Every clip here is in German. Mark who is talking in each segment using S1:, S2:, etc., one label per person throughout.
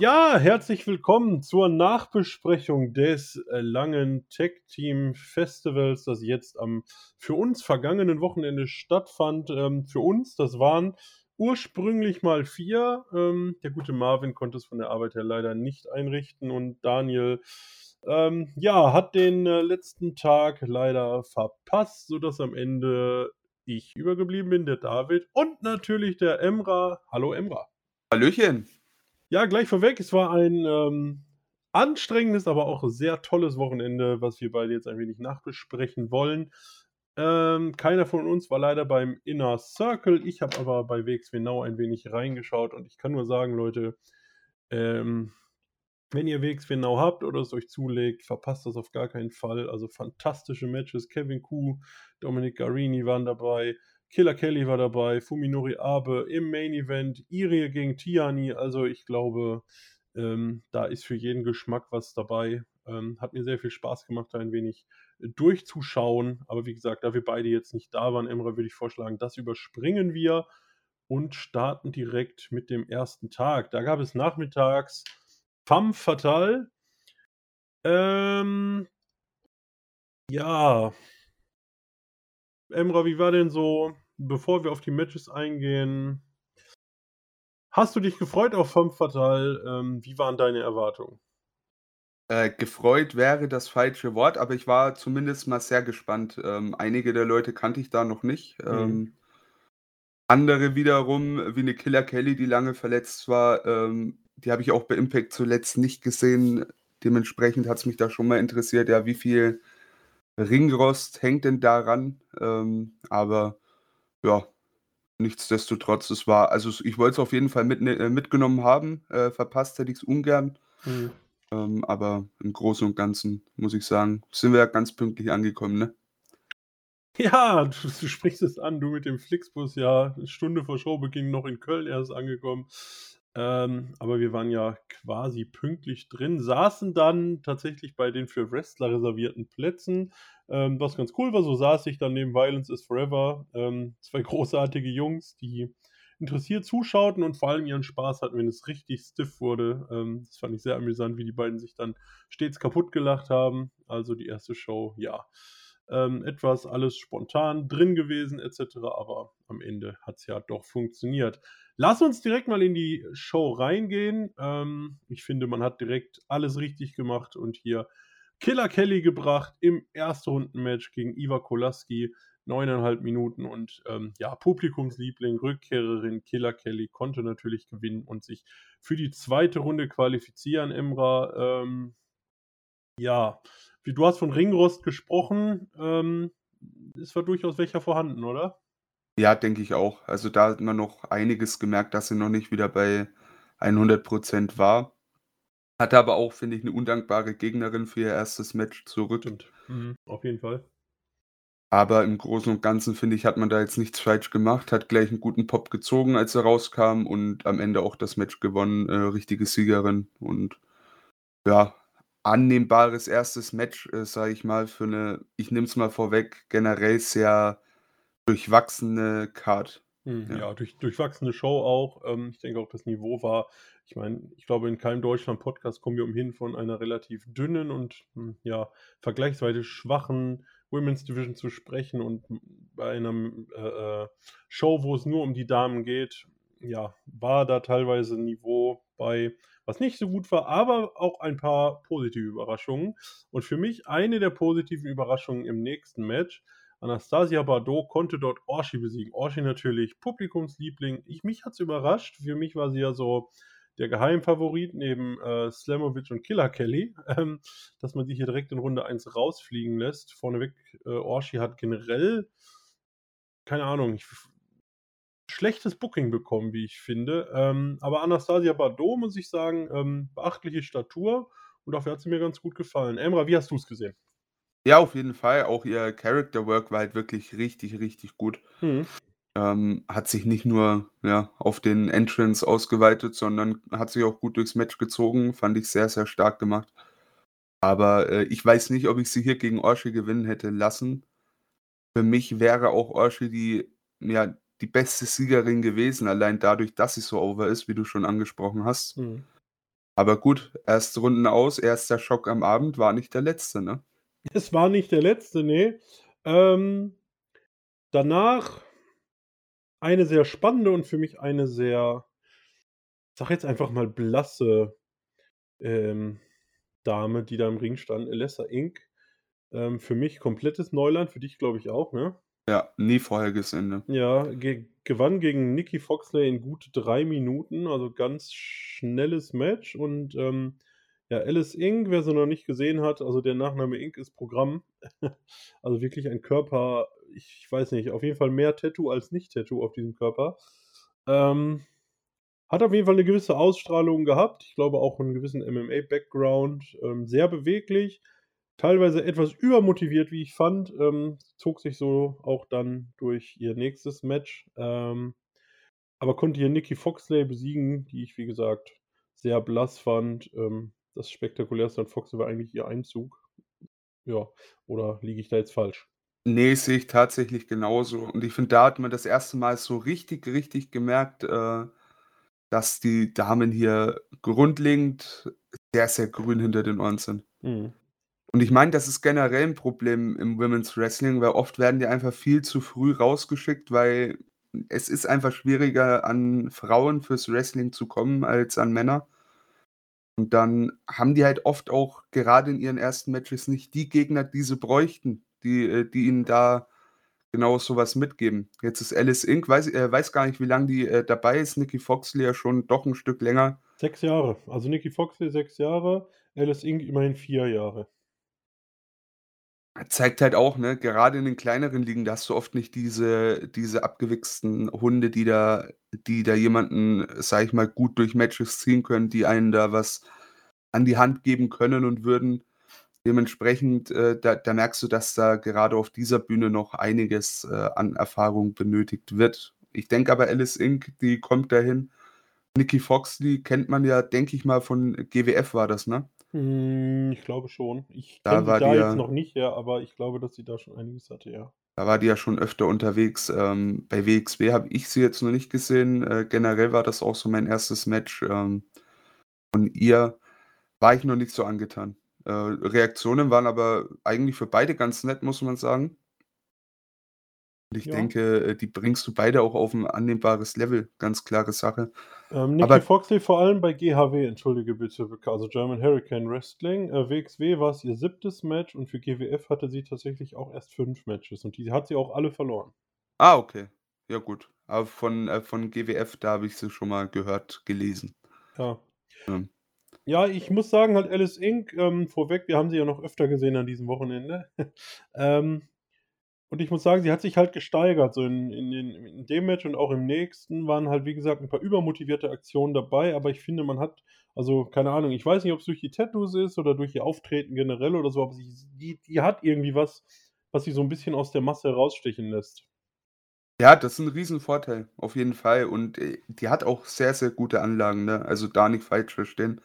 S1: Ja, herzlich willkommen zur Nachbesprechung des äh, langen Tech Team Festivals, das jetzt am für uns vergangenen Wochenende stattfand. Ähm, für uns, das waren ursprünglich mal vier. Ähm, der gute Marvin konnte es von der Arbeit her leider nicht einrichten und Daniel ähm, ja, hat den äh, letzten Tag leider verpasst, sodass am Ende ich übergeblieben bin, der David und natürlich der Emra. Hallo Emra.
S2: Hallöchen.
S1: Ja, gleich vorweg, es war ein ähm, anstrengendes, aber auch sehr tolles Wochenende, was wir beide jetzt ein wenig nachbesprechen wollen. Ähm, keiner von uns war leider beim Inner Circle. Ich habe aber bei WXW ein wenig reingeschaut und ich kann nur sagen, Leute, ähm, wenn ihr WXW habt oder es euch zulegt, verpasst das auf gar keinen Fall. Also fantastische Matches. Kevin Kuh, Dominic Garini waren dabei. Killer Kelly war dabei, Fuminori Abe im Main Event, Irie gegen Tiani. Also ich glaube, ähm, da ist für jeden Geschmack was dabei. Ähm, hat mir sehr viel Spaß gemacht, da ein wenig durchzuschauen. Aber wie gesagt, da wir beide jetzt nicht da waren, Emre, würde ich vorschlagen, das überspringen wir und starten direkt mit dem ersten Tag. Da gab es nachmittags Femme Fatale. Ähm, ja, Emra, wie war denn so, bevor wir auf die Matches eingehen, hast du dich gefreut auf Femme Fatale? Ähm, wie waren deine Erwartungen?
S2: Äh, gefreut wäre das falsche Wort, aber ich war zumindest mal sehr gespannt. Ähm, einige der Leute kannte ich da noch nicht. Mhm. Ähm, andere wiederum, wie eine Killer Kelly, die lange verletzt war, ähm, die habe ich auch bei Impact zuletzt nicht gesehen. Dementsprechend hat es mich da schon mal interessiert, ja, wie viel Ringrost hängt denn daran? Ähm, aber ja, nichtsdestotrotz, es war, also ich wollte es auf jeden Fall mit, äh, mitgenommen haben. Äh, verpasst hätte ich es ungern. Mhm. Ähm, aber im Großen und Ganzen muss ich sagen, sind wir ja ganz pünktlich angekommen, ne?
S1: Ja, du, du sprichst es an, du mit dem Flixbus, ja, eine Stunde vor Showbeginn noch in Köln erst angekommen. Ähm, aber wir waren ja quasi pünktlich drin, saßen dann tatsächlich bei den für Wrestler reservierten Plätzen, ähm, was ganz cool war. So saß ich dann neben Violence is Forever. Ähm, zwei großartige Jungs, die interessiert zuschauten und vor allem ihren Spaß hatten, wenn es richtig stiff wurde. Ähm, das fand ich sehr amüsant, wie die beiden sich dann stets kaputt gelacht haben. Also die erste Show, ja. Ähm, etwas alles spontan drin gewesen, etc. Aber am Ende hat es ja doch funktioniert. Lass uns direkt mal in die Show reingehen. Ähm, ich finde, man hat direkt alles richtig gemacht und hier Killer Kelly gebracht im ersten Rundenmatch gegen Iva Kolaski. Neuneinhalb Minuten und ähm, ja, Publikumsliebling, Rückkehrerin Killer Kelly konnte natürlich gewinnen und sich für die zweite Runde qualifizieren. Emra, ähm, ja, wie du hast von Ringrost gesprochen, ähm, es war durchaus welcher vorhanden, oder?
S2: Ja, denke ich auch. Also, da hat man noch einiges gemerkt, dass sie noch nicht wieder bei 100% war. Hatte aber auch, finde ich, eine undankbare Gegnerin für ihr erstes Match zurück.
S1: Mhm, auf jeden Fall.
S2: Aber im Großen und Ganzen, finde ich, hat man da jetzt nichts falsch gemacht, hat gleich einen guten Pop gezogen, als er rauskam und am Ende auch das Match gewonnen, äh, richtige Siegerin und ja, annehmbares erstes Match, äh, sage ich mal, für eine, ich nehme es mal vorweg, generell sehr durchwachsene Card.
S1: Hm, ja, ja durch, durchwachsene Show auch. Ähm, ich denke auch, das Niveau war, ich meine, ich glaube, in keinem Deutschland-Podcast kommen wir umhin, von einer relativ dünnen und hm, ja, vergleichsweise schwachen Women's Division zu sprechen und bei einer äh, äh, Show, wo es nur um die Damen geht, ja, war da teilweise Niveau bei, was nicht so gut war, aber auch ein paar positive Überraschungen. Und für mich eine der positiven Überraschungen im nächsten Match Anastasia Bardot konnte dort Orshi besiegen. Orshi natürlich Publikumsliebling. Ich, mich hat es überrascht. Für mich war sie ja so der Geheimfavorit neben äh, Slamovic und Killer Kelly, ähm, dass man sie hier direkt in Runde 1 rausfliegen lässt. Vorneweg, äh, Orshi hat generell, keine Ahnung, ich, schlechtes Booking bekommen, wie ich finde. Ähm, aber Anastasia Bardot, muss ich sagen, ähm, beachtliche Statur und dafür hat sie mir ganz gut gefallen. Emra, wie hast du es gesehen?
S2: Ja, auf jeden Fall. Auch ihr Character Work war halt wirklich richtig, richtig gut. Mhm. Ähm, hat sich nicht nur ja, auf den Entrance ausgeweitet, sondern hat sich auch gut durchs Match gezogen. Fand ich sehr, sehr stark gemacht. Aber äh, ich weiß nicht, ob ich sie hier gegen Orshi gewinnen hätte lassen. Für mich wäre auch Orshi die, ja, die beste Siegerin gewesen, allein dadurch, dass sie so over ist, wie du schon angesprochen hast. Mhm. Aber gut, erste Runden aus, erster Schock am Abend, war nicht der letzte, ne?
S1: Es war nicht der letzte, ne. Ähm, danach eine sehr spannende und für mich eine sehr, sage jetzt einfach mal blasse, ähm, Dame, die da im Ring stand, Alessa Inc. Ähm, für mich komplettes Neuland, für dich glaube ich auch, ne?
S2: Ja, nie vorher gesehen, ne?
S1: Ja, ge gewann gegen Nikki Foxley in gut 3 Minuten, also ganz schnelles Match und, ähm, ja, Alice Inc., wer sie noch nicht gesehen hat, also der Nachname Inc. ist Programm. Also wirklich ein Körper, ich weiß nicht, auf jeden Fall mehr Tattoo als Nicht-Tattoo auf diesem Körper. Ähm, hat auf jeden Fall eine gewisse Ausstrahlung gehabt. Ich glaube auch einen gewissen MMA-Background. Ähm, sehr beweglich, teilweise etwas übermotiviert, wie ich fand. Ähm, zog sich so auch dann durch ihr nächstes Match. Ähm, aber konnte hier Nikki Foxley besiegen, die ich, wie gesagt, sehr blass fand. Ähm, das spektakulärste an Foxley war eigentlich ihr Einzug. Ja, oder liege ich da jetzt falsch?
S2: Ne, sehe ich tatsächlich genauso. Und ich finde, da hat man das erste Mal so richtig, richtig gemerkt, äh, dass die Damen hier grundlegend sehr, sehr grün hinter den Ohren sind.
S1: Mhm.
S2: Und ich meine, das ist generell 'n Problem im Women's Wrestling, weil oft werden die einfach viel zu früh rausgeschickt, weil es ist einfach schwieriger, an Frauen fürs Wrestling zu kommen als an Männer. Und dann haben die halt oft auch gerade in ihren ersten Matches nicht die Gegner, die sie bräuchten, die äh, die ihnen da genau so was mitgeben. Jetzt ist Alice Inc. weiß äh, weiß gar nicht, wie lang die, äh, dabei ist. Nikki Foxley ja schon doch 'n Stück länger.
S1: 6 Jahre. Also Nikki Foxley 6 Jahre, Alice Inc. immerhin 4 Jahre.
S2: Zeigt halt auch, ne, gerade in den kleineren Ligen, da hast du oft nicht diese diese abgewichsten Hunde, die da die da jemanden, sage ich mal, gut durch Matches ziehen können, die einen da was an die Hand geben können und würden. Dementsprechend, äh, da da merkst du, dass da gerade auf dieser Bühne noch einiges, äh, an Erfahrung benötigt wird. Ich denke aber, Alice Inc., die kommt dahin. Nikki Foxley kennt man ja, denke ich mal, von GWF war das, ne?
S1: Hm, ich glaube schon. Ich
S2: Da
S1: kenne sie
S2: war
S1: da
S2: die
S1: jetzt
S2: ja
S1: noch nicht, ja, aber ich glaube, dass sie da schon einiges hatte, ja.
S2: Da war die ja schon öfter unterwegs. Ähm, bei WXW habe ich sie jetzt noch nicht gesehen. Äh, generell war das auch so mein erstes Match. Ähm, von ihr war ich noch nicht so angetan. Äh, Reaktionen waren aber eigentlich für beide ganz nett, muss man sagen. Und ich
S1: Ja.
S2: denke, äh, die bringst du beide auch auf 'n annehmbares Level, ganz klare Sache.
S1: Ähm, Nikki
S2: Aber
S1: Foxley vor allem bei GHW, entschuldige bitte, also German Hurricane Wrestling. Äh, WXW war's ihr 7. Match und für GWF hatte sie tatsächlich auch erst 5 Matches und die hat sie auch alle verloren.
S2: Ah, okay. Ja gut. Aber von äh, von GWF, da habe ich sie schon mal gehört, gelesen.
S1: Ja.
S2: Ja.
S1: Ja, ich muss sagen, halt Alice Inc., ähm, vorweg, wir haben sie ja noch öfter gesehen an diesem Wochenende. Ähm, und ich muss sagen, sie hat sich halt gesteigert. So in in in dem Match und auch im nächsten waren halt, wie gesagt, 'n paar übermotivierte Aktionen dabei, aber ich finde, man hat also, keine Ahnung, ich weiß nicht, ob's durch die Tattoos ist oder durch ihr Auftreten generell oder so, aber sie die die hat irgendwie was, was sie so 'n bisschen aus der Masse herausstechen lässt.
S2: Ja, das ist 'n Riesenvorteil, auf jeden Fall. Und, äh, die hat auch sehr, sehr gute Anlagen, ne? Also, da nicht falsch verstehen.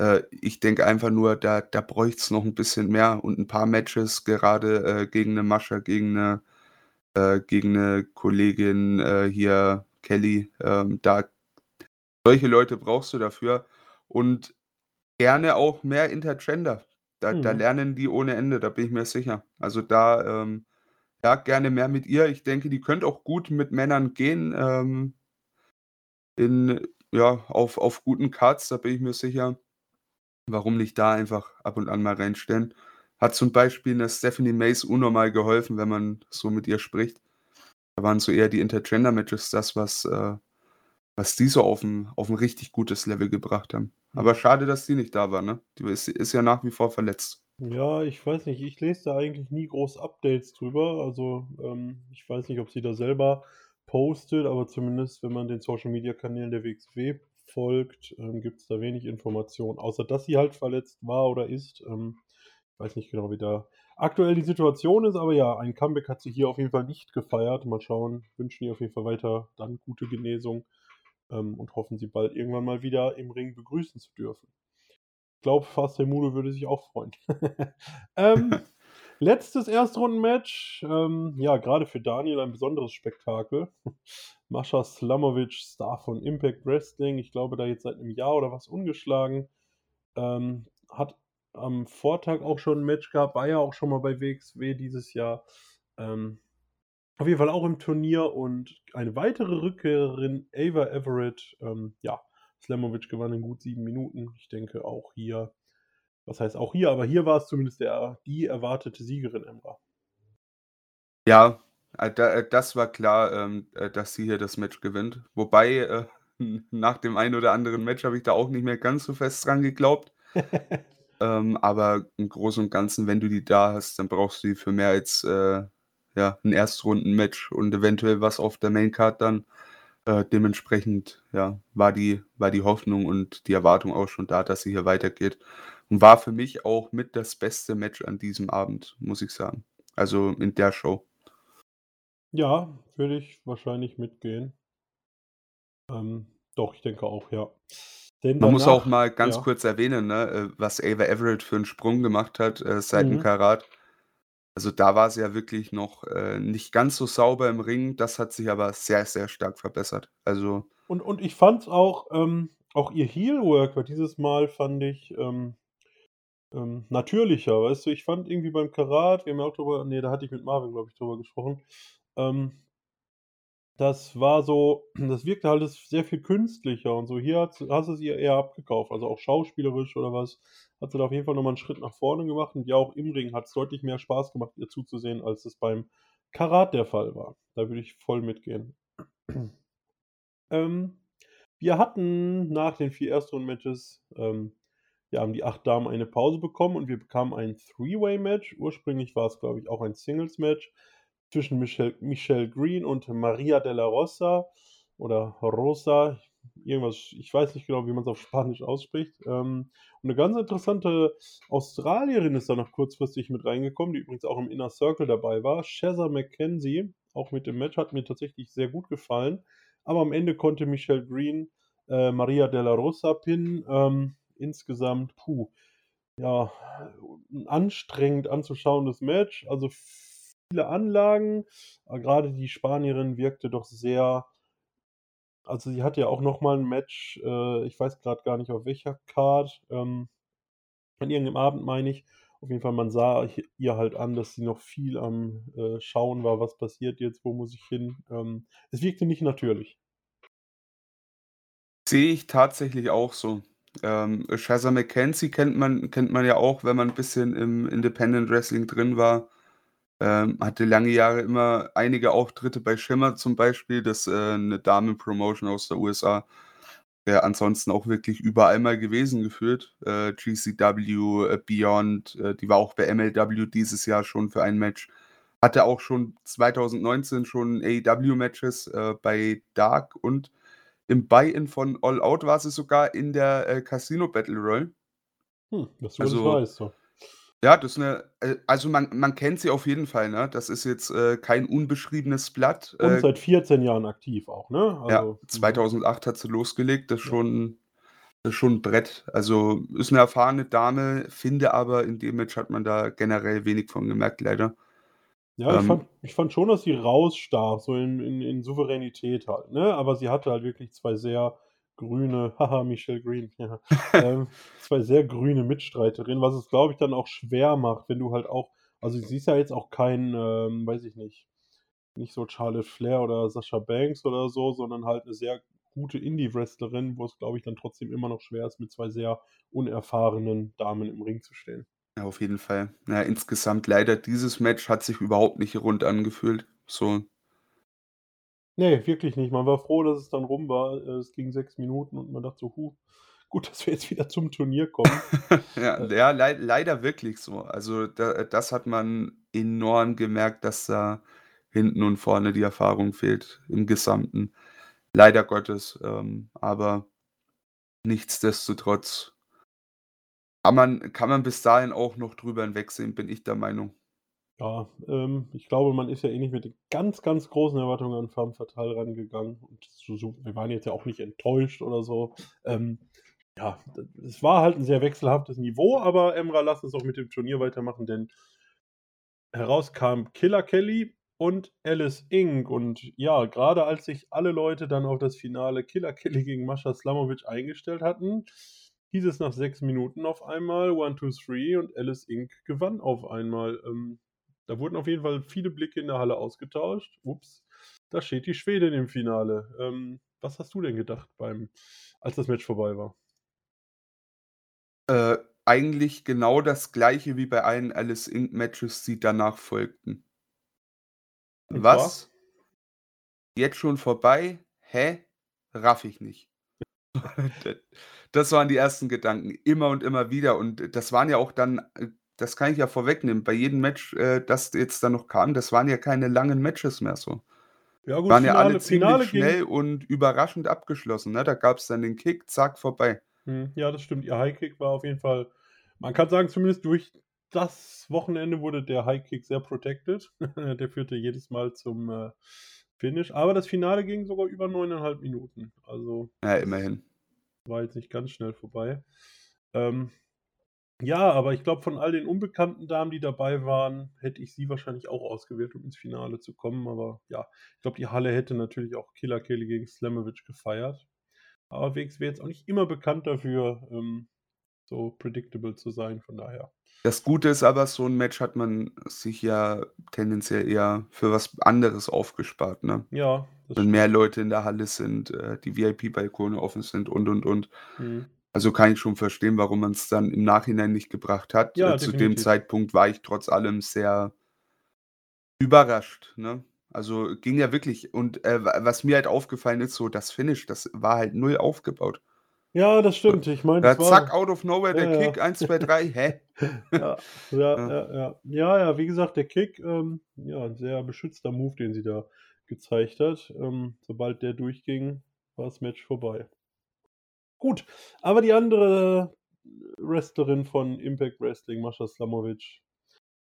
S2: Äh, ich denke einfach nur, da da bräucht's noch 'n bisschen mehr und 'n paar Matches gerade, äh, gegen 'ne Mascha, gegen 'ne äh, gegen 'ne Kollegin, äh, hier Kelly. Ähm, da solche Leute brauchst du dafür und gerne auch mehr Intergender. Da da
S1: Mhm.
S2: lernen die ohne Ende, da bin ich mir sicher. Also, da, ähm, ja, gerne mehr mit ihr. Ich denke, die könnte auch gut mit Männern gehen, ähm in ja, auf auf guten Cards, da bin ich mir sicher. Warum nicht da einfach ab und an mal reinstellen? Hat zum Beispiel 'ner Stephanie Mace unnormal geholfen, wenn man so mit ihr spricht. Da waren so eher die Intergender-Matches das, was äh, was die so auf 'n auf 'n richtig gutes Level gebracht haben.
S1: Mhm.
S2: Aber schade, dass die nicht da war, ne? Die ist ist ja nach wie vor verletzt.
S1: Ja, ich weiß nicht, ich lese da eigentlich nie groß Updates drüber. Also, ähm, ich weiß nicht, ob sie da selber postet, aber zumindest, wenn man den Social-Media-Kanälen der WXW folgt, ähm, gibt's da wenig Informationen, außer dass sie halt verletzt war oder ist. Ähm, ich weiß nicht genau, wie da aktuell die Situation ist, aber ja, ein Comeback hat sie hier auf jeden Fall nicht gefeiert. Mal schauen, wünschen ihr auf jeden Fall weiter dann gute Genesung, ähm, und hoffen, sie bald irgendwann mal wieder im Ring begrüßen zu dürfen. Ich glaube, Fast Mudo würde sich auch freuen. Ähm, letztes Erstrundenmatch, ähm, ja, grade für Daniel ein besonderes Spektakel. Mascha Slamovich, Star von Impact Wrestling. Ich glaube, da jetzt seit 'nem Jahr oder was ungeschlagen. Ähm, hat am Vortag auch schon 'n Match gehabt, war ja auch schon mal bei WXW dieses Jahr. Ähm, auf jeden Fall auch im Turnier und eine weitere Rückkehrerin, Ava Everett, ähm, ja, Slamovich gewann in gut 7 Minuten. Ich denke auch hier was heißt auch hier, aber hier war es zumindest der die erwartete Siegerin, Emra.
S2: Ja, äh, äh, das war klar, ähm, äh, dass sie hier das Match gewinnt. Wobei, nach dem einen oder anderen Match habe ich da auch nicht mehr ganz so fest dran geglaubt. Ähm, aber im Großen und Ganzen, wenn du die da hast, dann brauchst du die für mehr als, äh, ja, 'n Erstrunden-Match und eventuell was auf der Maincard dann. Äh, dementsprechend, ja, war die war die Hoffnung und die Erwartung auch schon da, dass sie hier weitergeht. Und war für mich auch mit das beste Match an diesem Abend, muss ich sagen. Also, in der Show.
S1: Ja, würde ich wahrscheinlich mitgehen. Ähm, doch, ich denke auch, ja. Denn
S2: Man muss auch
S1: danach
S2: mal ganz
S1: ja.
S2: kurz erwähnen, ne, äh, was Ava Everett für 'n Sprung gemacht hat, äh, seit dem
S1: Mhm.
S2: Karat. Also, da war sie ja wirklich noch, äh, nicht ganz so sauber im Ring. Das hat sich aber sehr, sehr stark verbessert. Also
S1: Und und ich fand's auch ähm, auch ihr Heel-Work dieses Mal, fand ich, ähm ähm, natürlicher, weißt du? Ich fand irgendwie beim Karat wir haben ja auch drüber ne, da hatte ich mit Marvin, glaube ich, drüber gesprochen. Ähm das war so das wirkte alles sehr viel künstlicher und so. Hier hast du's ihr eher abgekauft, also auch schauspielerisch oder was, hat sie da auf jeden Fall noch mal 'n Schritt nach vorne gemacht und ja, auch im Ring hat's deutlich mehr Spaß gemacht, ihr zuzusehen, als es beim Karat der Fall war. Da würde ich voll mitgehen. Ähm, wir hatten nach den 4 Erstrunden-Matches, ähm ja, haben die 8 Damen eine Pause bekommen und wir bekamen ein Three-Way-Match. Ursprünglich war es, glaube ich, auch ein Singles-Match zwischen Michelle Michelle Green und Maria de la Rosa oder Rosa, irgendwas ich weiß nicht genau, wie man's auf Spanisch ausspricht. Ähm, und 'ne ganz interessante Australierin ist da noch kurzfristig mit reingekommen, die übrigens auch im Inner Circle dabei war. Shazza McKenzie, auch mit dem Match, hat mir tatsächlich sehr gut gefallen. Aber am Ende konnte Michelle Green, äh, Maria de la Rosa pinnen. Ähm, insgesamt, puh, ja, 'n anstrengend anzuschauendes Match. Also, viele Anlagen, aber grade die Spanierin wirkte doch sehr also, sie hatte ja auch noch mal 'n Match, äh, ich weiß grad gar nicht auf welcher Card, ähm, an irgend 'nem Abend, meine ich. Auf jeden Fall, man sah ihr halt an, dass sie noch viel am, äh, Schauen war: „Was passiert jetzt? Wo muss ich hin?“ Ähm, es wirkte nicht natürlich.
S2: Sehe ich tatsächlich auch so. Ähm, Shazza McKenzie kennt man kennt man ja auch, wenn man 'n bisschen im Independent Wrestling drin war. Ähm, hatte lange Jahre immer einige Auftritte bei Shimmer zum Beispiel, das, äh, 'ne Damen-Promotion aus der USA. Ja, ansonsten auch wirklich überall mal gewesen gefühlt. Äh, GCW, äh, Beyond, äh, die war auch bei MLW dieses Jahr schon für ein Match. Hatte auch schon 2019 schon AEW-Matches, äh, bei Dark und im Buy-in von All Out war sie sogar in der, äh, Casino Battle Royal.
S1: Hm, dass du das
S2: Also
S1: weißt, so.
S2: ja, das ist 'ne äh, also, man man kennt sie auf jeden Fall, ne? Das ist jetzt, äh, kein unbeschriebenes Blatt,
S1: Und
S2: äh
S1: seit 14 Jahren aktiv auch, ne?
S2: Ja,
S1: Also, mhm.
S2: 2008 hat sie losgelegt, das ist
S1: Ja.
S2: schon das ist schon 'n Brett. Also, ist 'ne erfahrene Dame, finde aber, in dem Match hat man da generell wenig von gemerkt, leider.
S1: Ja, ich fand
S2: Ähm
S1: ich fand schon, dass sie rausstach, so in in in Souveränität halt, ne? Aber sie hatte halt wirklich 2 sehr grüne haha, Michelle Green, ja, ähm, 2 sehr grüne Mitstreiterinnen, was es, glaube ich, dann auch schwer macht, wenn du halt auch also, sie ist ja jetzt auch kein, ähm, weiß ich nicht nicht so Charlotte Flair oder Sasha Banks oder so, sondern halt 'ne sehr gute Indie-Wrestlerin, wo es, glaube ich, dann trotzdem immer noch schwer ist, mit 2 sehr unerfahrenen Damen im Ring zu stehen.
S2: Ja, auf jeden Fall. Ja, insgesamt leider dieses Match hat sich überhaupt nicht rund angefühlt, so.
S1: Ne, wirklich nicht. Man war froh, dass es dann rum war. Äh, es ging 6 Minuten und man dachte so: „Hu, gut, dass wir jetzt wieder zum Turnier kommen.“
S2: Ja,
S1: Äh
S2: ja, lei leider wirklich so. Also, da das hat man enorm gemerkt, dass da hinten und vorne die Erfahrung fehlt im Gesamten. Leider Gottes, ähm, aber nichtsdestotrotz kann man kann man bis dahin auch noch drüber hinwegsehen, bin ich der Meinung.
S1: Ja, ähm, ich glaube, man ist ja eh nicht mit den ganz, ganz großen Erwartungen an Femme Fatale rangegangen und so wir waren jetzt ja auch nicht enttäuscht oder so. Ähm, ja, es war halt 'n sehr wechselhaftes Niveau, aber Emra, lass uns doch mit dem Turnier weitermachen, denn heraus kam Killer Kelly und Alice Inc. Und ja, grade als sich alle Leute dann auf das Finale Killer Kelly gegen Masha Slamovich eingestellt hatten hieß es nach sechs Minuten auf einmal One, Two, Three und Alice Inc. gewann auf einmal. Ähm, da wurden auf jeden Fall viele Blicke in der Halle ausgetauscht. Ups, da steht die Schwedin im Finale. Ähm, was hast du denn gedacht, beim, als das Match vorbei war?
S2: Äh, eigentlich genau das gleiche wie bei allen Alice Inc. Matches, die danach folgten.
S1: Und?
S2: Was? Jetzt schon vorbei? Hä? Raff ich nicht. Das waren die ersten Gedanken, immer und immer wieder. Und das waren ja auch dann, äh, das kann ich ja vorwegnehmen, bei jedem Match, äh, das jetzt dann noch kam, das waren ja keine langen Matches mehr so.
S1: Ja gut,
S2: Waren ja
S1: Finale,
S2: alle ziemlich
S1: Finale
S2: schnell und überraschend abgeschlossen. Ne? Da gab es dann den Kick, zack, vorbei.
S1: Hm, Ja, das stimmt. Ihr Highkick war auf jeden Fall, man kann sagen, zumindest durch das Wochenende wurde der Highkick sehr protected. der führte jedes Mal zum äh, Finish. Aber das Finale ging sogar über neuneinhalb Minuten. Also
S2: Ja, immerhin.
S1: War jetzt nicht ganz schnell vorbei. Ähm, ja, aber ich glaube, von all den unbekannten Damen, die dabei waren, hätte ich sie wahrscheinlich auch ausgewählt, um ins Finale zu kommen. Aber ja, ich glaube, die Halle hätte natürlich auch Killer Kelly gegen Slamovic gefeiert. Aber wäre jetzt auch nicht immer bekannt dafür, ähm, so predictable zu sein. Von daher.
S2: Das Gute ist aber, so ein Match hat man sich ja tendenziell eher für was anderes aufgespart, ne?
S1: Ja,
S2: Wenn mehr Leute in der Halle sind, äh, die VIP-Balkone offen sind und, und, und.
S1: Mhm.
S2: Also kann ich schon verstehen, warum man es dann im Nachhinein nicht gebracht hat.
S1: Ja,
S2: äh, zu dem. Zeitpunkt war ich trotz allem sehr überrascht, ne? Also ging ja wirklich. Und äh, wa- was mir halt aufgefallen ist, so das Finish, das war halt null aufgebaut.
S1: Ja, das stimmt. Ich meine, es war.
S2: zack, out of nowhere, der
S1: Ja, ja.
S2: Kick, 1, 2, 3, hä?
S1: Ja, ja,
S2: Ja.
S1: ja, ja. Ja, ja, wie gesagt, der Kick, ähm, ja, ein sehr beschützter Move, den sie da gezeigt hat. Ähm, sobald der durchging, war das Match vorbei. Gut, aber die andere Wrestlerin von Impact Wrestling, Mascha Slamovic,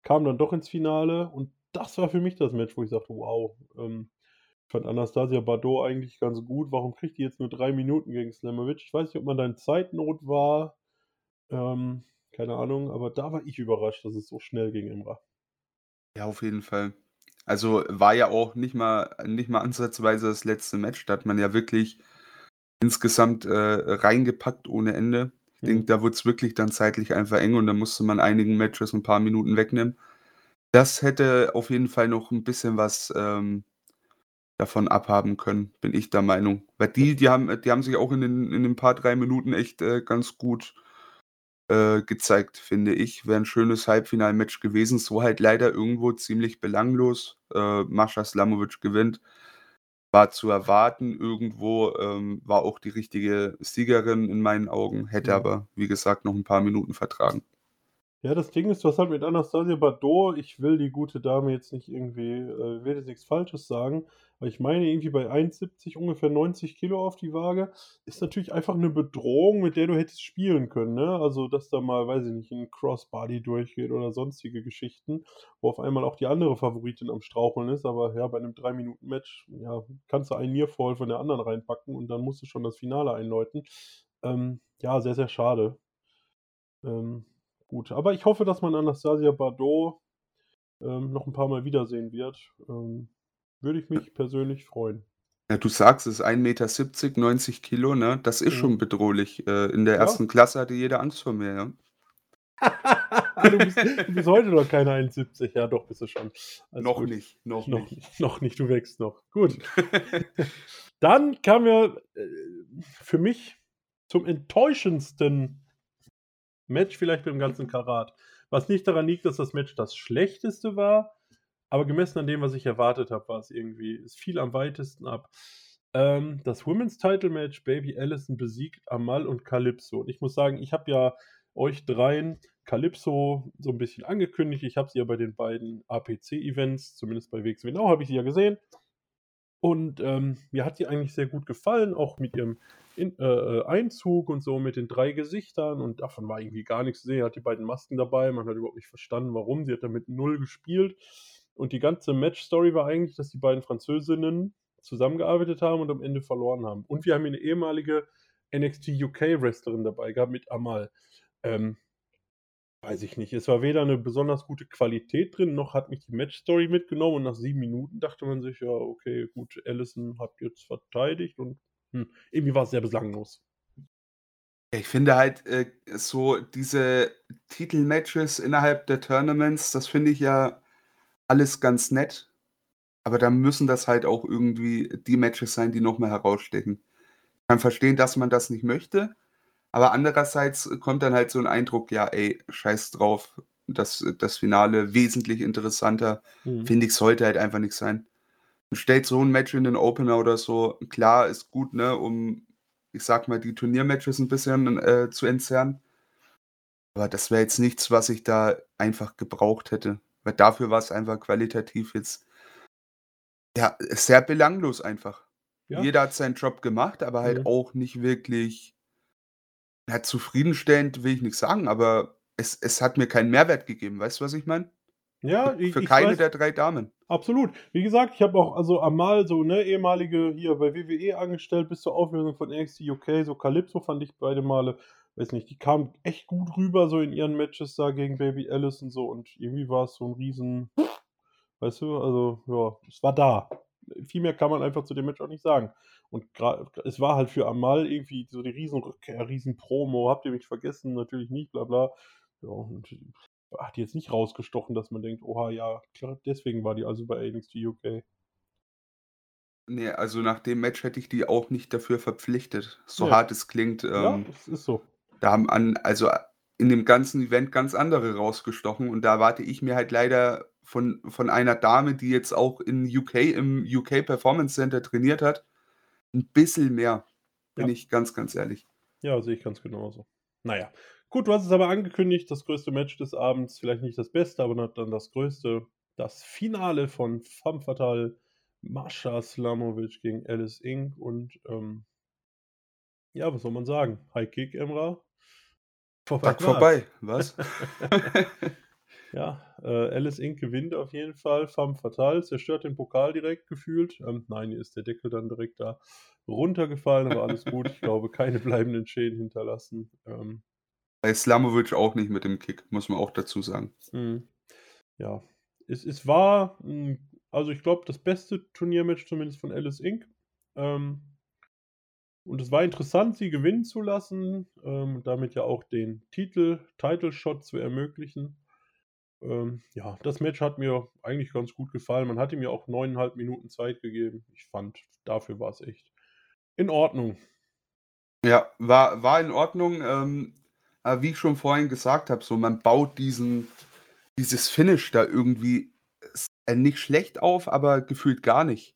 S1: kam dann doch ins Finale und das war für mich das Match, wo ich sagte, wow, ähm, ich fand Anastasia Bardot eigentlich ganz gut. Warum kriegt die jetzt nur drei Minuten gegen Slamovic? Ich weiß nicht, ob man da in Zeitnot war. Ähm, keine Ahnung, aber da war ich überrascht, dass es so schnell ging, Imra.
S2: Ja, auf jeden Fall. Also war ja auch nicht mal, nicht mal ansatzweise das letzte Match. Da hat man ja wirklich insgesamt äh, reingepackt ohne Ende. Ich denke,
S1: Mhm.
S2: da wurde es wirklich dann zeitlich einfach eng und da musste man einigen Matches ein paar Minuten wegnehmen. Das hätte auf jeden Fall noch ein bisschen was ähm, davon abhaben können, bin ich der Meinung. Weil die, die haben, die haben sich auch in den, in den paar drei Minuten echt äh, ganz gut äh, gezeigt, finde ich. Wäre ein schönes Halbfinalmatch gewesen. So halt leider irgendwo ziemlich belanglos. Äh, Mascha Slamovic gewinnt. War zu erwarten irgendwo. Ähm, war auch die richtige Siegerin in meinen Augen. Hätte aber, wie gesagt, noch ein paar Minuten vertragen.
S1: Ja, das Ding ist, was halt mit Anastasia Bardot, ich will die gute Dame jetzt nicht irgendwie, äh, will jetzt nichts Falsches sagen, aber ich meine irgendwie bei 1,70 ungefähr 90 Kilo auf die Waage, ist natürlich einfach eine Bedrohung, mit der du hättest spielen können, ne? Also, dass da mal, weiß ich nicht, ein Crossbody durchgeht oder sonstige Geschichten, wo auf einmal auch die andere Favoritin am Straucheln ist, aber ja, bei einem 3-Minuten-Match, ja, kannst du einen Nearfall von der anderen reinpacken und dann musst du schon das Finale einläuten. Ähm, ja, sehr, sehr schade. Ähm, gut, aber ich hoffe, dass man Anastasia Bardot ähm, noch ein paar Mal wiedersehen wird. Ähm, würde ich mich persönlich freuen.
S2: Ja, du sagst es, 1,70 Meter, 90 Kilo, ne? Das ist
S1: Mhm.
S2: schon bedrohlich. Äh, in der
S1: Ja.
S2: ersten Klasse hatte jeder Angst vor mir, ja.
S1: du, bist, du bist heute noch keine 1,70. Ja, doch, bist du schon. Alles
S2: noch
S1: gut.
S2: nicht, noch,
S1: Noch
S2: nicht.
S1: nicht. Noch nicht, du wächst noch. Gut. Dann kam ja äh, für mich zum enttäuschendsten Match vielleicht beim ganzen Karat. Was nicht daran liegt, dass das Match das schlechteste war, aber gemessen an dem, was ich erwartet habe, war es irgendwie, es fiel am weitesten ab. Ähm, das Women's Title Match, Baby Allison besiegt Amal und Calypso. Und ich muss sagen, ich habe ja euch dreien Calypso so ein bisschen angekündigt. Ich habe sie ja bei den beiden APC-Events, zumindest bei WXW Now, habe ich sie ja gesehen. Und ähm, mir hat sie eigentlich sehr gut gefallen, auch mit ihrem in, äh, Einzug und so, mit den drei Gesichtern. Und davon war irgendwie gar nichts zu sehen. Hat die beiden Masken dabei. Man hat überhaupt nicht verstanden, warum. Sie hat damit null gespielt. Und die ganze Match-Story war eigentlich, dass die beiden Französinnen zusammengearbeitet haben und am Ende verloren haben. Und wir haben hier eine ehemalige NXT UK-Wrestlerin dabei gehabt mit Amal. Ähm, weiß ich nicht. Es war weder eine besonders gute Qualität drin, noch hat mich die Match-Story mitgenommen. Und nach sieben Minuten dachte man sich, ja, okay, gut, Allison hat jetzt verteidigt und hm, irgendwie war es sehr belanglos.
S2: Ich finde halt, äh, so diese Titelmatches innerhalb der Tournaments, das finde ich ja alles ganz nett, aber dann müssen das halt auch irgendwie die Matches sein, die noch mal herausstechen. Ich kann verstehen, dass man das nicht möchte, aber andererseits kommt dann halt so 'n Eindruck: „Ja, ey, scheiß drauf, das das Finale wesentlich interessanter.“
S1: Mhm.
S2: Finde ich, sollte halt einfach nicht sein. Stellt so 'n Match in den Opener oder so. Klar, ist gut, ne, um, ich sage mal, die Turniermatches 'n bisschen, äh, zu entzerren. Aber das wäre jetzt nichts, was ich da einfach gebraucht hätte, weil dafür war's einfach qualitativ jetzt ja, sehr belanglos einfach.
S1: Ja.
S2: Jeder hat seinen Job gemacht, aber halt
S1: Mhm.
S2: auch nicht wirklich ja, zufriedenstellend will ich nix sagen, aber es es hat mir keinen Mehrwert gegeben. Weißt du, was ich meine?
S1: Ja,
S2: Für
S1: i
S2: für
S1: ich
S2: keine
S1: weiß
S2: der 3 Damen.
S1: absolut. Wie gesagt, ich habe auch also Amal so, ne, ehemalige hier bei WWE angestellt bis zur Auflösung von NXT UK, so Calypso fand ich beide Male weiß nicht, die kam echt gut rüber so in ihren Matches da gegen Baby Alice und so und irgendwie war's so 'n riesen weißt du, also, ja, es war da. Viel mehr kann man einfach zu dem Match auch nicht sagen. Und es war halt für Amal irgendwie so die Riesenrückkehr, Riesenpromo: „Habt ihr mich vergessen? Natürlich nicht, bla bla.“ Ja, und hat jetzt nicht rausgestochen, dass man denkt: „Oha, ja, klar, deswegen war die also bei NXT UK.“
S2: Ne, also nach dem Match hätte ich die auch nicht dafür verpflichtet, so
S1: Ne.
S2: hart es klingt.
S1: Ja,
S2: Ähm,
S1: es ist so.
S2: da haben an also in dem ganzen Event ganz andere rausgestochen und da erwarte ich mir halt leider von von einer Dame, die jetzt auch in UK im UK Performance Center trainiert hat, 'n bisschen mehr, bin
S1: Ja.
S2: ich ganz, ganz ehrlich.
S1: Ja, sehe ich ganz genauso. Na ja. Gut, du hast es aber angekündigt, das größte Match des Abends, vielleicht nicht das Beste, aber dann das Größte. Das Finale von Femme Fatale, Mascha Slamovich gegen Alice Inc. und, ähm ja, was soll man sagen? High Kick, Emrah. Vorbei war's.
S2: vorbei, was?
S1: Ja, äh, Alice Inc. gewinnt auf jeden Fall. Femme Fatale zerstört den Pokal direkt gefühlt. Ähm, nein, ihr ist der Deckel dann direkt da runtergefallen, aber alles gut. Ich glaube, keine bleibenden Schäden hinterlassen. Ähm
S2: Bei Slamovich auch nicht mit dem Kick, muss man auch dazu sagen.
S1: Mhm. Ja, es es war, hm also ich glaube, das beste Turniermatch zumindest von Alice Inc. Ähm und es war interessant, sie gewinnen zu lassen, ähm, damit ja auch den Titel Title Shot zu ermöglichen. Ähm, ja, das Match hat mir eigentlich ganz gut gefallen. Man hat ihm ja auch 9 1/2 Minuten Zeit gegeben. Ich fand, dafür war's echt in Ordnung.
S2: Ja, war war in Ordnung, ähm, aber wie ich schon vorhin gesagt habe, so man baut diesen dieses Finish da irgendwie äh, nicht schlecht auf, aber gefühlt gar nicht.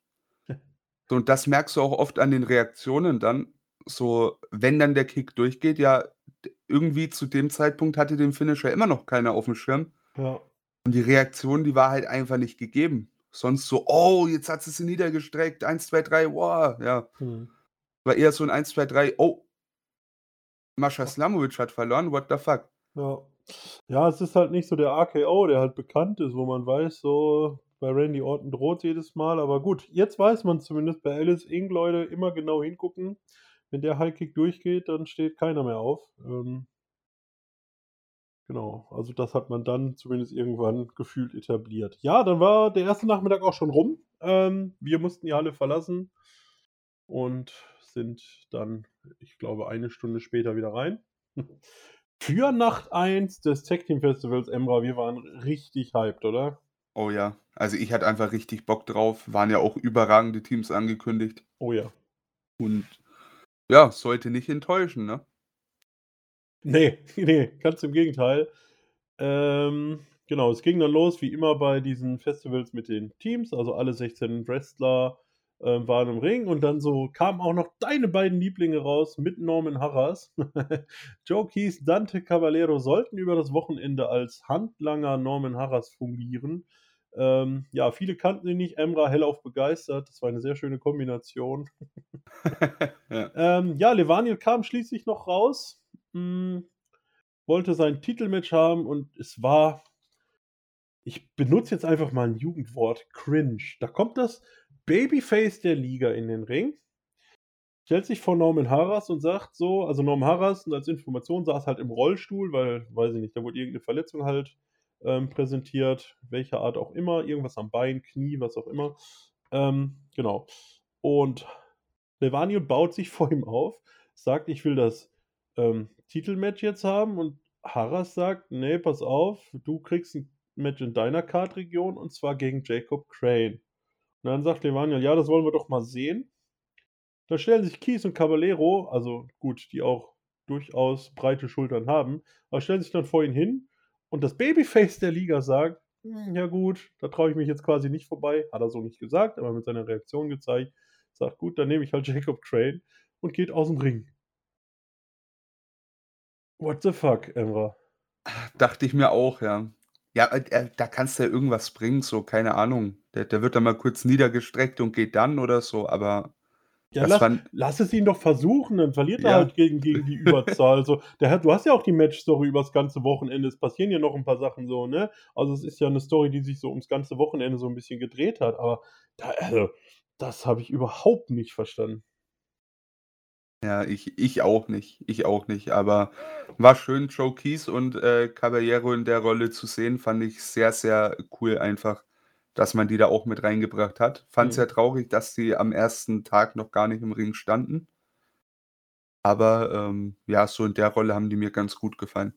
S2: Und das merkst du auch oft an den Reaktionen dann, so, wenn dann der Kick durchgeht, ja, irgendwie zu dem Zeitpunkt hatte den Finisher immer noch keiner aufm Schirm.
S1: Ja.
S2: Und die Reaktion, die war halt einfach nicht gegeben. Sonst so: „Oh, jetzt hat sie sie niedergestreckt, 1, 2, 3, wow“, ja.
S1: Mhm.
S2: War eher so 'n 1, 2, 3: „Oh“ „Mascha Slamovich hat verloren, what the fuck?“
S1: Ja. Ja, es ist halt nicht so der RKO, der halt bekannt ist, wo man weiß, so, bei Randy Orton droht's jedes Mal, aber gut, jetzt weiß man's zumindest bei Alice Inc., Leute, immer genau hingucken. Wenn der High Kick durchgeht, dann steht keiner mehr auf. Ähm Genau, also das hat man dann zumindest irgendwann gefühlt etabliert. Ja, dann war der 1. Nachmittag auch schon rum. Ähm, wir mussten die Halle verlassen und sind dann, ich glaube, eine Stunde später wieder rein. Für Nacht 1 des Tag Team Festivals, Emrah, wir waren richtig hyped, oder?
S2: Oh ja, also ich hatte einfach richtig Bock drauf. Waren ja auch überragende Teams angekündigt.
S1: Oh ja.
S2: Und ja, sollte nicht enttäuschen, ne?
S1: Ne, ne, ganz im Gegenteil. Ähm, genau, es ging dann los wie immer bei diesen Festivals mit den Teams, also alle 16 Wrestler, ähm, waren im Ring und dann so kamen auch noch deine beiden Lieblinge raus mit Norman Harras. Joe Keys, Dante Caballero sollten über das Wochenende als Handlanger Norman Harras fungieren. Ähm, ja, viele kannten ihn nicht, Emrah hellauf begeistert. Das war eine sehr schöne Kombination.
S2: Ja.
S1: Ähm, ja, Levaniel kam schließlich noch raus, hm, wollte sein Titelmatch haben und es war ich benutze jetzt einfach mal 'n Jugendwort, cringe. Da kommt das Babyface der Liga in den Ring stellt sich vor Norman Harras und sagt so also Norman Harras, als Information, saß halt im Rollstuhl, weil, weiß ich nicht, da wurde irgend 'ne Verletzung halt, ähm, präsentiert, welcher Art auch immer, irgendwas am Bein, Knie, was auch immer. Ähm, genau. Und Levaniel baut sich vor ihm auf, sagt: „Ich will das ähm, Titelmatch jetzt haben und Harras sagt, nee, pass auf, du kriegst ein Match in deiner Card-Region und zwar gegen Jacob Crane. Und dann sagt Levaniel, ja, das wollen wir doch mal sehen. Da stellen sich Kies und Caballero, also gut, die auch durchaus breite Schultern haben, aber stellen sich dann vor ihn hin und das Babyface der Liga sagt, hm, ja gut, da traue ich mich jetzt quasi nicht vorbei. Hat er so nicht gesagt, aber mit seiner Reaktion gezeigt. Sagt, gut, dann nehme ich halt Jacob Crane und geht aus dem Ring. What the fuck, Emra?
S2: Dachte ich mir auch, ja. Ja, äh, äh, da kannst du ja irgendwas bringen, so, keine Ahnung. Der, der wird dann mal kurz niedergestreckt und geht dann oder so, aber
S1: ja, lass, fand... lass, es ihn doch versuchen, dann verliert ja. er halt gegen, gegen die Überzahl. also, der hat, du hast ja auch die Match-Story über das ganze Wochenende. Es passieren ja noch ein paar Sachen so, ne? Also, es ist ja eine Story, die sich so ums ganze Wochenende so ein bisschen gedreht hat. Aber da, also, das habe ich überhaupt nicht verstanden.
S2: Ja, ich, ich auch nicht. Ich auch nicht. Aber war schön, Joe Keys und äh, Caballero in der Rolle zu sehen. Fand ich sehr, sehr cool einfach, dass man die da auch mit reingebracht hat. Fand es mhm. ja traurig, dass die am ersten Tag noch gar nicht im Ring standen. Aber ähm, ja, so in der Rolle haben die mir ganz gut gefallen.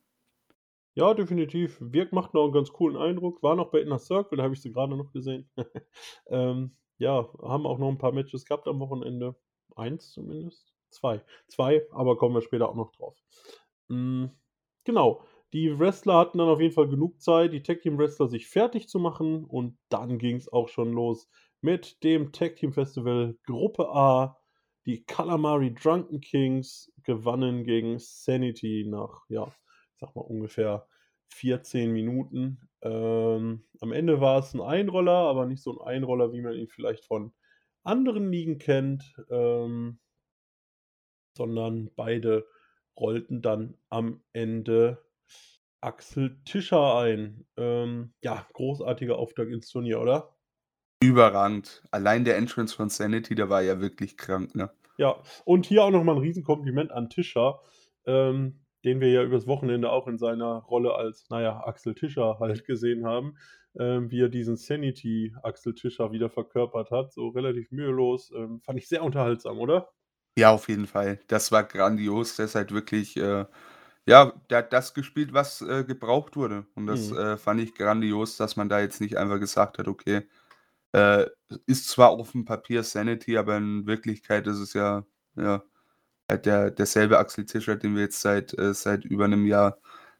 S1: Ja, definitiv. Wirk macht noch einen ganz coolen Eindruck. War noch bei Inner Circle, da habe ich sie gerade noch gesehen. ähm, ja, haben auch noch ein paar Matches gehabt am Wochenende. Eins zumindest. Zwei. Zwei, aber kommen wir später auch noch drauf. Mhm. Genau. Die Wrestler hatten dann auf jeden Fall genug Zeit, die Tag Team Wrestler sich fertig zu machen und dann ging es auch schon los mit dem Tag Team Festival Gruppe A. Die Calamari Drunken Kings gewannen gegen Sanity nach, ja, ich sag mal ungefähr 14 Minuten. Ähm, am Ende war es ein Einroller, aber nicht so ein Einroller, wie man ihn vielleicht von anderen Ligen kennt. Ähm, sondern beide rollten dann am Ende Axel Tischer ein. Ähm, ja, großartiger Auftakt ins Turnier, oder?
S2: Überragend. Allein der Entrance von Sanity, der war ja wirklich krank, ne?
S1: Ja, und hier auch nochmal ein Riesenkompliment an Tischer, ähm, den wir ja übers Wochenende auch in seiner Rolle als, naja, Axel Tischer halt gesehen haben, ähm, wie er diesen Sanity Axel Tischer wieder verkörpert hat. So relativ mühelos. Ähm, fand ich sehr unterhaltsam, oder?
S2: Ja, auf jeden Fall. Das war grandios. Der ist halt wirklich, äh, ja, der hat das gespielt, was äh, gebraucht wurde. Und das Mhm. äh, fand ich grandios, dass man da jetzt nicht einfach gesagt hat, okay, äh, ist zwar auf dem Papier Sanity, aber in Wirklichkeit ist es ja, ja, halt der, derselbe Axel Tischer, den wir jetzt seit, äh, seit über einem Jahr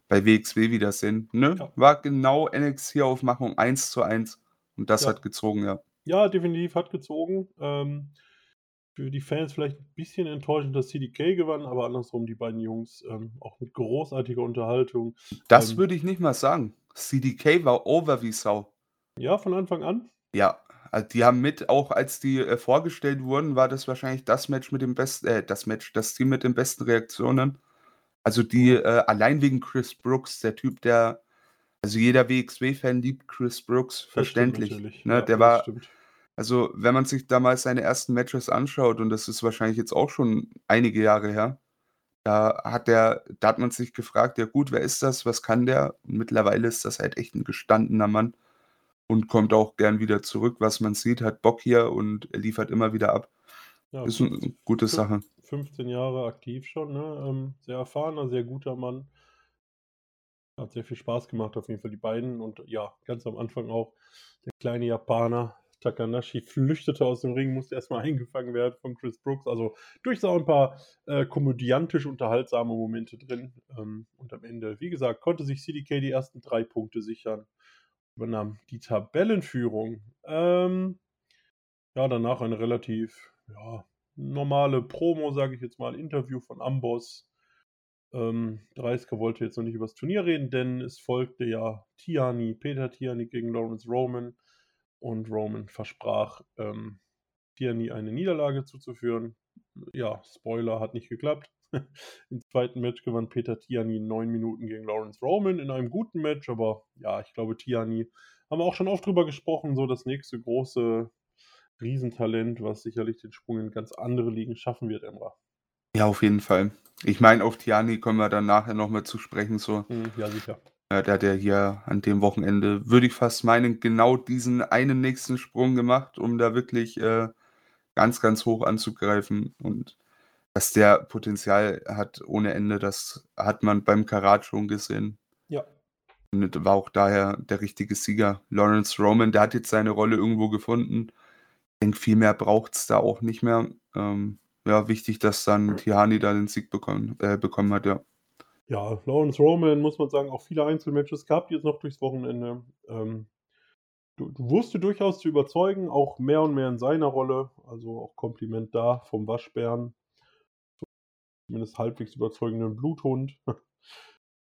S2: bei WXW wieder sehen. Ne? Ja. War genau NXT-Aufmachung 1 zu 1 und das
S1: Ja.
S2: hat gezogen, ja.
S1: Ja, definitiv hat gezogen. Ähm, für die Fans vielleicht ein bisschen enttäuschend, dass CDK gewann, aber andersrum die beiden Jungs ähm, auch mit großartiger Unterhaltung.
S2: Das ähm, würde ich nicht mal sagen. CDK war over wie Sau.
S1: Ja, von Anfang an?
S2: Ja, also die haben mit, auch als die äh, vorgestellt wurden, war das wahrscheinlich das Match mit dem besten, äh, das Match, das Team mit den besten Reaktionen. Also die, äh, allein wegen Chris Brooks, der Typ, der, also jeder WXW-Fan liebt Chris Brooks, verständlich. Ne? Ja, der war, stimmt. Also, wenn man sich damals seine ersten Matches anschaut, und das ist wahrscheinlich jetzt auch schon einige Jahre her, da hat der, da hat man sich gefragt, ja gut, wer ist das? Was kann der? Und mittlerweile ist das halt echt ein gestandener Mann und kommt auch gern wieder zurück, was man sieht, hat Bock hier und er liefert immer wieder ab. Ja, ist eine gute Sache.
S1: 15 Jahre aktiv schon, ne? Ähm, sehr erfahrener, sehr guter Mann. Hat sehr viel Spaß gemacht, auf jeden Fall die beiden. Und ja, ganz am Anfang auch der kleine Japaner, Takanashi flüchtete aus dem Ring, musste erstmal eingefangen werden von Chris Brooks. Also durchaus ein paar äh, komödiantisch unterhaltsame Momente drin. Ähm, und am Ende, wie gesagt, konnte sich CDK die ersten drei Punkte sichern. Übernahm die Tabellenführung. Ähm, ja, danach eine relativ ja, normale Promo, sage ich jetzt mal, Interview von Amboss. Ähm, Dreisker wollte jetzt noch nicht über das Turnier reden, denn es folgte ja Tiani, Peter Tiani gegen Lawrence Roman und Roman versprach, ähm, Tierney eine Niederlage zuzuführen. Ja, Spoiler, hat nicht geklappt. Im zweiten Match gewann Peter Tierney neun Minuten gegen Lawrence Roman in einem guten Match, aber ja, ich glaube, Tierney haben wir auch schon oft drüber gesprochen, so das nächste große Riesentalent, was sicherlich den Sprung in ganz andere Ligen schaffen wird, Emra.
S2: Ja, auf jeden Fall. Ich meine, auf Tiani kommen wir dann nachher nochmal zu sprechen. So.
S1: Hm, ja, sicher.
S2: Ja, der hat ja hier an dem Wochenende, würde ich fast meinen, genau diesen einen nächsten Sprung gemacht, um da wirklich äh, ganz, ganz hoch anzugreifen. Und dass der Potenzial hat ohne Ende, das hat man beim Karat schon gesehen.
S1: Ja.
S2: Und war auch daher der richtige Sieger. Lawrence Roman, der hat jetzt seine Rolle irgendwo gefunden. Ich denke, viel mehr braucht es da auch nicht mehr. Ähm, ja, wichtig, dass dann Tihani da den Sieg bekommen, äh, bekommen hat, ja.
S1: Ja, Lawrence Roman, muss man sagen, auch viele Einzelmatches gehabt jetzt noch durchs Wochenende. Ähm, du, du wusste durchaus zu überzeugen, auch mehr und mehr in seiner Rolle. Also auch Kompliment da vom Waschbären. Zumindest halbwegs überzeugenden Bluthund.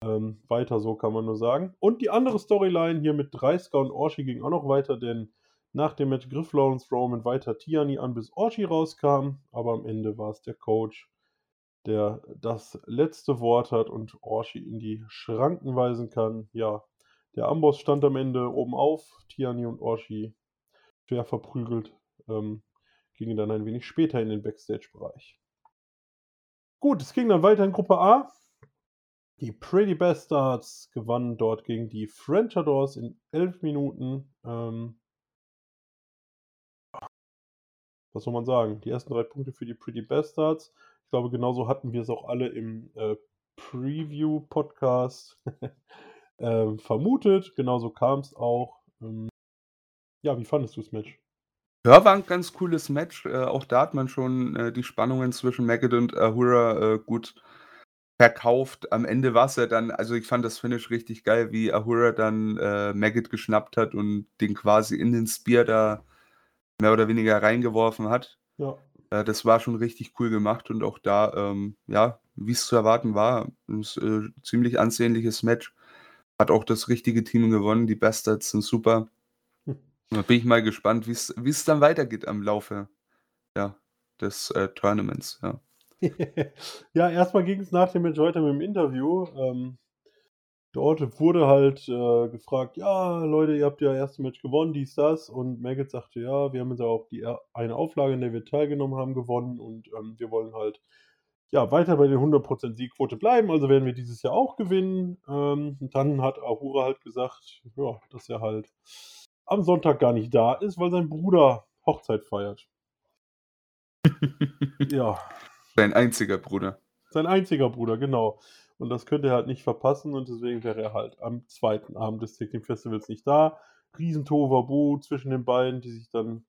S1: ähm, weiter so kann man nur sagen. Und die andere Storyline hier mit Dreisker und Orshi ging auch noch weiter, denn nach dem Match griff Lawrence Roman weiter Tiani an, bis Orshi rauskam. Aber am Ende war es der Coach, der das letzte Wort hat und Orshi in die Schranken weisen kann. Ja, der Amboss stand am Ende oben auf, Tiani und Orshi schwer verprügelt, ähm, gingen dann ein wenig später in den Backstage-Bereich. Gut, es ging dann weiter in Gruppe A. Die Pretty Bastards gewannen dort gegen die Frenchadors in 11 Minuten. Ähm, was soll man sagen? Die ersten drei Punkte für die Pretty Bastards. Ich glaube, genauso hatten wir es auch alle im äh, Preview-Podcast äh, vermutet. Genauso kam es auch. Ähm, ja, wie fandest du das Match?
S2: Ja, war ein ganz cooles Match. Äh, auch da hat man schon äh, die Spannungen zwischen Maggot und Ahura äh, gut verkauft. Am Ende war es ja dann, also ich fand das Finish richtig geil, wie Ahura dann äh, Maggot geschnappt hat und den quasi in den Spear da mehr oder weniger reingeworfen hat.
S1: Ja.
S2: Äh, das war schon richtig cool gemacht und auch da, ähm, ja, wie es zu erwarten war, ein äh, ziemlich ansehnliches Match. Hat auch das richtige Team gewonnen. Die Bastards sind super. Hm. Da bin ich mal gespannt, wie es dann weitergeht am Laufe ja, des äh, Tournaments. Ja,
S1: ja erstmal ging es nach dem Match weiter mit dem Interview. Ähm, dort wurde halt äh, gefragt, ja, Leute, ihr habt ja erste Match gewonnen, dies, das. Und Maggot sagte, ja, wir haben jetzt auch die eine Auflage, in der wir teilgenommen haben, gewonnen und ähm, wir wollen halt ja, weiter bei den 100% Siegquote bleiben, also werden wir dieses Jahr auch gewinnen. Ähm, und dann hat Ahura halt gesagt, ja, dass er halt am Sonntag gar nicht da ist, weil sein Bruder Hochzeit feiert.
S2: ja. Sein einziger Bruder.
S1: Sein einziger Bruder, genau. Und das könnte er halt nicht verpassen und deswegen wäre er halt am zweiten Abend des Tag Team Festivals nicht da. Riesentoverbu zwischen den beiden, die sich dann,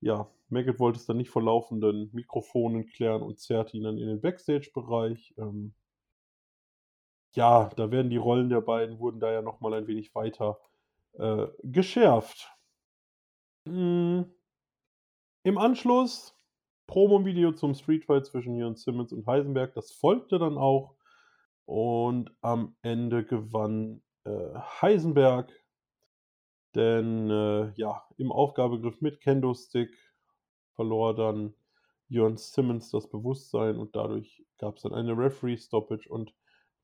S1: ja, Maggot wollte es dann nicht vor laufenden Mikrofonen klären und zerrt ihn dann in den Backstage-Bereich. Ähm, ja, da werden die Rollen der beiden, wurden da ja nochmal ein wenig weiter äh, geschärft. Mm. Im Anschluss Promo-Video zum Streetfight zwischen Jörn Simmons und Heisenberg. Das folgte dann auch. Und am Ende gewann äh, Heisenberg. Denn äh, ja, im Aufgabegriff mit Kendo-Stick verlor dann Jörn Simmons das Bewusstsein und dadurch gab es dann eine Referee-Stoppage und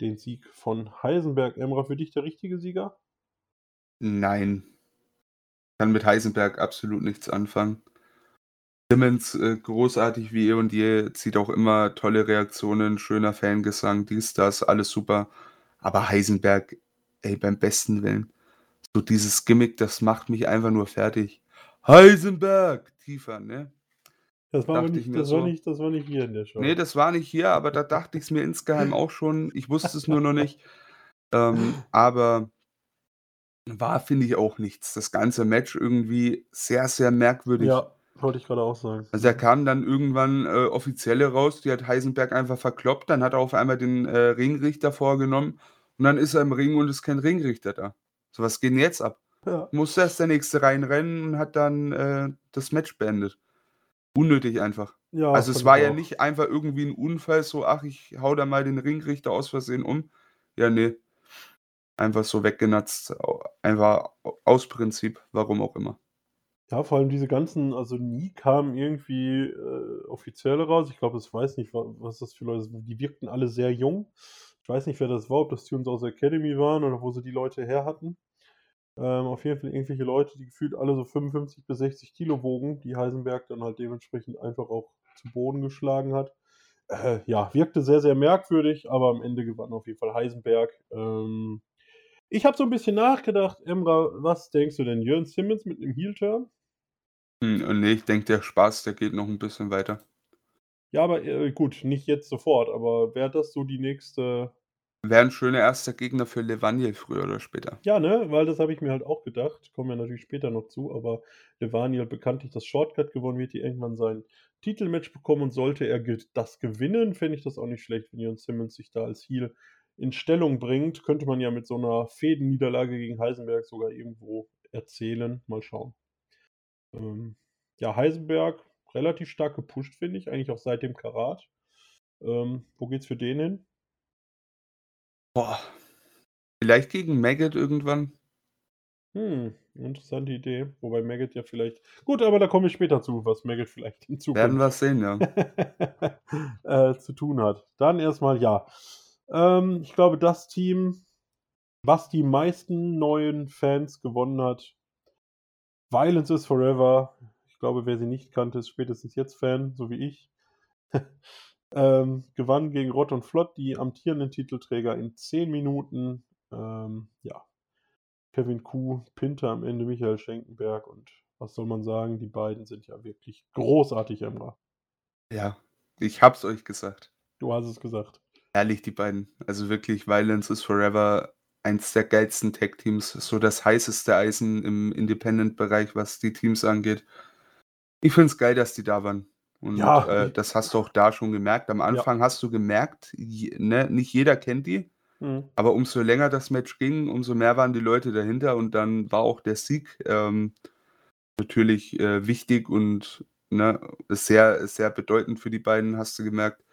S1: den Sieg von Heisenberg. Emra, für dich der richtige Sieger?
S2: Nein. Kann mit Heisenberg absolut nichts anfangen. Simmons, äh, großartig wie eh und je, zieht auch immer tolle Reaktionen, schöner Fangesang, dies, das, alles super. Aber Heisenberg, ey, beim besten Willen. So dieses Gimmick, das macht mich einfach nur fertig. Heisenberg! Tiefer, ne?
S1: Das war, nicht, das, so, war nicht, das war nicht hier in der Show.
S2: Nee, das war nicht hier, aber da dachte ich es mir insgeheim auch schon. Ich wusste es nur noch nicht. Ähm, aber war, finde ich, auch nichts. Das ganze Match irgendwie sehr, sehr merkwürdig. Ja,
S1: wollte ich gerade auch sagen.
S2: Also da kam dann irgendwann äh, Offizielle raus, die hat Heisenberg einfach verkloppt, dann hat er auf einmal den äh, Ringrichter vorgenommen und dann ist er im Ring und ist kein Ringrichter da. So, was geht denn jetzt ab? Ja. Musste erst der nächste reinrennen und hat dann äh, das Match beendet. Unnötig einfach. Ja, also es war ja nicht einfach irgendwie ein Unfall, so, ach, ich hau da mal den Ringrichter aus Versehen um. Ja, nee. Einfach so weggenatzt. Einfach aus Prinzip, warum auch immer.
S1: Ja, vor allem diese ganzen, also nie kamen irgendwie äh, offizielle raus. Ich glaube, ich weiß nicht, was das für Leute sind. Die wirkten alle sehr jung. Ich weiß nicht, wer das war, ob das Tunes aus der Academy waren oder wo sie die Leute her hatten. Ähm, auf jeden Fall irgendwelche Leute, die gefühlt alle so 55 bis 60 Kilo wogen, die Heisenberg dann halt dementsprechend einfach auch zu Boden geschlagen hat. Äh, ja, wirkte sehr, sehr merkwürdig, aber am Ende gewann auf jeden Fall Heisenberg. Ähm, ich habe so ein bisschen nachgedacht, Emra, was denkst du denn? Jörn Simmons mit einem Heel-Turn?
S2: Hm, nee, ich denke, der Spaß, der geht noch ein bisschen weiter.
S1: Ja, aber, äh, gut, nicht jetzt sofort, aber wäre das so die nächste
S2: Wäre 'n schöner erster Gegner für Levaniel früher oder später.
S1: Ja, ne, weil das habe ich mir halt auch gedacht. Kommen wir natürlich später noch zu, aber Levaniel bekanntlich das Shortcut gewonnen, wird hier irgendwann sein Titelmatch bekommen und sollte er das gewinnen, fände ich das auch nicht schlecht, wenn Jon Simmons sich da als Heel in Stellung bringt. Könnte man ja mit so 'ner Fehdenniederlage gegen Heisenberg sogar irgendwo erzählen. Mal schauen. Ähm, ja, Heisenberg relativ stark gepusht, finde ich, eigentlich auch seit dem Karat. Ähm, wo geht's für den hin?
S2: Boah. Vielleicht gegen Maggot irgendwann?
S1: Hm, interessante Idee. Wobei Maggot ja vielleicht gut, aber da komme ich später zu, was Maggot vielleicht in
S2: Werden
S1: Zukunft
S2: wir sehen, ja.
S1: äh, zu tun hat. Dann erst mal, ja. Ähm, ich glaube, das Team, was die meisten neuen Fans gewonnen hat Violence is Forever. Ich glaube, wer sie nicht kannte, ist spätestens jetzt Fan, so wie ich. Ähm, gewann gegen Rott und Flott, die amtierenden Titelträger in 10 Minuten. Ähm, ja. Kevin Kuh pinnte am Ende Michael Schenkenberg und was soll man sagen, die beiden sind ja wirklich großartig, Emra.
S2: Ja, ich habe es euch gesagt.
S1: Du hast es gesagt.
S2: Herrlich, die beiden. Also wirklich, Violence is Forever, eins der geilsten Tag-Teams, so das heißeste Eisen im Independent-Bereich, was die Teams angeht. Ich finde es geil, dass die da waren. Und
S1: Ja,
S2: äh, das hast du auch da schon gemerkt. Am
S1: Ja.
S2: Anfang hast du gemerkt, je ne, nicht jeder kennt die,
S1: Mhm.
S2: aber umso länger das Match ging, umso mehr waren die Leute dahinter und dann war auch der Sieg, ähm, natürlich, äh, wichtig und, ne, sehr sehr bedeutend für die beiden, hast du gemerkt.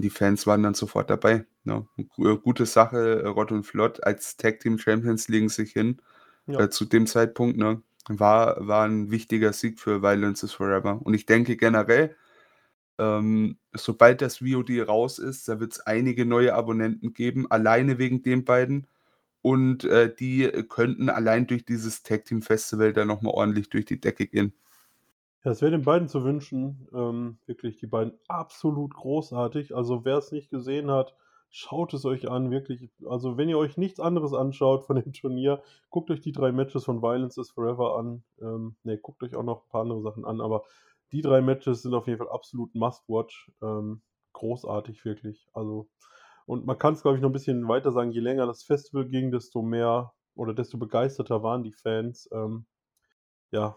S2: Die Fans waren dann sofort dabei, ne? Äh, gute Sache, äh, Rott und Flott als Tag Team Champions legen sich hin,
S1: Ja.
S2: äh, zu dem Zeitpunkt, ne? War war 'n wichtiger Sieg für Violence is Forever. Und ich denke generell, ähm, sobald das VOD raus ist, da wird's einige neue Abonnenten geben, alleine wegen den beiden. Und, äh, die, könnten allein durch dieses Tag Team Festival dann noch mal ordentlich durch die Decke gehen.
S1: Es wäre den beiden zu wünschen. Ähm, wirklich, die beiden absolut großartig. Also, wer es nicht gesehen hat, schaut es euch an, wirklich. Also, wenn ihr euch nichts anderes anschaut von dem Turnier, guckt euch die 3 Matches von Violence is Forever an. Ähm, ne, guckt euch auch noch 'n paar andere Sachen an, aber die 3 Matches sind auf jeden Fall absolut must watch. Ähm, großartig, wirklich. Also und man kann's, glaube ich, noch 'n bisschen weiter sagen, je länger das Festival ging, desto mehr oder desto begeisterter waren die Fans. Ähm, ja,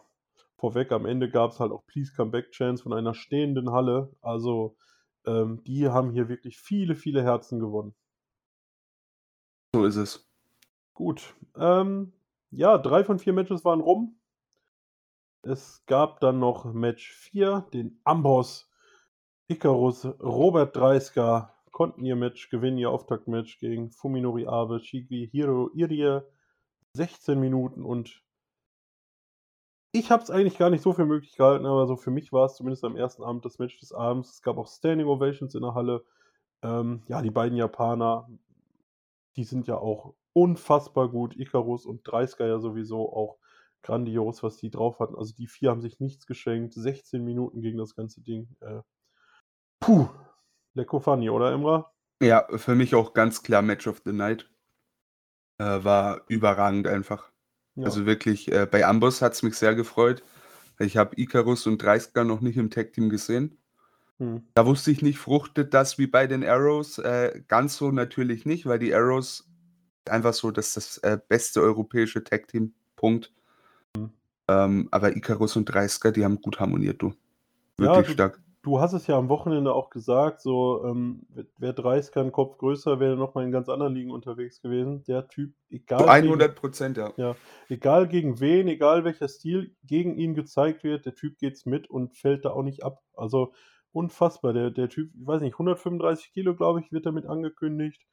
S1: vorweg, am Ende gab's halt auch Please Come Back Chants von einer stehenden Halle. Also, ähm, die haben hier wirklich viele, viele Herzen gewonnen.
S2: So ist es.
S1: Gut, ähm, ja, 3 von 4 Matches waren rum. Es gab dann noch Match 4, den Amboss Icarus, Robert Dreisker konnten ihr Match gewinnen, ihr Auftaktmatch gegen Fuminori Abe, Shigehiro Irie. 16 Minuten und ich habe es eigentlich gar nicht so für möglich gehalten, aber so für mich war's zumindest am ersten Abend das Match des Abends. Es gab auch Standing Ovations in der Halle. Ähm, ja, die beiden Japaner, die sind ja auch unfassbar gut. Icarus und Dreisker ja sowieso auch grandios, was die drauf hatten. Also, die 4 haben sich nichts geschenkt. 16 Minuten ging das ganze Ding. Äh, puh, lecko funny, oder Emra?
S2: Ja, für mich auch ganz klar Match of the Night. Äh, war überragend einfach.
S1: Ja.
S2: Also wirklich, äh, bei Amboss hat's mich sehr gefreut. Ich habe Icarus und Dreisker noch nicht im Tag Team gesehen.
S1: Mhm.
S2: Da wusste ich nicht, fruchtet das wie bei den Arrows? Äh, ganz so natürlich nicht, weil die Arrows einfach so das das, äh, beste europäische Tag Team, Punkt.
S1: Mhm.
S2: Ähm, aber Icarus und Dreisker, die haben gut harmoniert, du.
S1: Ja,
S2: Wirklich
S1: du
S2: stark.
S1: Du hast es ja am Wochenende auch gesagt, so, ähm, w wäre Dreisker 'n Kopf größer, wäre er noch mal in ganz anderen Ligen unterwegs gewesen. Der Typ, egal gegen
S2: 100 ja.
S1: ja, egal gegen wen, egal welcher Stil gegen ihn gezeigt wird, der Typ geht's mit und fällt da auch nicht ab. Also, unfassbar. Der der Typ, ich weiß nicht, 135 Kilo, glaube ich, wird damit angekündigt.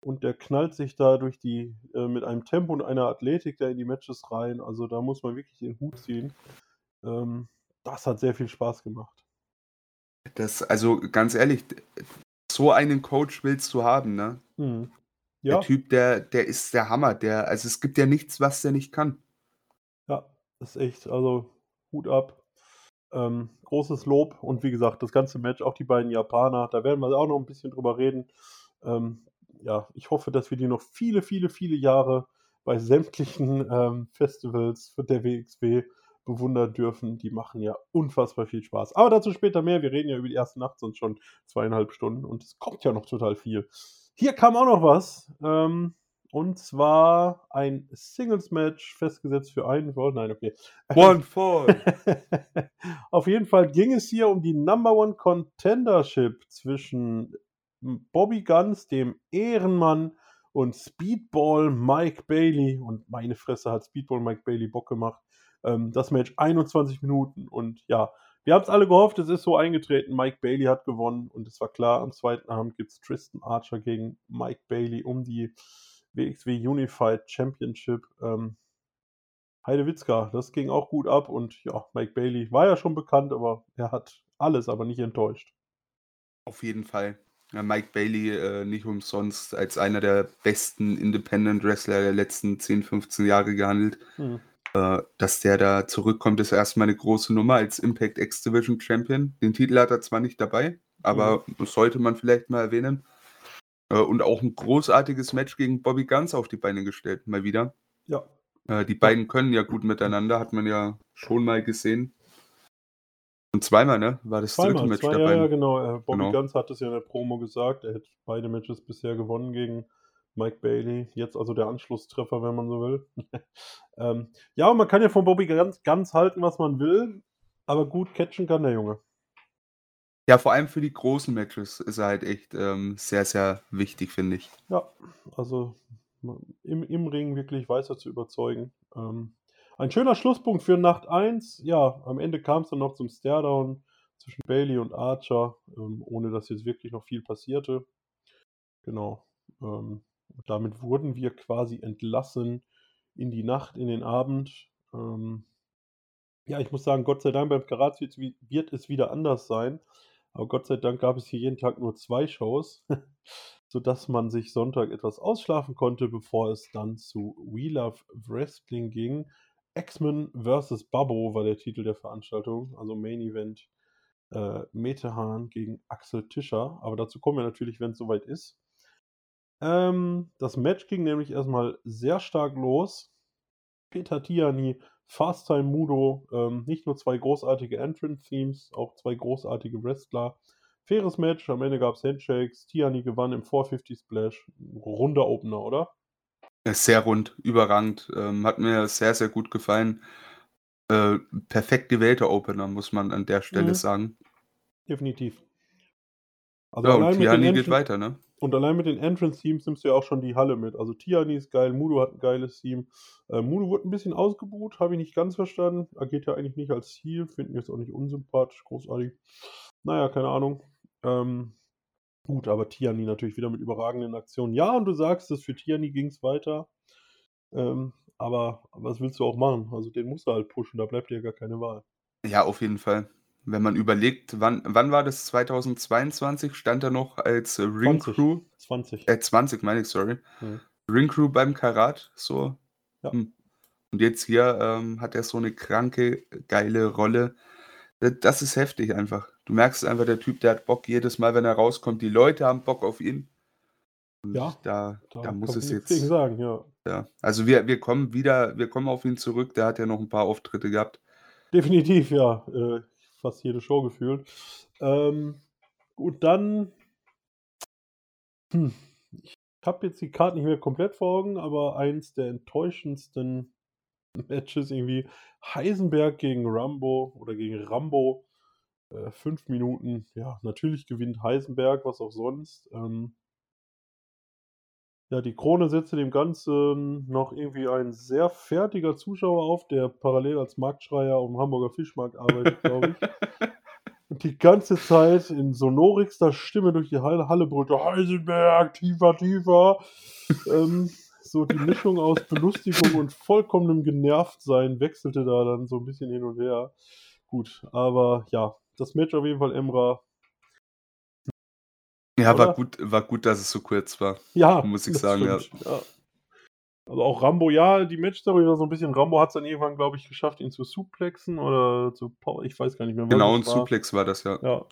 S1: Und der knallt sich da durch die äh, mit einem Tempo und einer Athletik da in die Matches rein. Also, da muss man wirklich den Hut ziehen. Ähm, das hat sehr viel Spaß gemacht.
S2: Das also, ganz ehrlich, so einen Coach willst du haben, ne?
S1: Mhm.
S2: Der
S1: Ja.
S2: Typ, der der ist der Hammer. Der also, es gibt ja nichts, was der nicht kann.
S1: Ja, ist echt also, Hut ab. Ähm, großes Lob und wie gesagt, das ganze Match, auch die beiden Japaner, da werden wir auch noch 'n bisschen drüber reden. Ähm, ja, ich hoffe, dass wir die noch viele, viele, viele Jahre bei sämtlichen, ähm, Festivals für der WXW bewundern dürfen. Die machen ja unfassbar viel Spaß. Aber dazu später mehr. Wir reden ja über die erste Nacht sonst schon zweieinhalb Stunden und es kommt ja noch total viel. Hier kam auch noch was. Ähm, und zwar ein Singles-Match festgesetzt für einen Fall. Nein, okay.
S2: One Fall.
S1: Auf jeden Fall ging es hier um die Number One Contendership zwischen Bobby Guns, dem Ehrenmann, und Speedball Mike Bailey. Und meine Fresse hat Speedball Mike Bailey Bock gemacht. Ähm, das Match 21 Minuten. Und ja, wir haben es alle gehofft, es ist so eingetreten. Mike Bailey hat gewonnen. Und es war klar, am zweiten Abend gibt es Tristan Archer gegen Mike Bailey um die WXW Unified Championship. Ähm, Heidewitzka, das ging auch gut ab. Und ja, Mike Bailey war ja schon bekannt, aber er hat alles, aber nicht enttäuscht.
S2: Auf jeden Fall. Ja, Mike Bailey äh, nicht umsonst als einer der besten Independent Wrestler der letzten 10, 15 Jahre gehandelt. Mhm. Äh, dass der da zurückkommt, ist erstmal eine große Nummer als Impact X Division Champion. Den Titel hat er zwar nicht dabei, aber mhm. sollte man vielleicht mal erwähnen. Äh, und auch ein großartiges Match gegen Bobby Guns auf die Beine gestellt, mal wieder.
S1: Ja.
S2: Äh, die beiden können ja gut miteinander, hat man ja schon mal gesehen. Und zweimal, ne? War das
S1: Zweimal, dritte Match zwei, dabei? Ja, ja, genau. Bobby genau. Guns hat es ja in der Promo gesagt. Er hätte beide Matches bisher gewonnen gegen Mike Bailey. Jetzt also der Anschlusstreffer, wenn man so will. ähm, ja, man kann ja von Bobby Guns, Guns halten, was man will. Aber gut catchen kann der Junge.
S2: Ja, vor allem für die großen Matches ist er halt echt ähm, sehr, sehr wichtig, finde ich.
S1: Ja, also im, im Ring wirklich weiß er zu überzeugen. Ähm, ein schöner Schlusspunkt für Nacht 1. Ja, am Ende kam es dann noch zum Staredown zwischen Bailey und Archer, ähm, ohne dass jetzt wirklich noch viel passierte. Genau. Ähm, damit wurden wir quasi entlassen in die Nacht, in den Abend. Ähm, ja, ich muss sagen, Gott sei Dank beim Karat wird es wieder anders sein. Aber Gott sei Dank gab es hier jeden Tag nur zwei Shows, sodass man sich Sonntag etwas ausschlafen konnte, bevor es dann zu We Love Wrestling ging. X-Men vs. Babbo war der Titel der Veranstaltung, also Main Event äh, Metehan gegen Axel Tischer. Aber dazu kommen wir natürlich, wenn es soweit ist. Ähm, das Match ging nämlich erstmal sehr stark los. Peter Tiani, Fast Time Mudo, ähm, nicht nur zwei großartige Entrance-Themes, auch zwei großartige Wrestler. Faires Match, am Ende gab es Handshakes. Tiani gewann im 450 Splash. Runder Opener, oder?
S2: Sehr rund, überragend. Ähm, hat mir sehr, sehr gut gefallen. Äh, perfekt gewählter Opener, muss man an der Stelle mhm. sagen.
S1: Definitiv.
S2: Also ja, und Tiani geht weiter, ne?
S1: Und allein mit den Entrance-Teams nimmst du ja auch schon die Halle mit. Also Tiani ist geil, Mudo hat ein geiles Team. Äh, Mudo wurde ein bisschen ausgebucht, habe ich nicht ganz verstanden. Agiert ja eigentlich nicht als Ziel, finden jetzt auch nicht unsympathisch, großartig. Naja, keine Ahnung. Ähm, Gut, aber Tiani natürlich wieder mit überragenden Aktionen. Ja, und du sagst es, für Tiani ging es weiter. Ähm, aber was willst du auch machen? Also den musst du halt pushen, da bleibt dir ja gar keine Wahl.
S2: Ja, auf jeden Fall. Wenn man überlegt, wann, wann war das 2022? Stand er noch als Ring 20, Crew?
S1: 20.
S2: Äh, 20 meine ich, sorry. Ja. Ring Crew beim Karat, so. Ja. Hm. Und jetzt hier ähm, hat er so eine kranke, geile Rolle. Das ist heftig einfach. Du merkst einfach, der Typ, der hat Bock jedes Mal, wenn er rauskommt. Die Leute haben Bock auf ihn.
S1: Und ja,
S2: da, da, da muss es jetzt.
S1: Sagen, ja.
S2: ja. Also wir, wir kommen wieder, wir kommen auf ihn zurück. Der hat ja noch ein paar Auftritte gehabt.
S1: Definitiv, ja. Fast jede Show gefühlt. Ähm, gut, dann. Hm, ich habe jetzt die Karte nicht mehr komplett vor Augen, aber eins der enttäuschendsten Matches irgendwie Heisenberg gegen Rambo oder gegen Rambo. Äh, fünf Minuten, ja, natürlich gewinnt Heisenberg, was auch sonst. Ähm, ja, die Krone setzte dem Ganzen noch irgendwie ein sehr fertiger Zuschauer auf, der parallel als Marktschreier auf dem Hamburger Fischmarkt arbeitet, glaube ich. Und die ganze Zeit in sonorigster Stimme durch die Halle brüllte Heisenberg, tiefer, tiefer. ähm, so die Mischung aus Belustigung und vollkommenem Genervtsein wechselte da dann so ein bisschen hin und her. Gut, aber ja, das Match auf jeden Fall Emra.
S2: Ja, war gut, war gut, dass es so kurz war.
S1: Ja,
S2: muss ich sagen, ja.
S1: ja. Also auch Rambo, ja, die Match-Story war so ein bisschen. Rambo hat es dann irgendwann, glaube ich, geschafft, ihn zu suplexen oder zu Power. Ich weiß gar nicht mehr.
S2: Genau, ein Suplex war das, ja.
S1: Ja.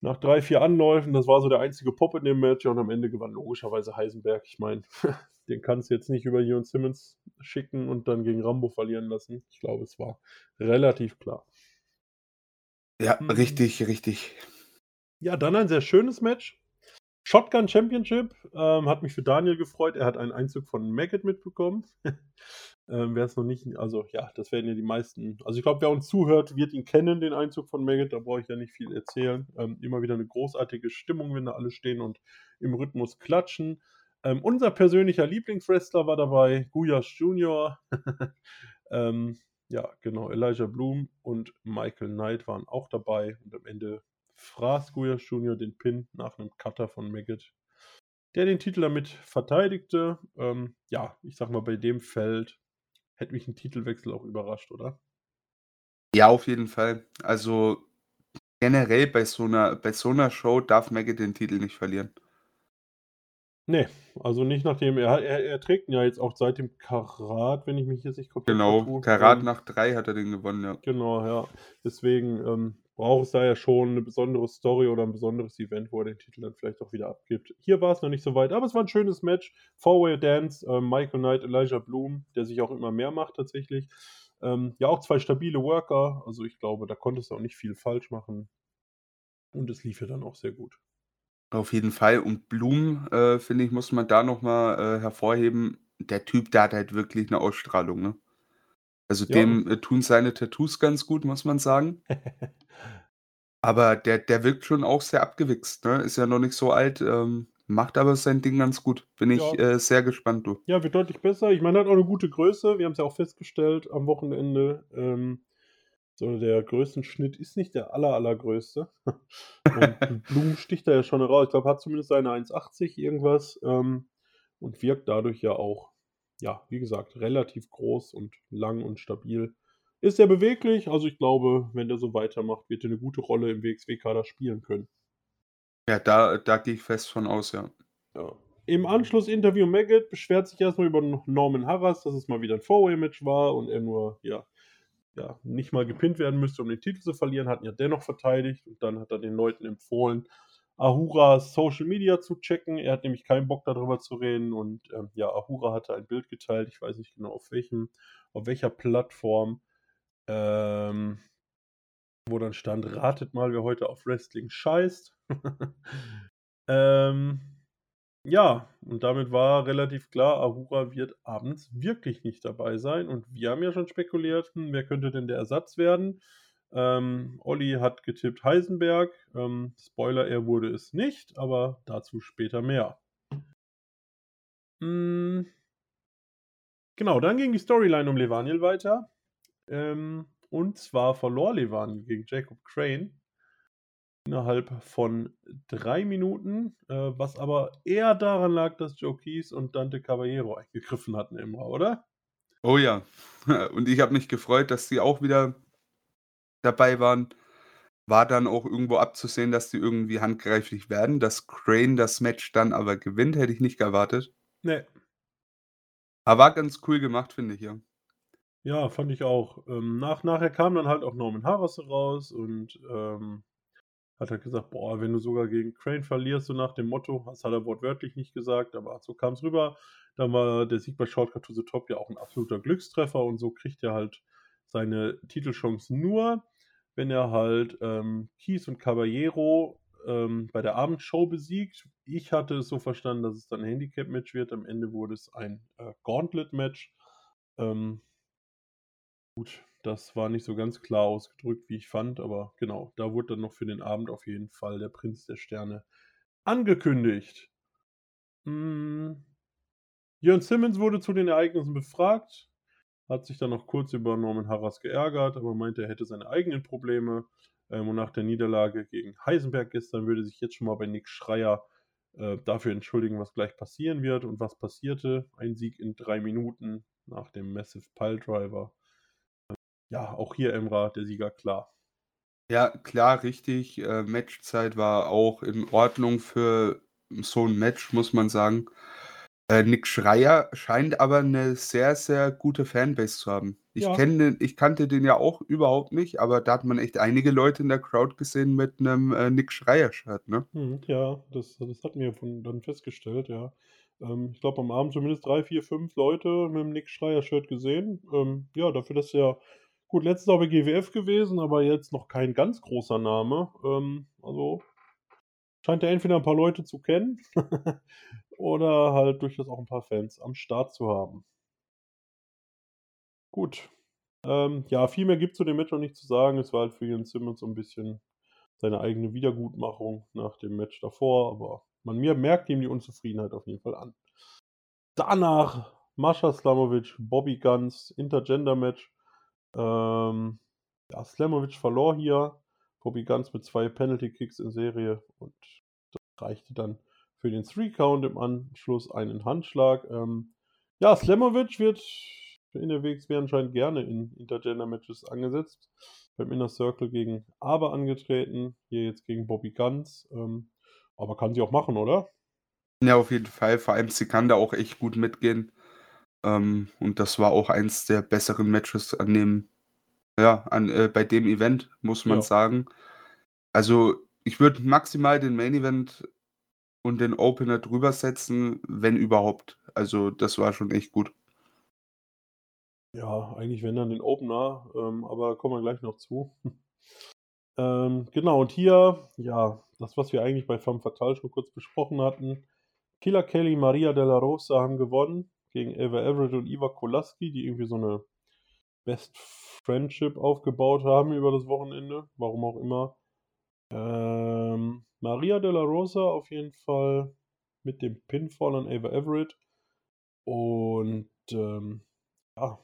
S1: Nach drei, vier Anläufen, das war so der einzige Pop in dem Match und am Ende gewann logischerweise Heisenberg. Ich meine, den kannst du jetzt nicht über Jon Simmons schicken und dann gegen Rambo verlieren lassen. Ich glaube, es war relativ klar.
S2: Ja, hm. richtig, richtig.
S1: Ja, dann ein sehr schönes Match. Shotgun Championship ähm, hat mich für Daniel gefreut. Er hat einen Einzug von Maggot mitbekommen. ähm, wer es noch nicht, also ja, das werden ja die meisten. Also ich glaube, wer uns zuhört, wird ihn kennen, den Einzug von Maggot. Da brauche ich ja nicht viel erzählen. Ähm, immer wieder eine großartige Stimmung, wenn da alle stehen und im Rhythmus klatschen. Ähm, unser persönlicher Lieblingswrestler war dabei, Guyas Jr. Ähm, ja, genau, Elijah Bloom und Michael Knight waren auch dabei und am Ende fraß Guyas Jr. den Pin nach einem Cutter von Maggot, der den Titel damit verteidigte. Ähm, ja, ich sag mal, bei dem Feld hätte mich ein Titelwechsel auch überrascht, oder?
S2: Ja, auf jeden Fall. Also generell bei so einer, bei so einer Show darf Maggot den Titel nicht verlieren.
S1: Nee, also nicht nachdem er, er, er trägt ihn ja jetzt auch seit dem Karat, wenn ich mich jetzt nicht
S2: komplett Genau, vertue. Karat ähm, nach drei hat er den gewonnen, ja.
S1: Genau, ja. Deswegen ähm, braucht es da ja schon eine besondere Story oder ein besonderes Event, wo er den Titel dann vielleicht auch wieder abgibt. Hier war es noch nicht so weit, aber es war ein schönes Match. Four-Way Dance, äh, Michael Knight, Elijah Bloom, der sich auch immer mehr macht tatsächlich. Ähm, ja, auch zwei stabile Worker, also ich glaube, da konntest du auch nicht viel falsch machen. Und es lief ja dann auch sehr gut.
S2: Auf jeden Fall. Und Blum, äh, finde ich, muss man da nochmal äh, hervorheben. Der Typ, der hat halt wirklich eine Ausstrahlung, ne? Also Ja. dem äh, tun seine Tattoos ganz gut, muss man sagen. Aber der, der wirkt schon auch sehr abgewichst, ne? Ist ja noch nicht so alt, ähm, macht aber sein Ding ganz gut. Bin ich Ja. äh, sehr gespannt, du.
S1: Ja, wird deutlich besser. Ich meine, er hat auch eine gute Größe. Wir haben es ja auch festgestellt am Wochenende. Ähm, so der Größenschnitt ist nicht der aller, allergrößte. und Blum sticht da ja schon raus. Ich glaube, hat zumindest seine 1,80 irgendwas ähm, und wirkt dadurch ja auch, ja, wie gesagt, relativ groß und lang und stabil. Ist sehr beweglich, also ich glaube, wenn der so weitermacht, wird er eine gute Rolle im WXW-Kader spielen können.
S2: Ja, da, da gehe ich fest von aus, ja.
S1: ja. Im Anschluss-Interview Maggot beschwert sich erstmal über Norman Harras, dass es mal wieder ein Four-Way-Match war und er nur, ja, ja, nicht mal gepinnt werden müsste, um den Titel zu verlieren, hatten ja dennoch verteidigt und dann hat er den Leuten empfohlen, Ahuras Social Media zu checken. Er hat nämlich keinen Bock darüber zu reden und ähm, ja, Ahura hatte ein Bild geteilt, ich weiß nicht genau auf welchem, auf welcher Plattform, ähm, wo dann stand, ratet mal, wer heute auf Wrestling scheißt. ähm, ja, und damit war relativ klar, Ahura wird abends wirklich nicht dabei sein. Und wir haben ja schon spekuliert, hm, wer könnte denn der Ersatz werden? Ähm, Olli hat getippt Heisenberg. Ähm, Spoiler, er wurde es nicht, aber dazu später mehr. Hm, genau, dann ging die Storyline um Levaniel weiter. Ähm, und zwar verlor Levaniel gegen Jacob Crane innerhalb von drei Minuten, äh, was aber eher daran lag, dass Joe Keys und Dante Caballero eingegriffen hatten, immer, oder?
S2: Oh ja. Und ich habe mich gefreut, dass sie auch wieder dabei waren. War dann auch irgendwo abzusehen, dass die irgendwie handgreiflich werden. Dass Crane das Match dann aber gewinnt, hätte ich nicht erwartet.
S1: Nee.
S2: Aber war ganz cool gemacht, finde ich, ja.
S1: Ja, fand ich auch. Ähm, nach, nachher kam dann halt auch Norman Harris raus und ähm, hat er gesagt, boah, wenn du sogar gegen Crane verlierst, so nach dem Motto, das hat er wortwörtlich nicht gesagt, aber so kam es rüber. Dann war der Sieg bei Shortcut to the Top ja auch ein absoluter Glückstreffer und so kriegt er halt seine Titelchance nur, wenn er halt ähm, Kies und Caballero ähm, bei der Abendshow besiegt. Ich hatte es so verstanden, dass es dann ein Handicap-Match wird. Am Ende wurde es ein äh, Gauntlet-Match. Ähm, gut, das war nicht so ganz klar ausgedrückt, wie ich fand, aber genau, da wurde dann noch für den Abend auf jeden Fall der Prinz der Sterne angekündigt. Hm. Jörn Simmons wurde zu den Ereignissen befragt, hat sich dann noch kurz über Norman Harras geärgert, aber meinte, er hätte seine eigenen Probleme. Ähm, und nach der Niederlage gegen Heisenberg gestern würde sich jetzt schon mal bei Nick Schreier äh, dafür entschuldigen, was gleich passieren wird. Und was passierte? Ein Sieg in drei Minuten nach dem Massive Pile Driver ja, auch hier Emra, der Sieger, klar.
S2: Ja, klar, richtig. Äh, Matchzeit war auch in Ordnung für so ein Match, muss man sagen. Äh, Nick Schreier scheint aber 'ne sehr, sehr gute Fanbase zu haben. Ich
S1: Ja.
S2: kenne den ich kannte den ja auch überhaupt nicht, aber da hat man echt einige Leute in der Crowd gesehen mit 'nem, äh, Nick Schreier-Shirt, ne?
S1: Mhm, ja, das das hatten wir von dann festgestellt, ja. Ähm, ich glaube, am Abend zumindest 3, 4, 5 Leute mit'm Nick Schreier-Shirt gesehen. Ähm, ja, dafür, dass er gut, letztes Jahr bei GWF gewesen, aber jetzt noch kein ganz großer Name. Ähm, also scheint er entweder 'n paar Leute zu kennen oder halt durchaus auch 'n paar Fans am Start zu haben. Gut. Ähm, ja, viel mehr gibt's zu dem Match auch nicht zu sagen. Es war halt für Ian Simmons so 'n bisschen seine eigene Wiedergutmachung nach dem Match davor, aber man mir merkt ihm die Unzufriedenheit auf jeden Fall an. Danach Mascha Slamovich, Bobby Guns, Intergender-Match. Ähm, ja, Slamovich verlor hier. Bobby Guns mit 2 Penalty Kicks in Serie und das reichte dann für den Three Count, im Anschluss einen Handschlag. Ähm, ja, Slamovich wird in der WXW anscheinend gerne in Intergender-Matches angesetzt. Beim Inner Circle gegen Aber angetreten, hier jetzt gegen Bobby Guns. Ähm, aber kann sie auch machen, oder?
S2: Ja, auf jeden Fall. Vor allem, sie kann da auch echt gut mitgehen. Ähm, und das war auch eins der besseren Matches an dem ja, an äh, bei dem Event, muss man
S1: Ja.
S2: sagen. Also, ich würde maximal den Main Event und den Opener drüber setzen, wenn überhaupt. Also, das war schon echt gut.
S1: Ja, eigentlich wenn dann den Opener, ähm, aber kommen wir gleich noch zu. Ähm, genau, und hier, ja, das, was wir eigentlich bei Femme Fatale schon kurz besprochen hatten. Killer Kelly, Maria de la Rosa haben gewonnen gegen Ava Everett und Iva Kolaski, die irgendwie so 'ne Best Friendship aufgebaut haben über das Wochenende, warum auch immer. Ähm, Maria de la Rosa auf jeden Fall mit dem Pinfall an Ava Everett. Und, ähm, ja,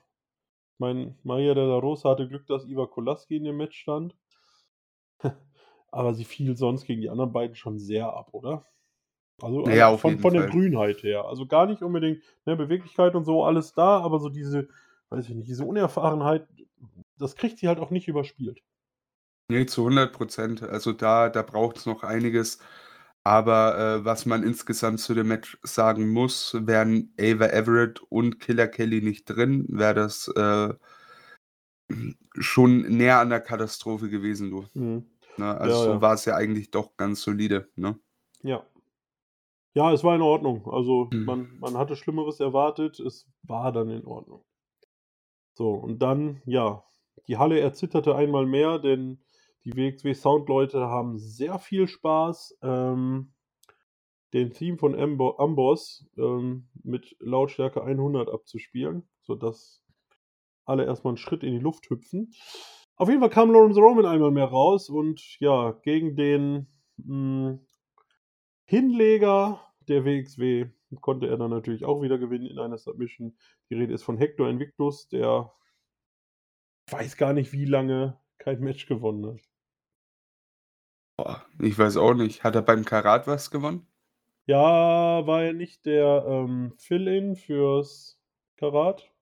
S1: ich meine, Maria de la Rosa hatte Glück, dass Iva Kolaski in dem Match stand. Aber sie fiel sonst gegen die anderen beiden schon sehr ab, oder? Also,
S2: Ja,
S1: also
S2: auf
S1: von von der. Grünheit her. Also, gar nicht unbedingt, ne, Beweglichkeit und so, alles da, aber so diese, weiß ich nicht, diese Unerfahrenheit, das kriegt sie halt auch nicht überspielt.
S2: Ne, zu 100% Also, da da braucht's noch einiges. Aber, äh, was man insgesamt zu dem Match sagen muss, wären Ava Everett und Killer Kelly nicht drin, wäre das, äh schon näher an der Katastrophe gewesen, du.
S1: Mhm.
S2: Ne, also,
S1: Ja,
S2: so
S1: ja.
S2: war's ja eigentlich doch ganz solide, ne?
S1: Ja. Ja, es war in Ordnung. Also,
S2: Mhm.
S1: man man hatte Schlimmeres erwartet, es war dann in Ordnung. So, und dann, ja, die Halle erzitterte einmal mehr, denn die WXW-Soundleute haben sehr viel Spaß, ähm, den Theme von Ambo Amboss, ähm, mit Lautstärke 100 abzuspielen, sodass alle erst mal 'n Schritt in die Luft hüpfen. Auf jeden Fall kam Lawrence Roman einmal mehr raus und ja, gegen den, hm, Hinleger der WXW konnte er dann natürlich auch wieder gewinnen in einer Submission. Die Rede ist von Hector Invictus, der weiß gar nicht, wie lange kein Match gewonnen hat.
S2: Boah, ich weiß auch nicht. Hat er beim Karat was gewonnen?
S1: Ja, war er nicht der, ähm, Fill-in fürs Karat?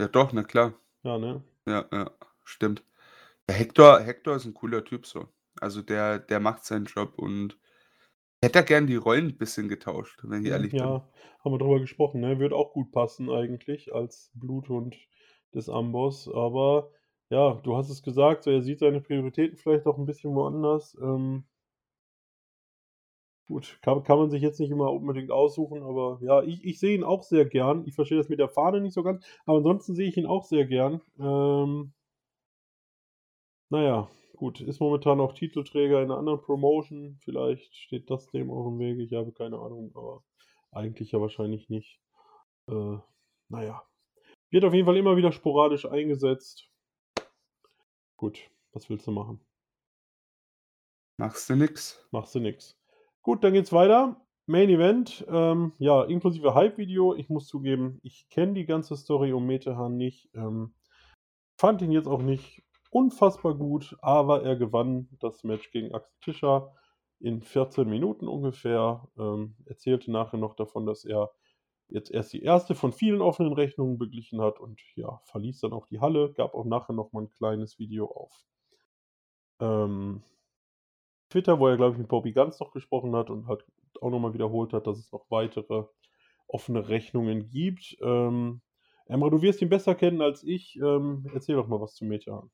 S2: Ja doch, na klar.
S1: Ja, ne?
S2: Ja, ja, stimmt. Hector Hector ist 'n cooler Typ so. Also, der der macht seinen Job und hätte da gern die Rollen 'n bisschen getauscht, wenn ich ehrlich bin.
S1: ja, haben wir drüber gesprochen, ne? Würde auch gut passen eigentlich als Bluthund des Amboss. Aber ja, du hast es gesagt, so er sieht seine Prioritäten vielleicht auch 'n bisschen woanders. Ähm gut, kann kann man sich jetzt nicht immer unbedingt aussuchen, aber ja, ich ich sehe ihn auch sehr gern. Ich verstehe das mit der Fahne nicht so ganz, aber ansonsten sehe ich ihn auch sehr gern. Ähm na ja, gut, ist momentan auch Titelträger in 'ner anderen Promotion. Vielleicht steht das dem auch im Wege, ich habe keine Ahnung, aber eigentlich ja wahrscheinlich nicht. Äh, na ja. Wird auf jeden Fall immer wieder sporadisch eingesetzt. Gut, was willst du machen?
S2: Machst du nix.
S1: Machst du nix. Gut, dann geht's weiter. Main Event, ähm, ja, inklusive Hype-Video. Ich muss zugeben, ich kenne die ganze Story um Metehan nicht. Ähm, fand ihn jetzt auch nicht unfassbar gut, aber er gewann das Match gegen Axel Tischer in 14 Minuten ungefähr. Ähm, erzählte nachher noch davon, dass er jetzt erst die erste von vielen offenen Rechnungen beglichen hat und ja, verließ dann auch die Halle. Gab auch nachher noch mal 'n kleines Video auf ähm, Twitter, wo er, glaube ich, mit Bobby Guns noch gesprochen hat und halt auch noch mal wiederholt hat, dass es noch weitere offene Rechnungen gibt. Ähm, Emre, du wirst ihn besser kennen als ich. Ähm, erzähl doch mal was zu Metehan.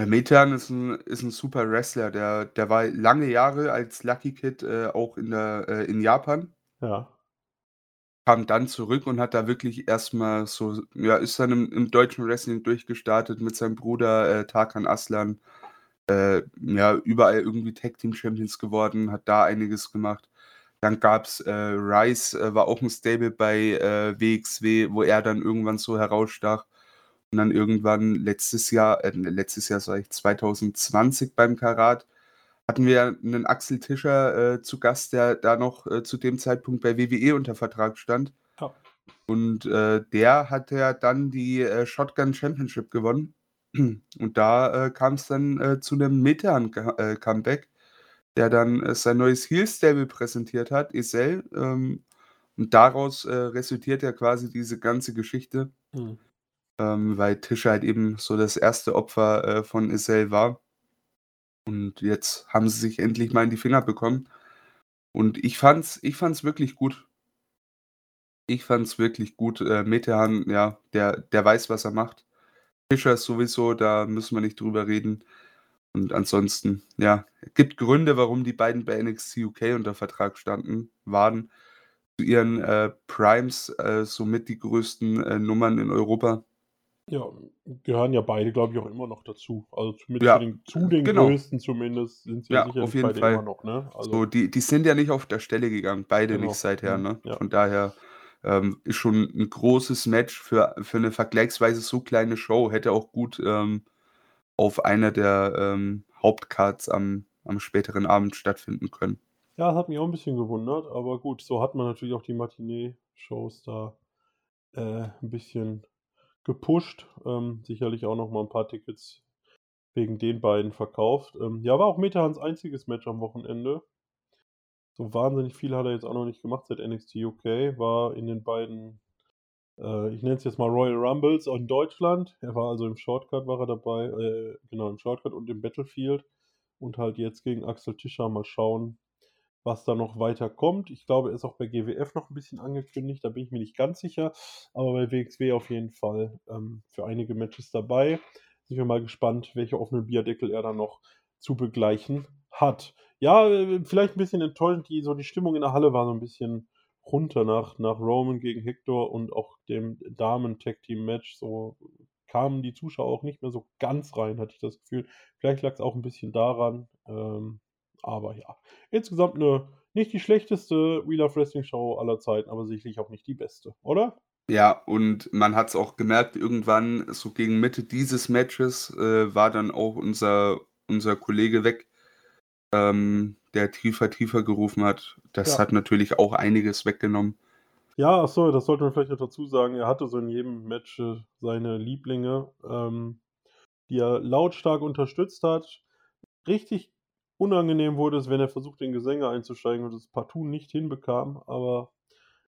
S2: Ja, Metehan ist ein, ist 'n super Wrestler. Der der war lange Jahre als Lucky Kid, äh, auch in der äh, in Japan.
S1: Ja.
S2: Kam dann zurück und hat da wirklich erstmal so ja, ist dann im im deutschen Wrestling durchgestartet mit seinem Bruder, äh, Tarkan Aslan. Äh, ja, überall irgendwie Tag Team Champions geworden, hat da einiges gemacht. Dann gab's, äh, Rice, äh, war auch ein Stable bei, WXW, wo er dann irgendwann so herausstach. Und dann irgendwann letztes Jahr äh, letztes Jahr sage ich, 2020 beim Karat hatten wir einen Axel Tischer, äh, zu Gast, der da noch, äh, zu dem Zeitpunkt bei WWE unter Vertrag stand.
S1: Ja.
S2: Und, äh, der hat ja dann die, äh, Shotgun Championship gewonnen. Und da, äh, kam's dann, äh, zu 'nem Metehan äh, Comeback, der dann, sein neues Heel Stable präsentiert hat, Isel. Ähm, und daraus, resultiert ja quasi diese ganze Geschichte.
S1: Mhm.
S2: Ähm, weil Tischer halt eben so das erste Opfer, äh, von Isel war. Und jetzt haben sie sich endlich mal in die Finger bekommen. Und ich fand's ich fand's wirklich gut. Ich fand's wirklich gut. Äh, Metehan, ja, der der weiß, was er macht. Fischer sowieso, da müssen wir nicht drüber reden. Und ansonsten, ja, gibt Gründe, warum die beiden bei NXT UK unter Vertrag standen waren. Zu ihren, äh, Primes, äh, somit die größten, äh, Nummern in Europa.
S1: Ja, gehören ja beide, glaube ich, auch immer noch dazu. Also zumindest
S2: Ja,
S1: zu den zu den
S2: genau.
S1: größten zumindest sind sie ja
S2: Ja, auf jeden
S1: beide immer
S2: Fall.
S1: noch, ne? Also
S2: So, die die sind ja nicht auf der Stelle gegangen, beide nicht
S1: Genau.
S2: seither,
S1: Mhm.
S2: ne?
S1: Ja.
S2: Von daher, ähm, ist schon 'n großes Match für für 'ne vergleichsweise so kleine Show. Hätte auch gut, ähm, auf einer der, ähm, Hauptcards am am späteren Abend stattfinden können.
S1: Ja, hat mich auch 'n bisschen gewundert, aber gut, so hat man natürlich auch die Matinee-Shows da, äh, 'n bisschen gepusht. Ähm, sicherlich auch noch mal 'n paar Tickets wegen den beiden verkauft. Ähm, ja, war auch Metehans einziges Match am Wochenende. So wahnsinnig viel hat er jetzt auch noch nicht gemacht seit NXT UK. War in den beiden, äh, ich nenne es jetzt mal Royal Rumbles in Deutschland. Er war also im Shortcut war er dabei, äh, genau, im Shortcut und im Battlefield. Und halt jetzt gegen Axel Tischer. Mal schauen, was da noch weiter kommt. Ich glaube, er ist auch bei GWF noch 'n bisschen angekündigt, da bin ich mir nicht ganz sicher, aber bei WXW auf jeden Fall, ähm, für einige Matches dabei. Sind wir mal gespannt, welche offenen Bierdeckel er da noch zu begleichen hat. Ja, äh, vielleicht 'n bisschen enttäuschend, die so die Stimmung in der Halle war so 'n bisschen runter nach nach Roman gegen Hector und auch dem Damen-Tag-Team-Match. So kamen die Zuschauer auch nicht mehr so ganz rein, hatte ich das Gefühl. Vielleicht lag's auch 'n bisschen daran, ähm, aber ja. Insgesamt 'ne nicht die schlechteste We Love Wrestling Show aller Zeiten, aber sicherlich auch nicht die beste, oder?
S2: Ja, und man hat's auch gemerkt, irgendwann so gegen Mitte dieses Matches, äh, war dann auch unser unser Kollege weg, ähm, der tiefer, tiefer gerufen hat. Das
S1: Ja.
S2: hat natürlich auch einiges weggenommen.
S1: Ja, ach so, das sollte man vielleicht noch dazu sagen. Er hatte so in jedem Match, äh, seine Lieblinge, ähm, die er lautstark unterstützt hat. Richtig unangenehm wurde es, wenn er versucht, in Gesänge einzusteigen und es partout nicht hinbekam, aber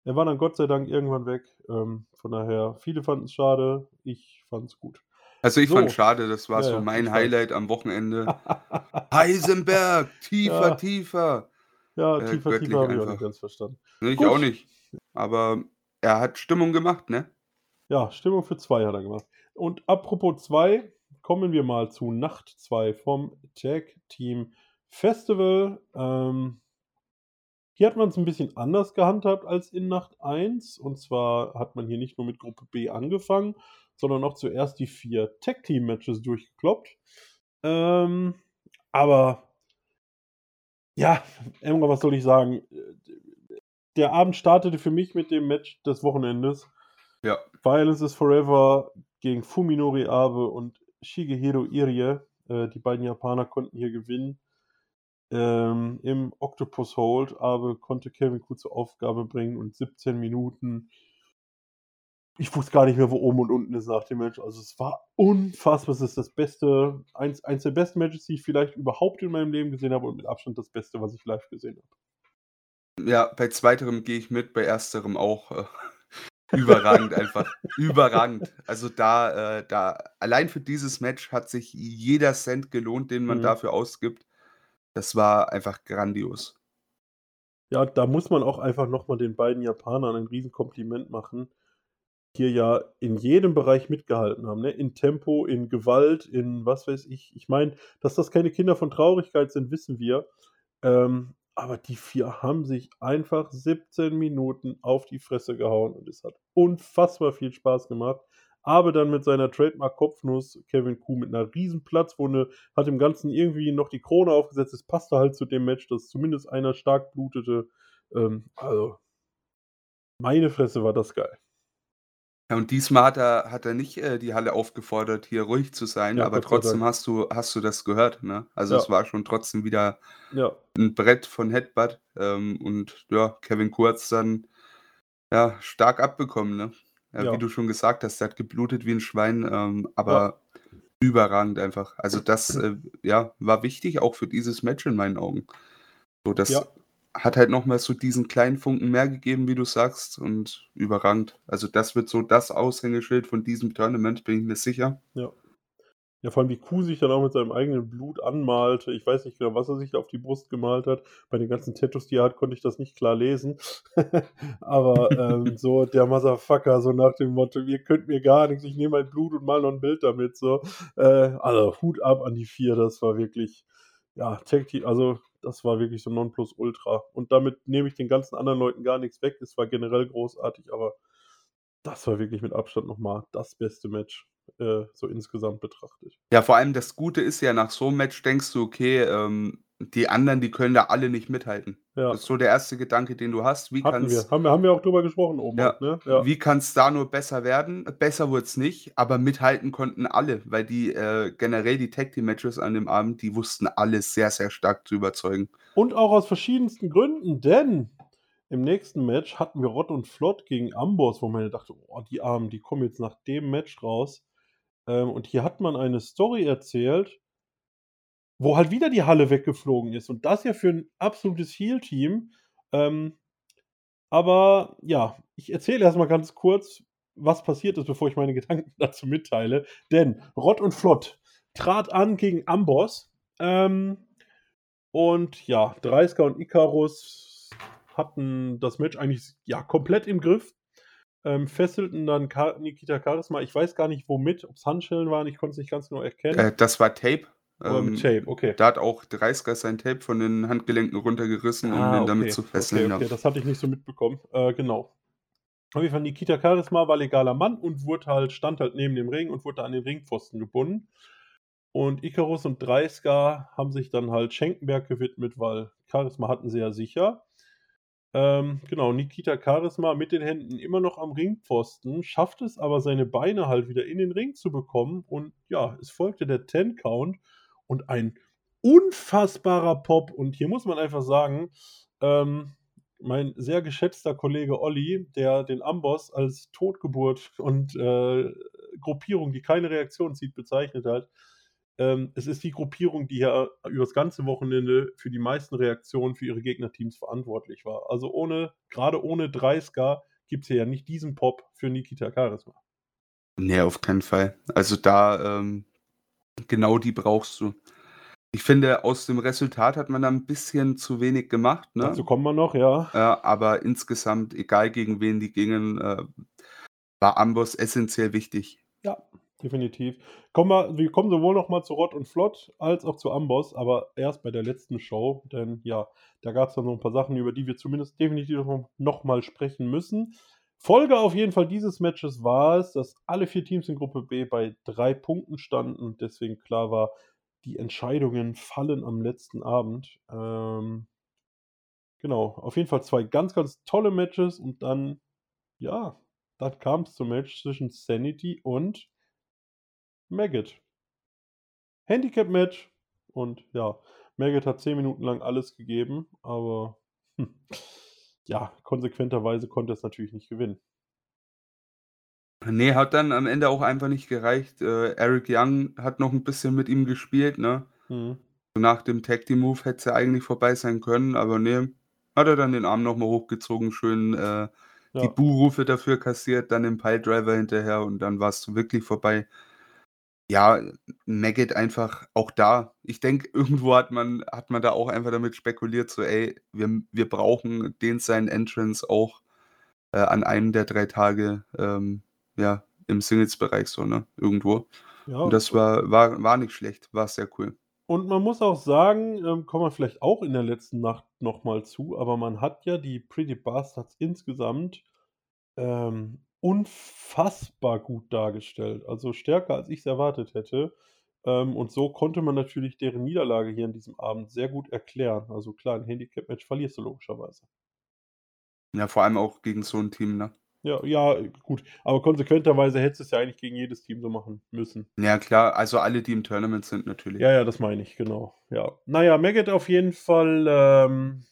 S1: er war dann Gott sei Dank irgendwann weg. Ähm, von daher, viele fanden's schade, ich fand's gut.
S2: Also, ich
S1: So.
S2: fand's schade, das war
S1: Ja,
S2: so
S1: ja,
S2: mein
S1: weiß.
S2: Highlight am Wochenende. Heisenberg, tiefer,
S1: Ja.
S2: tiefer.
S1: Ja,
S2: Äh,
S1: tiefer, tiefer habe ich auch nicht ganz verstanden.
S2: Ne, ich
S1: Gut.
S2: auch nicht. Aber er hat Stimmung gemacht, ne?
S1: Ja, Stimmung für 2 hat er gemacht. Und apropos 2, kommen wir mal zu Nacht 2 vom Tag Team Festival. Ähm, hier hat man's 'n bisschen anders gehandhabt als in Nacht 1. Und zwar hat man hier nicht nur mit Gruppe B angefangen, sondern auch zuerst die 4 Tag Team Matches durchgekloppt. Ähm, aber ja, Emre, was soll ich sagen? Der Abend startete für mich mit dem Match des Wochenendes.
S2: Ja.
S1: Violence is Forever gegen Fuminori Abe und Shigehiro Irie. Äh, die beiden Japaner konnten hier gewinnen. Ähm, im Octopus Hold. Abe konnte Kevin Ku zur Aufgabe bringen und 17 Minuten ich wusste gar nicht mehr, wo oben und unten ist nach dem Match. Also, es war unfassbar. Es ist das beste eins eins der besten Matches, die ich vielleicht überhaupt in meinem Leben gesehen habe und mit Abstand das Beste, was ich live gesehen habe.
S2: Ja, bei zweiterem gehe ich mit, bei ersterem auch, äh, überragend einfach. Überragend. Also, da äh, da allein für dieses Match hat sich jeder Cent gelohnt, den man
S1: Mhm.
S2: dafür ausgibt. Das war einfach grandios.
S1: Ja, da muss man auch einfach noch mal den beiden Japanern ein Riesenkompliment machen, hier ja in jedem Bereich mitgehalten haben, ne? In Tempo, in Gewalt, in was weiß ich. Ich meine, dass das keine Kinder von Traurigkeit sind, wissen wir. Ähm, aber die vier haben sich einfach 17 Minuten auf die Fresse gehauen und es hat unfassbar viel Spaß gemacht. Aber dann mit seiner Trademark-Kopfnuss Kevin Kuh mit einer riesen Platzwunde hat dem Ganzen irgendwie noch die Krone aufgesetzt. Es passte halt zu dem Match, dass zumindest einer stark blutete. Ähm, also, meine Fresse war das geil.
S2: Ja, und diesmal hat er hat er nicht, äh, die Halle aufgefordert, hier ruhig zu sein,
S1: Ja,
S2: aber trotzdem hast du hast du das gehört, ne? Also, es
S1: Ja.
S2: war schon trotzdem wieder
S1: Ja.
S2: 'n Brett von Headbutt, ähm, und ja, Kevin Kuh hat's dann, ja, stark abbekommen, ne? Ja, wie
S1: Ja.
S2: du schon gesagt hast, der hat geblutet wie 'n Schwein, ähm,
S1: Ja.
S2: aber überragend einfach. Also, das, äh, ja, war wichtig auch für dieses Match in meinen Augen. So, das
S1: Ja.
S2: hat halt noch mal so diesen kleinen Funken mehr gegeben, wie du sagst, und überragend. Also, das wird so das Aushängeschild von diesem Tournament, bin ich mir sicher.
S1: Ja. Ja, vor allem wie Kuh sich dann auch mit seinem eigenen Blut anmalte. Ich weiß nicht genau, was er sich auf die Brust gemalt hat. Bei den ganzen Tattoos, die er hat, konnte ich das nicht klar lesen. Aber, ähm, so der Motherfucker, so nach dem Motto: „Ihr könnt mir gar nix, ich nehme mein Blut und male noch 'n Bild damit“, so. Äh, also, Hut ab an die 4, das war wirklich ja, Tag Te also, das war wirklich so Nonplusultra. Und damit nehme ich den ganzen anderen Leuten gar nix weg. Es war generell großartig, aber das war wirklich mit Abstand noch mal das beste Match, äh, so insgesamt betrachtet.
S2: Ja, vor allem das Gute ist ja, nach so 'm Match denkst du: „Okay, ähm, die anderen, die können da alle nicht mithalten.“
S1: Ja.
S2: Das ist so der erste Gedanke, den du hast. Wie
S1: Hatten wir. Haben wir haben wir auch drüber gesprochen oben
S2: ja,
S1: ne? Ja.
S2: wie kann's da nur besser werden? Besser wurd's nicht, aber mithalten konnten alle, weil die, äh generell die Tag Team Matches an dem Abend, die wussten alle sehr, sehr stark zu überzeugen.
S1: Und auch aus verschiedensten Gründen, denn im nächsten Match hatten wir Rott und Flott gegen Amboss, wo man dachte: „Oh, die Armen, die kommen jetzt nach dem Match raus.“ Ähm, und hier hat man eine Story erzählt wo halt wieder die Halle weggeflogen ist und das ja für 'n absolutes Heel-Team. Ähm, aber ja, ich erzähle erst mal ganz kurz, was passiert ist, bevor ich meine Gedanken dazu mitteile. Denn Rott und Flott trat an gegen Amboss, ähm, und ja, Dreisker und Ikarus hatten das Match eigentlich ja komplett im Griff, ähm, fesselten dann Ka Nikita Charisma. Ich weiß gar nicht womit, ob's Handschellen waren, ich konnte es nicht ganz genau erkennen.
S2: Äh, das war Tape. Ähm,
S1: Tape, okay.
S2: da hat auch Dreisker sein Tape von den Handgelenken runtergerissen, um
S1: Ah,
S2: ihn damit
S1: okay.
S2: zu
S1: Okay,
S2: fesseln,
S1: okay,
S2: ja.
S1: das hatte ich nicht so mitbekommen. Äh, genau. Auf jeden Fall Nikita Charisma war legaler Mann und wurde halt stand halt neben dem Ring und wurde an den Ringpfosten gebunden. Und Ikarus und Dreisker haben sich dann halt Schenkenberg gewidmet, weil Charisma hatten sie ja sicher. Ähm, genau, Nikita Charisma mit den Händen immer noch am Ringpfosten, schafft es aber, seine Beine halt wieder in den Ring zu bekommen. Und ja, es folgte der Ten-Count und ein unfassbarer Pop. Und hier muss man einfach sagen, ähm, mein sehr geschätzter Kollege Olli, der den Amboss als Totgeburt und, äh, Gruppierung, die keine Reaktion zieht, bezeichnet hat. Ähm, es ist die Gruppierung, die ja übers ganze Wochenende für die meisten Reaktionen für ihre Gegnerteams verantwortlich war. Also, ohne grade ohne Dreisker gibt's hier ja nicht diesen Pop für Nikita Charisma.
S2: Ne, auf keinen Fall. Also, da, ähm genau die brauchst du. Ich finde, aus dem Resultat hat man da 'n bisschen zu wenig gemacht,
S1: Dazu
S2: ne?
S1: kommen wir noch, ja.
S2: Ja, aber insgesamt, egal gegen wen die gingen, äh, war Amboss essenziell wichtig.
S1: Ja, definitiv. Kommen wir wir kommen sowohl noch mal zu Rott und Flott als auch zu Amboss, aber erst bei der letzten Show, denn ja, da gab's dann noch 'n paar Sachen, über die wir zumindest definitiv noch noch mal sprechen müssen. Folge auf jeden Fall dieses Matches war es, dass alle 4 Teams in Gruppe B bei 3 Punkten standen und deswegen klar war, die Entscheidungen fallen am letzten Abend. Ähm genau, auf jeden Fall 2 ganz, ganz tolle Matches und dann ja, dann kam's zum Match zwischen Sanity und Maggot. Handicap-Match und ja, Maggot hat 10 Minuten lang alles gegeben, aber, hm, ja, konsequenterweise konnte er's natürlich nicht gewinnen.
S2: Ne, hat dann am Ende auch einfach nicht gereicht. Äh, Eric Young hat noch 'n bisschen mit ihm gespielt, ne?
S1: Mhm.
S2: Nach dem Tag Team Move hätt's ja eigentlich vorbei sein können, aber ne, hat er dann den Arm noch mal hochgezogen, schön, äh, die
S1: Ja.
S2: Buhrufe dafür kassiert, dann den Piledriver hinterher und dann war's so wirklich vorbei. Ja, Maggot einfach auch da. Ich denke, irgendwo hat man hat man da auch einfach damit spekuliert, so: „Ey, wir wir brauchen den seinen Entrance auch, äh, an einem der 3 Tage, ähm, ja, im Singles-Bereich so, ne, irgendwo.“
S1: Ja,
S2: Und das war war war nicht schlecht, war sehr cool.
S1: Und man muss auch sagen, ähm, kommen wir vielleicht auch in der letzten Nacht noch mal zu, aber man hat ja die Pretty Bastards insgesamt, ähm, unfassbar gut dargestellt, also stärker, als ich's erwartet hätte. Ähm, und so konnte man natürlich deren Niederlage hier an diesem Abend sehr gut erklären. Also klar, 'n Handicap-Match verlierst du logischerweise.
S2: Ja, vor allem auch gegen so 'n Team, ne?
S1: Ja, ja, gut, aber konsequenterweise hättest du's ja eigentlich gegen jedes Team so machen müssen.
S2: Ja klar, also alle, die im Tournament sind natürlich.
S1: Ja, ja, das meine ich, genau, ja. Na ja, Maggot auf jeden Fall, ähm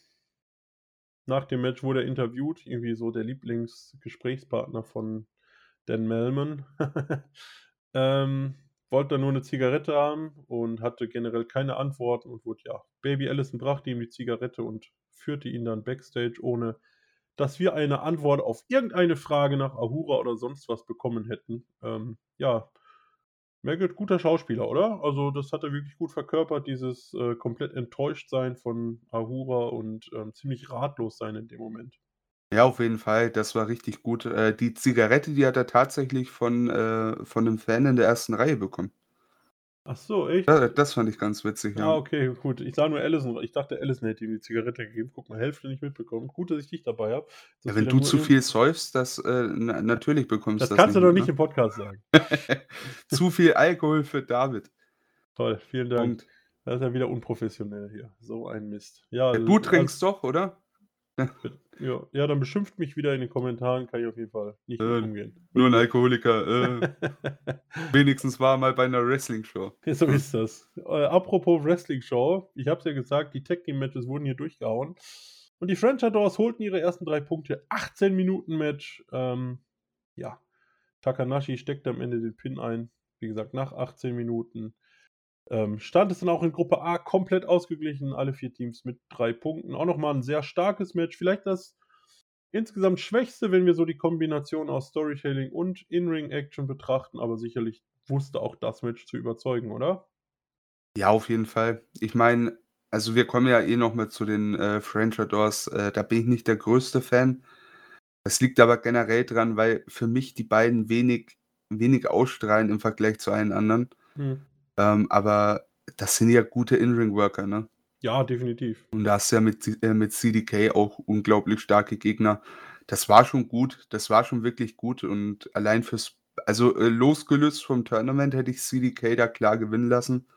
S1: nach dem Match wurde er interviewt, irgendwie so der Lieblingsgesprächspartner von Dan Millman. Ähm, wollte da nur 'ne Zigarette haben und hatte generell keine Antworten und wurde ja Baby Allison brachte ihm die Zigarette und führte ihn dann backstage, ohne dass wir eine Antwort auf irgendeine Frage nach Ahura oder sonst was bekommen hätten. Ähm, ja, Maggot, guter Schauspieler, oder? Also, das hat er wirklich gut verkörpert, dieses, äh, komplett enttäuscht sein von Ahura und, ähm, ziemlich ratlos sein in dem Moment.
S2: Ja, auf jeden Fall, das war richtig gut. Äh, die Zigarette, die hat er tatsächlich von äh, von 'nem Fan in der 1. Reihe bekommen.
S1: Ach so, echt?
S2: Ja, das fand ich ganz witzig,
S1: Ah,
S2: ja.
S1: okay, gut. Ich sah nur Allison. Ich dachte, Allison hätte ihm die Zigarette gegeben. Guck mal, Hälfte nicht mitbekommen. Gut, dass ich dich dabei habe.
S2: Ja, wenn du zu viel säufst, das, äh, na natürlich bekommst
S1: Das
S2: das
S1: kannst du doch nicht
S2: ne?
S1: im Podcast sagen.
S2: Zu viel Alkohol für David.
S1: Toll, vielen Dank.
S2: Punkt.
S1: Das ist ja wieder unprofessionell hier. So ein Mist. Ja,
S2: Ja, du
S1: als
S2: trinkst doch, oder?
S1: Ja, ja, dann beschimpft mich wieder in den Kommentaren, kann ich auf jeden Fall nicht
S2: Äh,
S1: umgehen.
S2: nur 'n Alkoholiker, äh. Wenigstens war er mal bei 'ner Wrestling-Show.
S1: So ist das. Äh, apropos Wrestling-Show, ich habe es ja gesagt, die Tag-Team-Matches wurden hier durchgehauen. Und die French Adors holten ihre ersten 3 Punkte. 18 Minuten Match. Ähm, ja, Takanashi steckt am Ende den Pin ein. Wie gesagt, nach 18 Minuten. Ähm, stand es dann auch in Gruppe A komplett ausgeglichen, alle 4 Teams mit 3 Punkten. Auch noch mal 'n sehr starkes Match. Vielleicht das insgesamt Schwächste, wenn wir so die Kombination aus Storytelling und In-Ring-Action betrachten, aber sicherlich wusste auch das Match zu überzeugen, oder?
S2: Ja, auf jeden Fall. Ich meine, also wir kommen ja eh noch mal zu den, äh, French Adors. Äh, da bin ich nicht der größte Fan. Es liegt aber generell dran, weil für mich die beiden wenig wenig ausstrahlen im Vergleich zu allen anderen.
S1: Mhm.
S2: Ähm, aber das sind ja gute In-Ring-Worker, ne?
S1: Ja, definitiv.
S2: Und da hast du ja mit äh, mit CDK auch unglaublich starke Gegner. Das war schon gut. Das war schon wirklich gut und allein fürs also, äh, losgelöst vom Tournament hätte ich CDK da klar gewinnen lassen.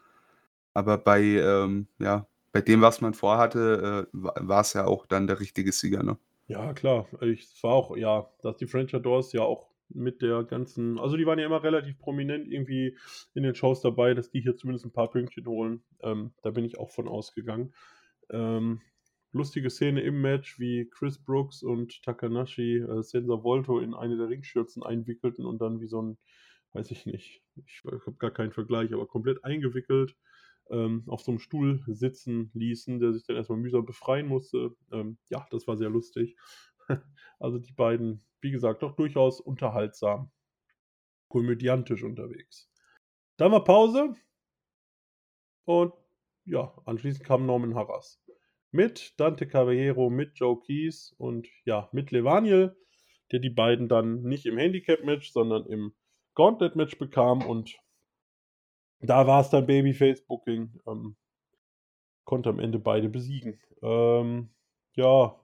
S2: Aber bei, ähm ja, bei dem, was man vorhatte, äh, wa war's ja auch dann der richtige Sieger, ne?
S1: Ja, klar. Ich es war auch ja, dass die French Adors ja auch mit der ganzen also, die waren ja immer relativ prominent irgendwie in den Shows dabei, dass die hier zumindest 'n paar Pünktchen holen. Ähm, da bin ich auch von ausgegangen. Ähm, lustige Szene im Match, wie Chris Brooks und Takanashi, äh, Senza Volto in eine der Ringschürzen einwickelten und dann wie so 'n weiß ich nicht, ich habe gar keinen Vergleich, aber komplett eingewickelt, ähm, auf so 'nem Stuhl sitzen ließen, der sich dann erst mal mühsam befreien musste. Ähm, ja, das war sehr lustig. Also, die beiden, wie gesagt, doch durchaus unterhaltsam komödiantisch unterwegs. Dann war Pause. Und ja, anschließend kam Norman Harras mit Dante Caballero, mit Joe Keys und ja, mit Levaniel, der die beiden dann nicht im Handicap-Match, sondern im Gauntlet-Match bekam und da war's dann Babyface-Booking. Ähm, konnte am Ende beide besiegen. Ähm, ja.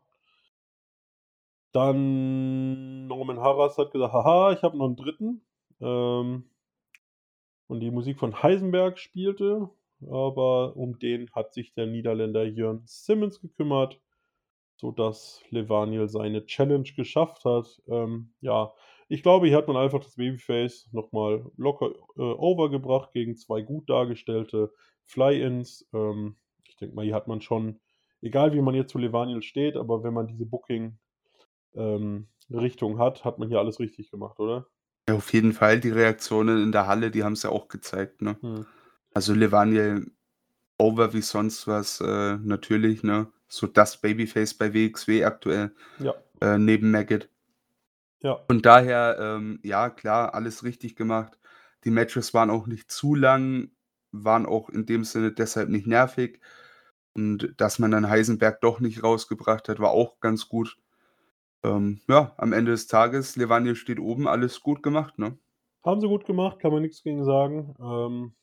S1: Dann Norman Harras hat gesagt: „Haha, ich habe noch 'n dritten.“ Ähm und die Musik von Heisenberg spielte, aber um den hat sich der Niederländer Jørn Simmons gekümmert, sodass Levaniel seine Challenge geschafft hat. Ähm, ja, ich glaube, hier hat man einfach das Babyface noch mal locker, äh, over gebracht gegen 2 gut dargestellte Fly-Ins. Ähm, ich denke mal, hier hat man schon egal wie man jetzt zu Levaniel steht, aber wenn man diese Booking ähm, Richtung hat, hat man hier alles richtig gemacht, oder?
S2: Ja, auf jeden Fall. Die Reaktionen in der Halle, die haben's ja auch gezeigt, ne?
S1: Mhm.
S2: Also, Levaniel over wie sonst was, äh, natürlich, ne? So das Babyface bei WXW aktuell,
S1: Ja.
S2: äh, neben Maggot.
S1: Ja.
S2: Von daher, ähm, ja klar, alles richtig gemacht. Die Matches waren auch nicht zu lang, waren auch in dem Sinne deshalb nicht nervig. Und dass man dann Heisenberg doch nicht rausgebracht hat, war auch ganz gut. Ähm, ja, am Ende des Tages, Levanier steht oben, alles gut gemacht, ne?
S1: Haben sie gut gemacht, kann man nichts gegen sagen. Ähm,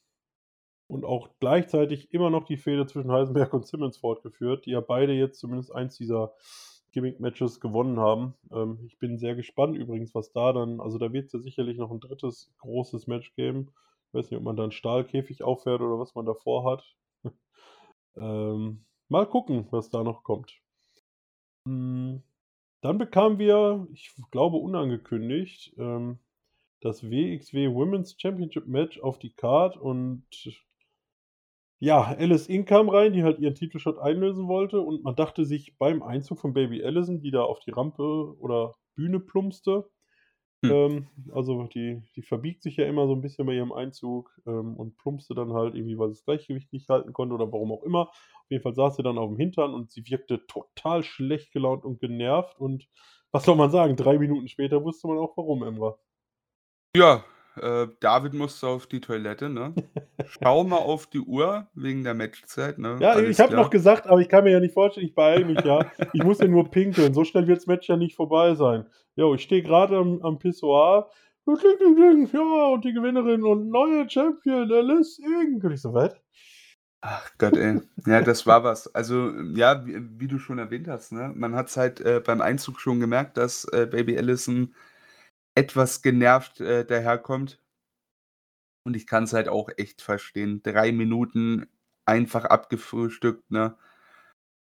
S1: und auch gleichzeitig immer noch die Fehde zwischen Heisenberg und Simmons fortgeführt, die ja beide jetzt zumindest eins dieser Gimmick-Matches gewonnen haben. Ähm, ich bin sehr gespannt übrigens, was da dann, also da wird es ja sicherlich noch ein drittes großes Match geben. Ich weiß nicht, ob man da einen Stahlkäfig auffährt oder was man davor hat. ähm, mal gucken, was da noch kommt. Hm, dann bekamen wir, ich glaube unangekündigt, ähm, das WXW Women's Championship Match auf die Card und ja, Alice Inc. kam rein, die halt ihren Titelshot einlösen wollte und man dachte sich beim Einzug von Baby Allison, die da auf die Rampe oder Bühne plumpste, hm. ähm, also die, die verbiegt sich ja immer so ein bisschen bei ihrem Einzug ähm, und plumpste dann halt irgendwie, weil sie das Gleichgewicht nicht halten konnte oder warum auch immer. Auf jeden Fall saß sie dann auf dem Hintern und sie wirkte total schlecht gelaunt und genervt und was soll man sagen, drei Minuten später wusste man auch warum, Emra.
S2: Ja, äh, David musste auf die Toilette, ne? Schau mal auf die Uhr wegen der Matchzeit, ne?
S1: Ja, Alles ich habe noch gesagt, aber ich kann mir ja nicht vorstellen, ich beeile mich ja. Ich muss ja nur pinkeln. So schnell wird das Match ja nicht vorbei sein. Jo, ich stehe gerade am, am Pissoir. Ja, und die Gewinnerin und neue Champion, Alice Ing. Und ich so, weit?
S2: Ach Gott, ey. Ja, das war was. Also, ja, wie, wie du schon erwähnt hast, ne? Man hat es halt äh, beim Einzug schon gemerkt, dass äh, Baby Allison etwas genervt, äh, daherkommt. Und ich kann es halt auch echt verstehen. Drei Minuten einfach abgefrühstückt, ne?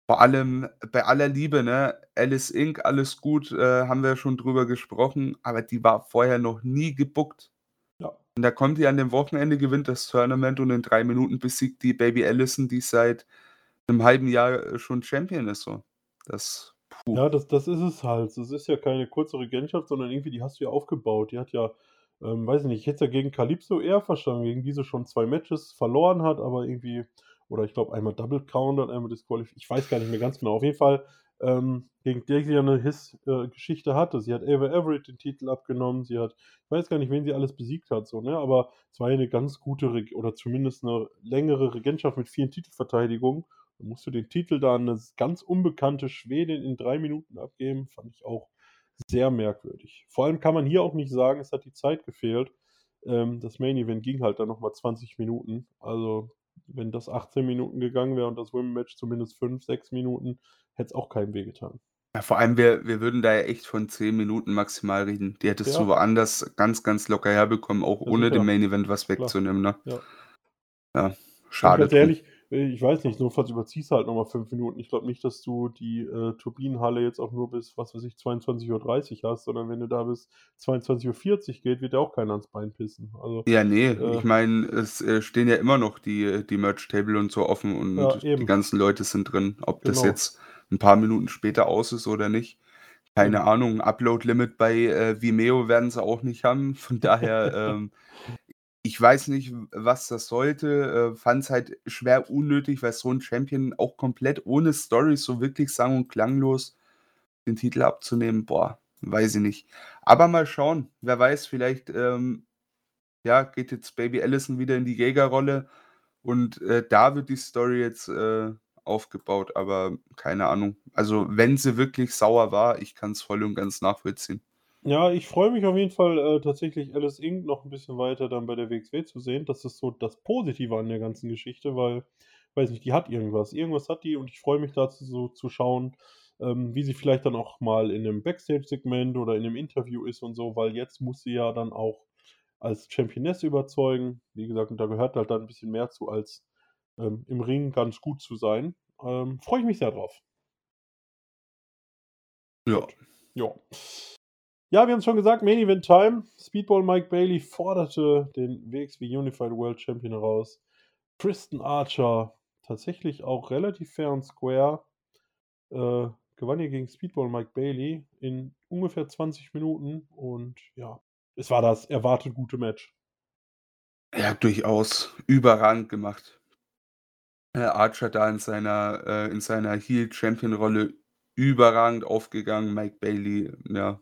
S2: Vor allem bei aller Liebe, ne? Alice Inc., alles gut, äh, haben wir schon drüber gesprochen, aber die war vorher noch nie gebuckt. Ja. Und da kommt die an dem Wochenende, gewinnt das Tournament und in drei Minuten besiegt die Baby Allison, die seit einem halben Jahr äh, schon Champion ist, so. Das
S1: Ja, das, das ist es halt. Das ist ja keine kurze Regentschaft, sondern irgendwie, die hast du ja aufgebaut. Die hat ja, ähm, weiß ich nicht, ich hätte es ja gegen Calypso eher verstanden, gegen diese schon zwei Matches verloren hat, aber irgendwie, oder ich glaube einmal Double Count und einmal Disqualified. Ich weiß gar nicht mehr ganz genau. Auf jeden Fall, ähm, gegen der sie ja eine His-Geschichte äh, hatte. Sie hat Ava Everett den Titel abgenommen, sie hat, ich weiß gar nicht, wen sie alles besiegt hat, so, ne? Aber es war ja eine ganz gute, Reg oder zumindest eine längere Regentschaft mit vielen Titelverteidigungen. Dann musst du den Titel da an eine ganz unbekannte Schwedin in drei Minuten abgeben. Fand ich auch sehr merkwürdig. Vor allem kann man hier auch nicht sagen, es hat die Zeit gefehlt. Ähm, das Main Event ging halt dann nochmal 20 Minuten. Also, wenn das 18 Minuten gegangen wäre und das Women Match zumindest 5, 6 Minuten, hätte es auch keinem wehgetan.
S2: Ja, vor allem, wir, wir würden da ja echt von 10 Minuten maximal reden. Die hättest ja. du woanders ganz, ganz locker herbekommen, auch ja, ohne dem Main Event was wegzunehmen. Ne? Ja. ja, schade.
S1: ganz ehrlich, ich weiß nicht, notfalls überziehst du halt nochmal fünf Minuten. Ich glaube nicht, dass du die äh, Turbinenhalle jetzt auch nur bis, was weiß ich, 22.30 Uhr hast, sondern wenn du da bis 22.40 Uhr geht, wird ja auch keiner ans Bein pissen. Also,
S2: ja, nee, äh, ich meine, es äh, stehen ja immer noch die, die Merch-Table und so offen und ja, die ganzen Leute sind drin. Ob genau. das jetzt ein paar Minuten später aus ist oder nicht. Keine mhm. Ahnung, Upload-Limit bei äh, Vimeo werden sie auch nicht haben. Von daher ähm, ich weiß nicht, was das sollte. Äh, Fand es halt schwer unnötig, weil so ein Champion auch komplett ohne Story so wirklich sang- und klanglos den Titel abzunehmen, boah, weiß ich nicht. Aber mal schauen, wer weiß, vielleicht ähm, ja, geht jetzt Baby Allison wieder in die Jägerrolle und äh, da wird die Story jetzt äh, aufgebaut, aber keine Ahnung. Also, wenn sie wirklich sauer war, ich kann es voll und ganz nachvollziehen.
S1: Ja, ich freue mich auf jeden Fall, äh, tatsächlich Alice Inc. noch ein bisschen weiter dann bei der WXW zu sehen. Das ist so das Positive an der ganzen Geschichte, weil, weiß nicht, die hat irgendwas. Irgendwas hat die und ich freue mich dazu so zu schauen, ähm, wie sie vielleicht dann auch mal in einem Backstage-Segment oder in einem Interview ist und so, weil jetzt muss sie ja dann auch als Championess überzeugen. Wie gesagt, und da gehört halt dann ein bisschen mehr zu, als ähm, im Ring ganz gut zu sein. Ähm, freue ich mich sehr drauf.
S2: Ja.
S1: Ja. Ja, wir haben es schon gesagt, Main Event Time. Speedball Mike Bailey forderte den WXW Unified World Champion heraus. Kristen Archer, tatsächlich auch relativ fair und square, äh, gewann hier gegen Speedball Mike Bailey in ungefähr 20 Minuten und ja, es war das erwartet gute Match.
S2: Ja, durchaus überragend gemacht. Äh, Archer da in seiner, äh, in seiner Heel-Champion-Rolle überragend aufgegangen. Mike Bailey, ja,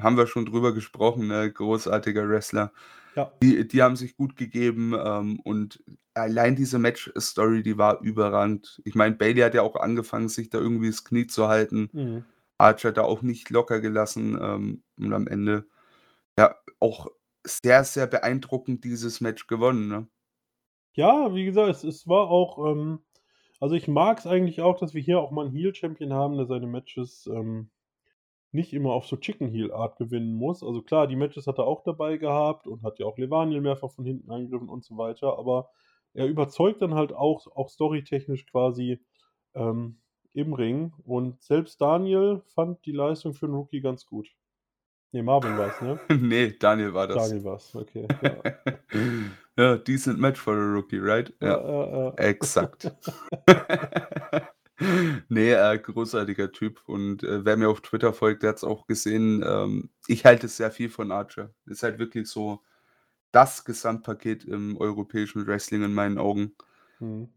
S2: haben wir schon drüber gesprochen, ne? großartiger Wrestler.
S1: Ja.
S2: Die die haben sich gut gegeben, ähm, und allein diese Match-Story, die war überragend. Ich meine, Bailey hat ja auch angefangen, sich da irgendwie das Knie zu halten.
S1: Mhm.
S2: Archer hat da auch nicht locker gelassen, ähm, und am Ende, ja, auch sehr, sehr beeindruckend dieses Match gewonnen, ne?
S1: Ja, wie gesagt, es es war auch, ähm also, ich mag's eigentlich auch, dass wir hier auch mal 'n Heel-Champion haben, der seine Matches, ähm, nicht immer auf so Chicken-Heel-Art gewinnen muss. Also, klar, die Matches hat er auch dabei gehabt und hat ja auch Levaniel mehrfach von hinten angegriffen und so weiter, aber er überzeugt dann halt auch auch storytechnisch quasi, ähm, im Ring und selbst Daniel fand die Leistung für 'n Rookie ganz gut. Ne, Marvin war's, ne?
S2: Ne, Daniel war das.
S1: Daniel war's, okay, ja.
S2: Ja, decent match for a rookie, right?
S1: Ja,
S2: Ja,
S1: ja, ja.
S2: exakt. Ne, äh, großartiger Typ und, äh, wer mir auf Twitter folgt, der hat's auch gesehen. Ähm, ich halte sehr viel von Archer. Ist halt wirklich so das Gesamtpaket im europäischen Wrestling in meinen Augen.
S1: Mhm.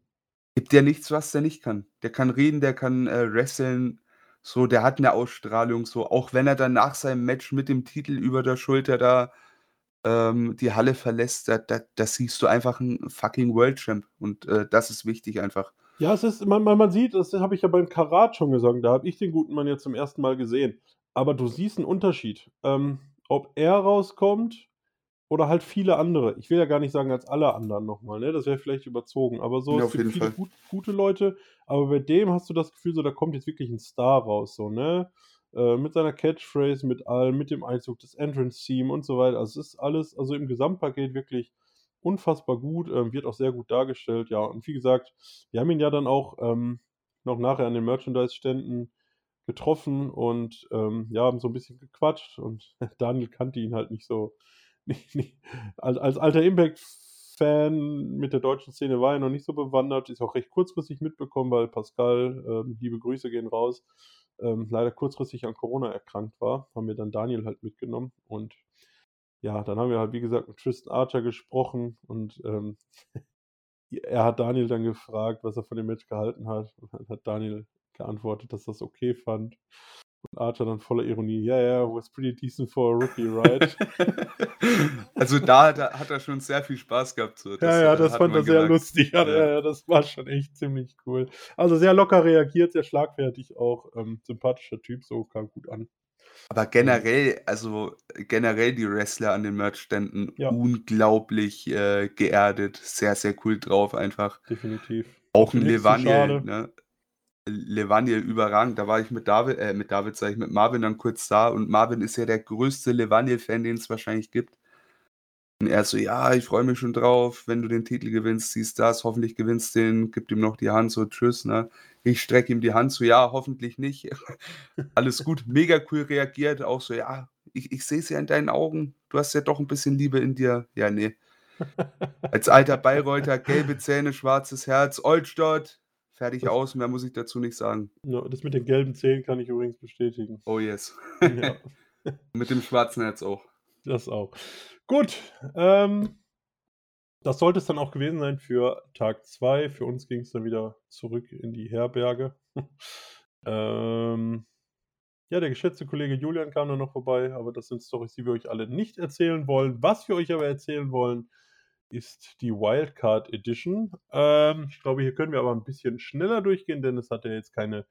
S2: Gibt ja nichts, was der nicht kann. Der kann reden, der kann, äh, wresteln, so, der hat 'ne Ausstrahlung, so, auch wenn er dann nach seinem Match mit dem Titel über der Schulter da, ähm, die Halle verlässt, da da da siehst du einfach 'n fucking World Champ und, äh, das ist wichtig einfach.
S1: Ja, es ist man man man sieht, das habe ich ja beim Karat schon gesagt, da habe ich den guten Mann ja zum 1. Mal gesehen. Aber du siehst 'n Unterschied, ähm, ob er rauskommt oder halt viele andere. Ich will ja gar nicht sagen als alle anderen noch mal, ne? Das wäre vielleicht überzogen, aber so,
S2: Ja,
S1: es gibt viele gut gute Leute, aber bei dem hast du das Gefühl so, da kommt jetzt wirklich 'n Star raus so, ne? Äh, mit seiner Catchphrase, mit allem, mit dem Einzug, das Entrance-Theme und so weiter. Also, es ist alles also, im Gesamtpaket wirklich unfassbar gut, ähm, wird auch sehr gut dargestellt, ja. Und wie gesagt, wir haben ihn ja dann auch, ähm, noch nachher an den Merchandise-Ständen getroffen und, ähm, ja, haben so 'n bisschen gequatscht und Daniel kannte ihn halt nicht so als als alter Impact-Fan mit der deutschen Szene war er noch nicht so bewandert, ist auch recht kurzfristig mitbekommen, weil Pascal, ähm, liebe Grüße gehen raus, ähm, leider kurzfristig an Corona erkrankt war, haben wir dann Daniel halt mitgenommen und ja, dann haben wir halt, wie gesagt, mit Tristan Archer gesprochen und, ähm, er hat Daniel dann gefragt, was er von dem Match gehalten hat und dann hat Daniel geantwortet, dass er's okay fand und Archer dann voller Ironie: „Yeah, yeah, was pretty decent for a rookie, right?“
S2: Also, da hat er hat er schon sehr viel Spaß gehabt, so, das,
S1: Ja, ja, das fand er sehr
S2: gemerkt.
S1: lustig. Ja, ja,
S2: Ja.
S1: ja, das war schon echt ziemlich cool. Also, sehr locker reagiert, sehr schlagfertig auch, ähm, sympathischer Typ, so, kam gut an.
S2: Aber generell also, generell die Wrestler an den Merchständen
S1: Ja.
S2: unglaublich, äh, geerdet, sehr, sehr cool drauf einfach.
S1: Definitiv.
S2: Auch
S1: Für
S2: 'n
S1: nix zu
S2: Levaniel, ne? Levaniel überragend. Da war ich mit David äh, mit David sage ich, mit Marvin dann kurz da und Marvin ist ja der größte Levaniel-Fan, den's wahrscheinlich gibt. Und er so: „Ja, ich freue mich schon drauf, wenn du den Titel gewinnst, dies, das. Hoffentlich gewinnst den.“ Gibt ihm noch die Hand, so: „Tschüss“, ne? Ich strecke ihm die Hand so: „Ja, hoffentlich nicht.“ Alles gut, mega cool reagiert, auch so: „Ja, ich ich sehe es ja in deinen Augen. Du hast ja doch 'n bisschen Liebe in dir.“ Ja, ne. Als alter Bayreuther, gelbe Zähne, schwarzes Herz, Altstadt, fertig
S1: Das
S2: aus, mehr muss ich dazu nicht sagen.
S1: Ja, das mit den gelben Zähnen kann ich übrigens bestätigen.
S2: Oh yes.
S1: Ja.
S2: Mit dem schwarzen Herz auch.
S1: Das auch. Gut, ähm, das sollte es dann auch gewesen sein für Tag 2. Für uns ging's dann wieder zurück in die Herberge. Ähm, ja, der geschätzte Kollege Julian kam dann noch vorbei, aber das sind Storys, die wir euch alle nicht erzählen wollen. Was wir euch aber erzählen wollen, ist die Wildcard Edition. Ähm, ich glaube, hier können wir aber 'n bisschen schneller durchgehen, denn es hat ja jetzt keine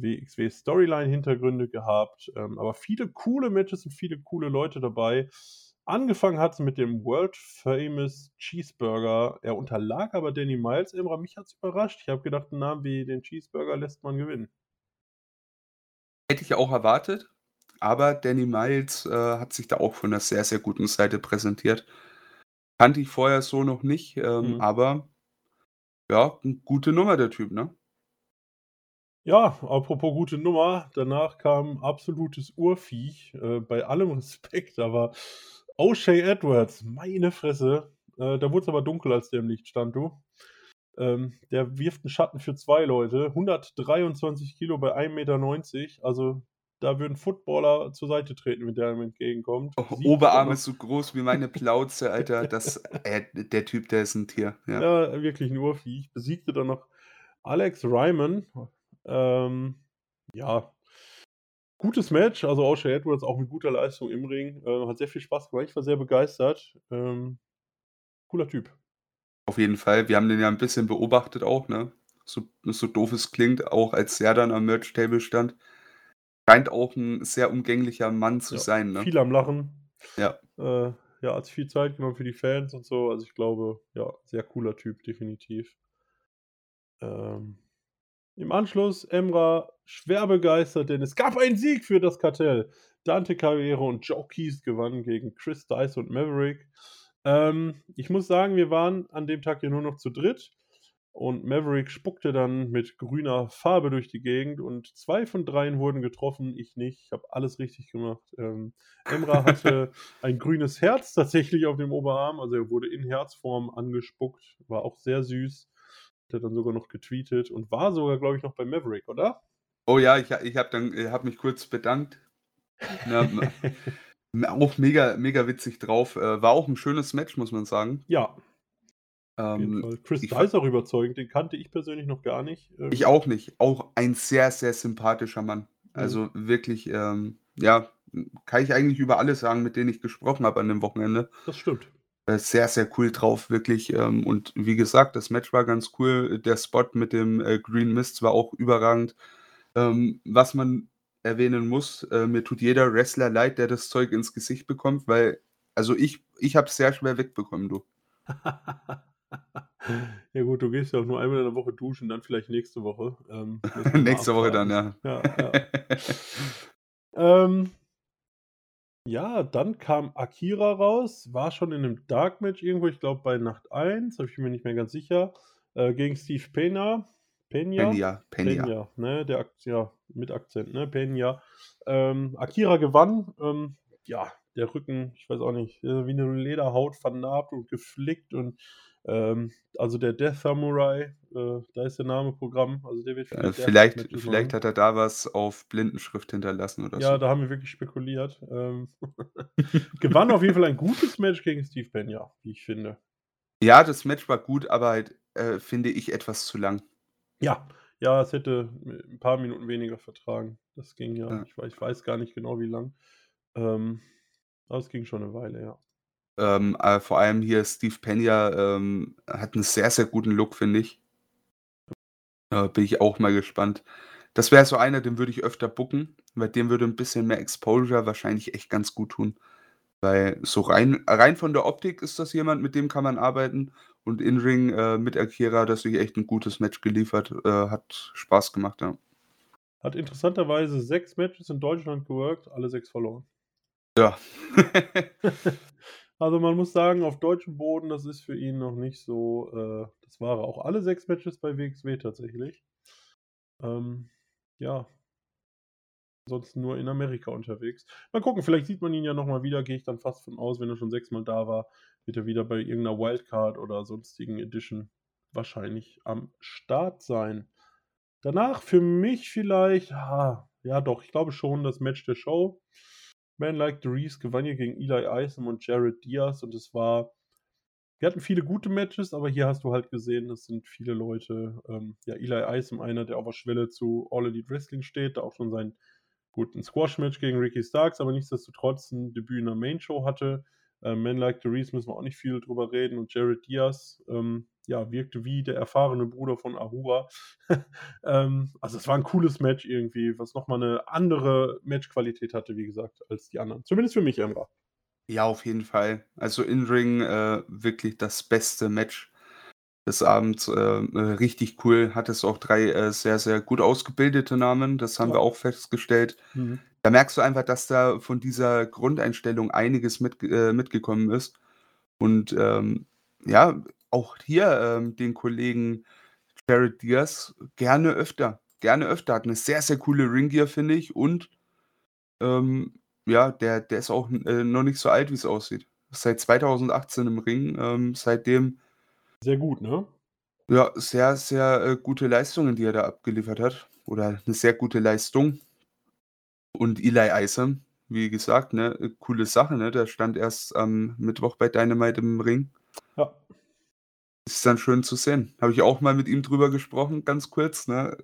S1: WXW-Storyline-Hintergründe gehabt, ähm, aber viele coole Matches und viele coole Leute dabei. Angefangen hat's mit dem World Famous Cheeseburger. Er unterlag aber Danny Miles. Emra, mich hat's überrascht. Ich habe gedacht, 'n Namen wie den Cheeseburger lässt man gewinnen.
S2: Hätte ich auch erwartet, aber Danny Miles, äh, hat sich da auch von 'ner sehr, sehr guten Seite präsentiert. Kannte ich vorher so noch nicht, ähm,
S1: Mhm.
S2: aber ja, gute Nummer der Typ, ne?
S1: Ja, apropos gute Nummer, danach kam absolutes Urviech, äh, bei allem Respekt, aber O'Shea Edwards, meine Fresse, äh, da wurd's aber dunkel, als der im Licht stand, du. Ähm, der wirft 'n Schatten für 2 Leute, 123 Kilo bei 1,90 Meter. Also, da würden Footballer zur Seite treten, wenn der einem entgegenkommt.
S2: O
S1: Besiegt
S2: Oberarm ist so groß wie meine Plauze, Alter. Das äh, der Typ, der ist 'n Tier, ja.
S1: Ja, wirklich 'n Urviech. Besiegte dann noch Alex Ryman. Ähm, ja Gutes Match, also O'Shea Edwards auch mit guter Leistung im Ring. Äh, hat sehr viel Spaß gemacht. Ich war sehr begeistert. Ähm, cooler Typ.
S2: Auf jeden Fall. Wir haben den ja ein bisschen beobachtet auch, ne? So, so doof es klingt, auch als er dann am Merch-Table stand. Scheint auch ein sehr umgänglicher Mann zu
S1: Ja,
S2: sein, ne?
S1: viel am Lachen.
S2: Ja.
S1: Äh, ja, hat viel Zeit genommen für die Fans und so. Also ich glaube, ja, sehr cooler Typ, definitiv. Ähm, Im Anschluss Emra schwer begeistert, denn es gab einen Sieg für das Kartell. Dante Carriero und Joe Keys gewannen gegen Chris Dice und Maverick. Ähm, ich muss sagen, wir waren an dem Tag ja nur noch zu dritt. Und Maverick spuckte dann mit grüner Farbe durch die Gegend und zwei von dreien wurden getroffen, ich nicht. Ich habe alles richtig gemacht. Ähm, Emra hatte ein grünes Herz tatsächlich auf dem Oberarm, also er wurde in Herzform angespuckt, war auch sehr süß. Hat er dann sogar noch getweetet und war sogar, glaube ich, noch bei Maverick, oder?
S2: Oh ja, ich, ich habe dann äh, hab mich kurz bedankt. Ja, auch mega, mega witzig drauf. Äh, war auch ein schönes Match, muss man sagen.
S1: Ja, ähm, Chris ich Dice auch überzeugend, den kannte ich persönlich noch gar nicht.
S2: Ähm, ich auch nicht. Auch ein sehr, sehr sympathischer Mann. Also mhm. wirklich, ähm, ja, kann ich eigentlich über alle sagen, mit denen ich gesprochen habe an dem Wochenende.
S1: Das stimmt.
S2: Äh, sehr, sehr cool drauf, wirklich. Ähm, und wie gesagt, das Match war ganz cool. Der Spot mit dem äh, Green Mist war auch überragend. Ähm, was man erwähnen muss, äh, mir tut jeder Wrestler leid, der das Zeug ins Gesicht bekommt, weil, also ich, ich habe es sehr schwer wegbekommen, du.
S1: Ja gut, du gehst ja auch nur einmal in der Woche duschen, dann vielleicht nächste Woche.
S2: Ähm, nächste Woche dann, ja.
S1: Ja, ja. ähm, ja, dann kam Akira raus, war schon in einem Dark Match irgendwo, ich glaube bei Nacht 1, habe ich mir nicht mehr ganz sicher, äh, gegen Steve Pena.
S2: Pena? Pena,
S1: Pena. Pena ne, der Ak ja, mit Akzent, ne, Pena. Ähm, Akira gewann, ähm, ja, der Rücken, ich weiß auch nicht, wie eine Lederhaut vernarbt und geflickt und ähm, also der Death Samurai, äh, da ist der Name Programm, also der wird
S2: äh, vielleicht, vielleicht hat er da was auf Blindenschrift hinterlassen oder
S1: ja, so. Ja, da haben wir wirklich spekuliert. Ähm, gewann auf jeden Fall ein gutes Match gegen Steve Benya, wie ich finde.
S2: Ja, das Match war gut, aber halt, äh, finde ich, etwas zu lang.
S1: Ja, ja, es hätte ein paar Minuten weniger vertragen. Das ging ja, ja. Ich, weiß, ich, weiß, gar nicht genau, wie lang. Ähm, aber es ging schon eine Weile, ja.
S2: Ähm, äh, vor allem hier Steve Pena ähm, hat einen sehr, sehr guten Look, finde ich. Äh, bin ich auch mal gespannt. Das wäre so einer, den würde ich öfter booken, weil dem würde ein bisschen mehr Exposure wahrscheinlich echt ganz gut tun. Weil so rein, rein von der Optik ist das jemand, mit dem kann man arbeiten. Und In-Ring äh, mit Akira hat sich echt ein gutes Match geliefert. Äh, hat Spaß gemacht, ja.
S1: Hat interessanterweise sechs Matches in Deutschland geworkt, alle sechs verloren.
S2: Ja.
S1: Also man muss sagen, auf deutschem Boden, das ist für ihn noch nicht so äh, das Wahre. Auch alle sechs Matches bei WXW tatsächlich. Ähm, ja. Ansonsten nur in Amerika unterwegs. Mal gucken, vielleicht sieht man ihn ja nochmal wieder, gehe ich dann fast von aus, wenn er schon sechsmal da war, wird er wieder bei irgendeiner Wildcard oder sonstigen Edition wahrscheinlich am Start sein. Danach für mich vielleicht, ah, ja doch, ich glaube schon das Match der Show. Man Like the Reese gewann hier gegen Eli Isom und Jared Diaz und es war. Wir hatten viele gute Matches, aber hier hast du halt gesehen, es sind viele Leute. Ähm, ja, Eli Isom, einer, der auf der Schwelle zu All Elite Wrestling steht, da auch schon sein guten Squash-Match gegen Ricky Starks, aber nichtsdestotrotz ein Debüt in der Main-Show hatte. Ähm, Man Like the Reese müssen wir auch nicht viel drüber reden und Jared Diaz, ähm, ja, wirkte wie der erfahrene Bruder von Ahura. ähm, also es war ein cooles Match irgendwie, was nochmal eine andere Matchqualität hatte, wie gesagt, als die anderen. Zumindest für mich, Emra.
S2: Ja, auf jeden Fall. Also In-Ring äh, wirklich das beste Match des Abends. Äh, äh richtig cool. Hat es auch drei äh, sehr, sehr gut ausgebildete Namen. Das haben ja. wir auch festgestellt. Mhm. Da merkst du einfach, dass da von dieser Grundeinstellung einiges mit, äh, mitgekommen ist. Und ähm, ja, auch hier ähm, den Kollegen Jared Diaz gerne öfter. Gerne öfter. Hat eine sehr, sehr coole Ringgear, finde ich. Und ähm, ja, der, der ist auch äh, noch nicht so alt, wie es aussieht. Seit 2018 im Ring. Ähm, seitdem.
S1: Sehr gut, ne?
S2: Ja, sehr, sehr äh, gute Leistungen, die er da abgeliefert hat. Oder eine sehr gute Leistung. Und Eli Isom, wie gesagt, ne, coole Sache, ne? Der stand erst am Mittwoch bei Dynamite im Ring.
S1: Ja.
S2: Ist dann schön zu sehen. Habe ich auch mal mit ihm drüber gesprochen, ganz kurz, ne?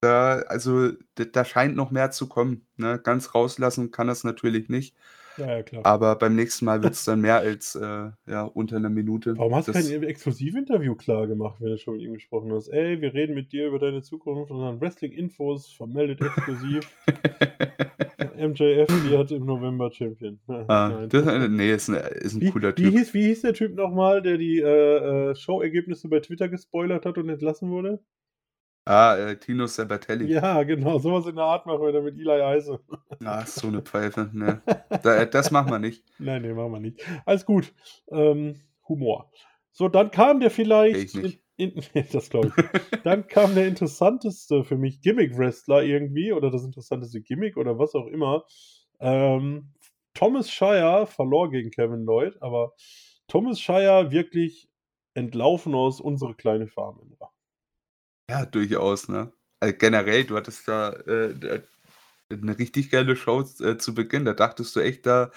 S2: Da also, da scheint noch mehr zu kommen, ne? Ganz rauslassen kann er's natürlich nicht.
S1: Ja, ja, klar.
S2: Aber beim nächsten Mal wird's dann mehr als, äh, ja, unter 'ner Minute.
S1: Warum hast du kein
S2: Das
S1: e Exklusivinterview klargemacht, wenn du schon mit ihm gesprochen hast? „Ey, wir reden mit dir über deine Zukunft und dann Wrestling-Infos vermeldet exklusiv. MJF wird im November Champion.“ Ja,
S2: Ah, das äh, ne, ist 'n ist 'n
S1: Wie
S2: cooler
S1: wie
S2: Typ.
S1: hieß wie hieß der Typ noch mal, der die, äh, äh, Showergebnisse bei Twitter gespoilert hat und entlassen wurde?
S2: Ah, äh, Tino Sabbatelli.
S1: Ja, genau, so was in der Art machen wir dann mit Eli Eise.
S2: Ah, so 'ne Pfeife, ne. Da das machen wir nicht.
S1: Nein, ne, machen wir nicht. Alles gut. Ähm, Humor. So, dann kam der
S2: Ich
S1: vielleicht in
S2: nicht.
S1: In das glaube ich. Dann kam der interessanteste für mich Gimmick-Wrestler irgendwie oder das interessanteste Gimmick oder was auch immer. Ähm, Thomas Shire verlor gegen Kevin Lloyd, aber Thomas Shire wirklich entlaufen aus Unsere kleine Farm.
S2: Ja, durchaus, ne? Äh, generell, du hattest da, äh, d 'ne richtig geile Show äh, zu Beginn. Da dachtest du echt, da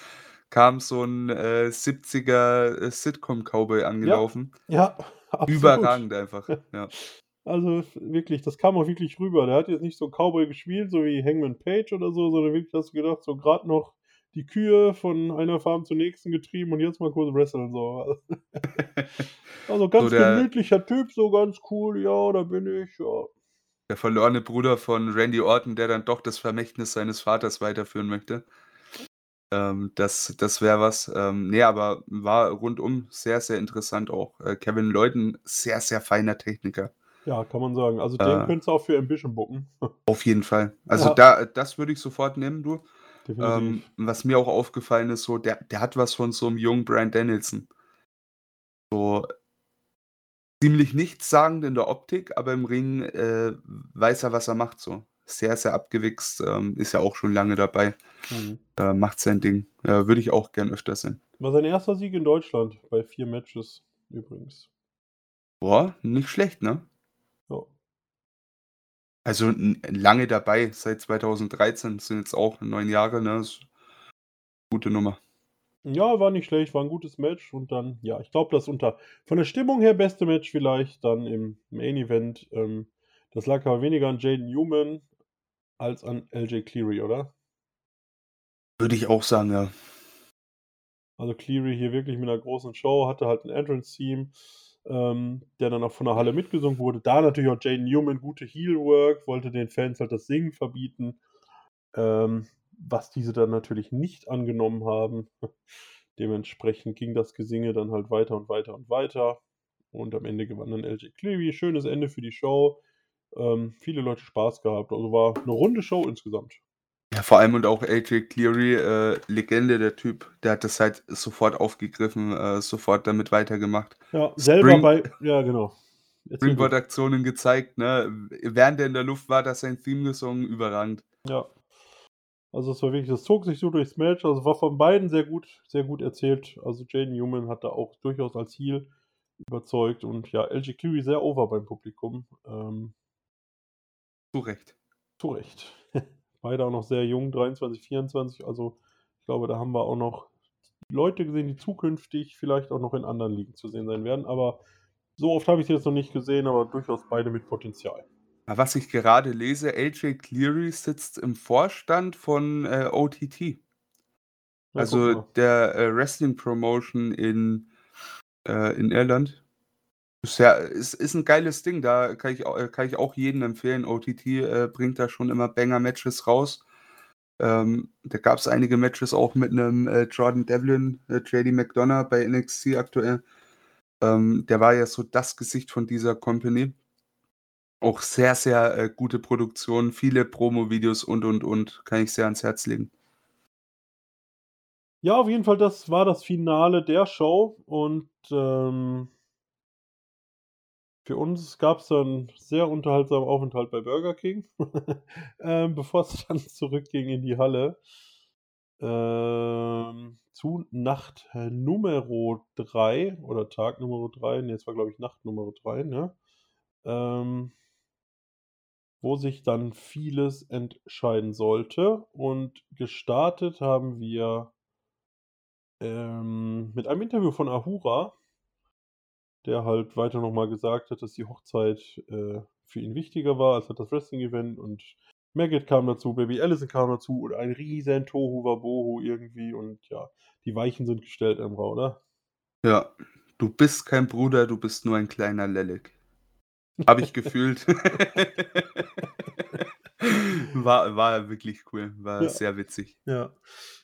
S2: kam so 'n, äh, 70er, äh, Sitcom-Cowboy
S1: Ja,
S2: angelaufen.
S1: ja, absolut.
S2: Überragend einfach, ja.
S1: Also, wirklich, das kam auch wirklich rüber. Der hat jetzt nicht so Cowboy gespielt, so wie Hangman Page oder so, sondern wirklich hast du gedacht, so grad noch die Kühe von einer Farm zur nächsten getrieben und jetzt mal kurz wresteln, so. Also,
S2: So
S1: ganz
S2: der
S1: gemütlicher Typ, so ganz cool: „Ja, da bin ich, ja.“
S2: der verlorene Bruder von Randy Orton, der dann doch das Vermächtnis seines Vaters weiterführen möchte. Ähm, das das wäre was. Ähm, ne, aber war rundum sehr, sehr interessant auch. Äh, Kevin Lloyd 'n sehr, sehr feiner Techniker.
S1: Ja, kann man sagen. Also, den
S2: Äh
S1: könntest du auch für Ambition booken.
S2: Auf jeden Fall. Also,
S1: Ja.
S2: da das würde ich sofort nehmen, du. Ähm, was mir auch aufgefallen ist, so, der der hat was von so 'nem jungen Bryan Danielson. So ziemlich nichtssagend in der Optik, aber im Ring, äh, weiß er, was er macht so. Sehr, sehr abgewichst, ähm, ist ja auch schon lange dabei.
S1: Mhm.
S2: Äh, macht sein Ding. Äh, würde ich auch gern öfter sehen.
S1: War sein 1. Sieg in Deutschland bei 4 Matches übrigens.
S2: Boah, nicht schlecht, ne?
S1: Ja.
S2: Also, lange dabei, seit 2013, sind jetzt auch 9 Jahre, ne? Ist gute Nummer.
S1: Ja, war nicht schlecht, war 'n gutes Match und dann ja, ich glaube, das unter von der Stimmung her beste Match vielleicht dann im Main Event. Ähm, das lag aber weniger an Jaden Newman als an LJ Cleary, oder?
S2: Würde ich auch sagen, ja.
S1: Also, Cleary hier wirklich mit 'ner großen Show, hatte halt 'n Entrance-Theme, ähm, der dann auch von der Halle mitgesungen wurde. Da natürlich auch Jaden Newman, gute Heel-Work, wollte den Fans halt das Singen verbieten, ähm, was diese dann natürlich nicht angenommen haben. Dementsprechend ging das Gesinge dann halt weiter und weiter und weiter und am Ende gewann dann LJ Cleary. Schönes Ende für die Show. Ähm, viele Leute Spaß gehabt. Also, war 'ne runde Show insgesamt.
S2: Ja, vor allem und auch LJ Cleary, äh, Legende, der Typ. Der hat das halt sofort aufgegriffen, äh, sofort damit weitergemacht.
S1: Ja, selber
S2: Spring
S1: bei ja, genau.
S2: Springboard-Aktionen gezeigt, ne? Während er in der Luft war, er sein Theme gesungen, überragend.
S1: Ja. Also, es war wirklich das zog sich so durchs Match. Also, war von beiden sehr gut sehr gut erzählt. Also, Jaden Newman hat da auch durchaus als Heel überzeugt und ja, LJ Cleary sehr over beim Publikum. Ähm
S2: Zu Recht.
S1: Zu Recht. Beide auch noch sehr jung, 23, 24. Also, ich glaube, da haben wir auch noch Leute gesehen, die zukünftig vielleicht auch noch in anderen Ligen zu sehen sein werden. Aber so oft habe ich sie jetzt noch nicht gesehen, aber durchaus beide mit Potenzial.
S2: Was ich gerade lese, LJ Cleary sitzt im Vorstand von, äh, OTT.
S1: Ja,
S2: Also,
S1: mal.
S2: der, äh, Wrestling-Promotion in äh, in Irland. Ist ja ist ist 'n geiles Ding. Da kann ich au äh, kann ich auch jedem empfehlen. OTT, äh, bringt da schon immer Banger-Matches raus. Ähm, da gab's einige Matches auch mit 'nem, äh, Jordan Devlin, äh, JD McDonough bei NXT aktuell. Ähm, der war ja so das Gesicht von dieser Company. Auch sehr, sehr, äh, gute Produktion, viele Promo-Videos und, und, und. Kann ich sehr ans Herz legen.
S1: Ja, auf jeden Fall, das war das Finale der Show und, ähm für uns gab's dann sehr unterhaltsamen Aufenthalt bei Burger King, ähm, bevor's dann zurückging in die Halle. Ähm, zu Nacht Numero 3 oder Tag Numero 3. Ne, es war, glaube ich, Nacht Numero 3, ne? Ähm wo sich dann vieles entscheiden sollte und gestartet haben wir ähm, mit einem Interview von Ahura der halt weiter noch mal gesagt hat, dass die Hochzeit, äh, für ihn wichtiger war als das Wrestling-Event und Maggot kam dazu, Baby Allison kam dazu und ein riesen Tohu Wabohu irgendwie und ja, die Weichen sind gestellt, Emra, oder?
S2: Ja, du bist kein Bruder, du bist nur ein kleiner Lelek. Habe ich gefühlt. war, war wirklich cool, war
S1: Ja.
S2: sehr witzig.
S1: Ja.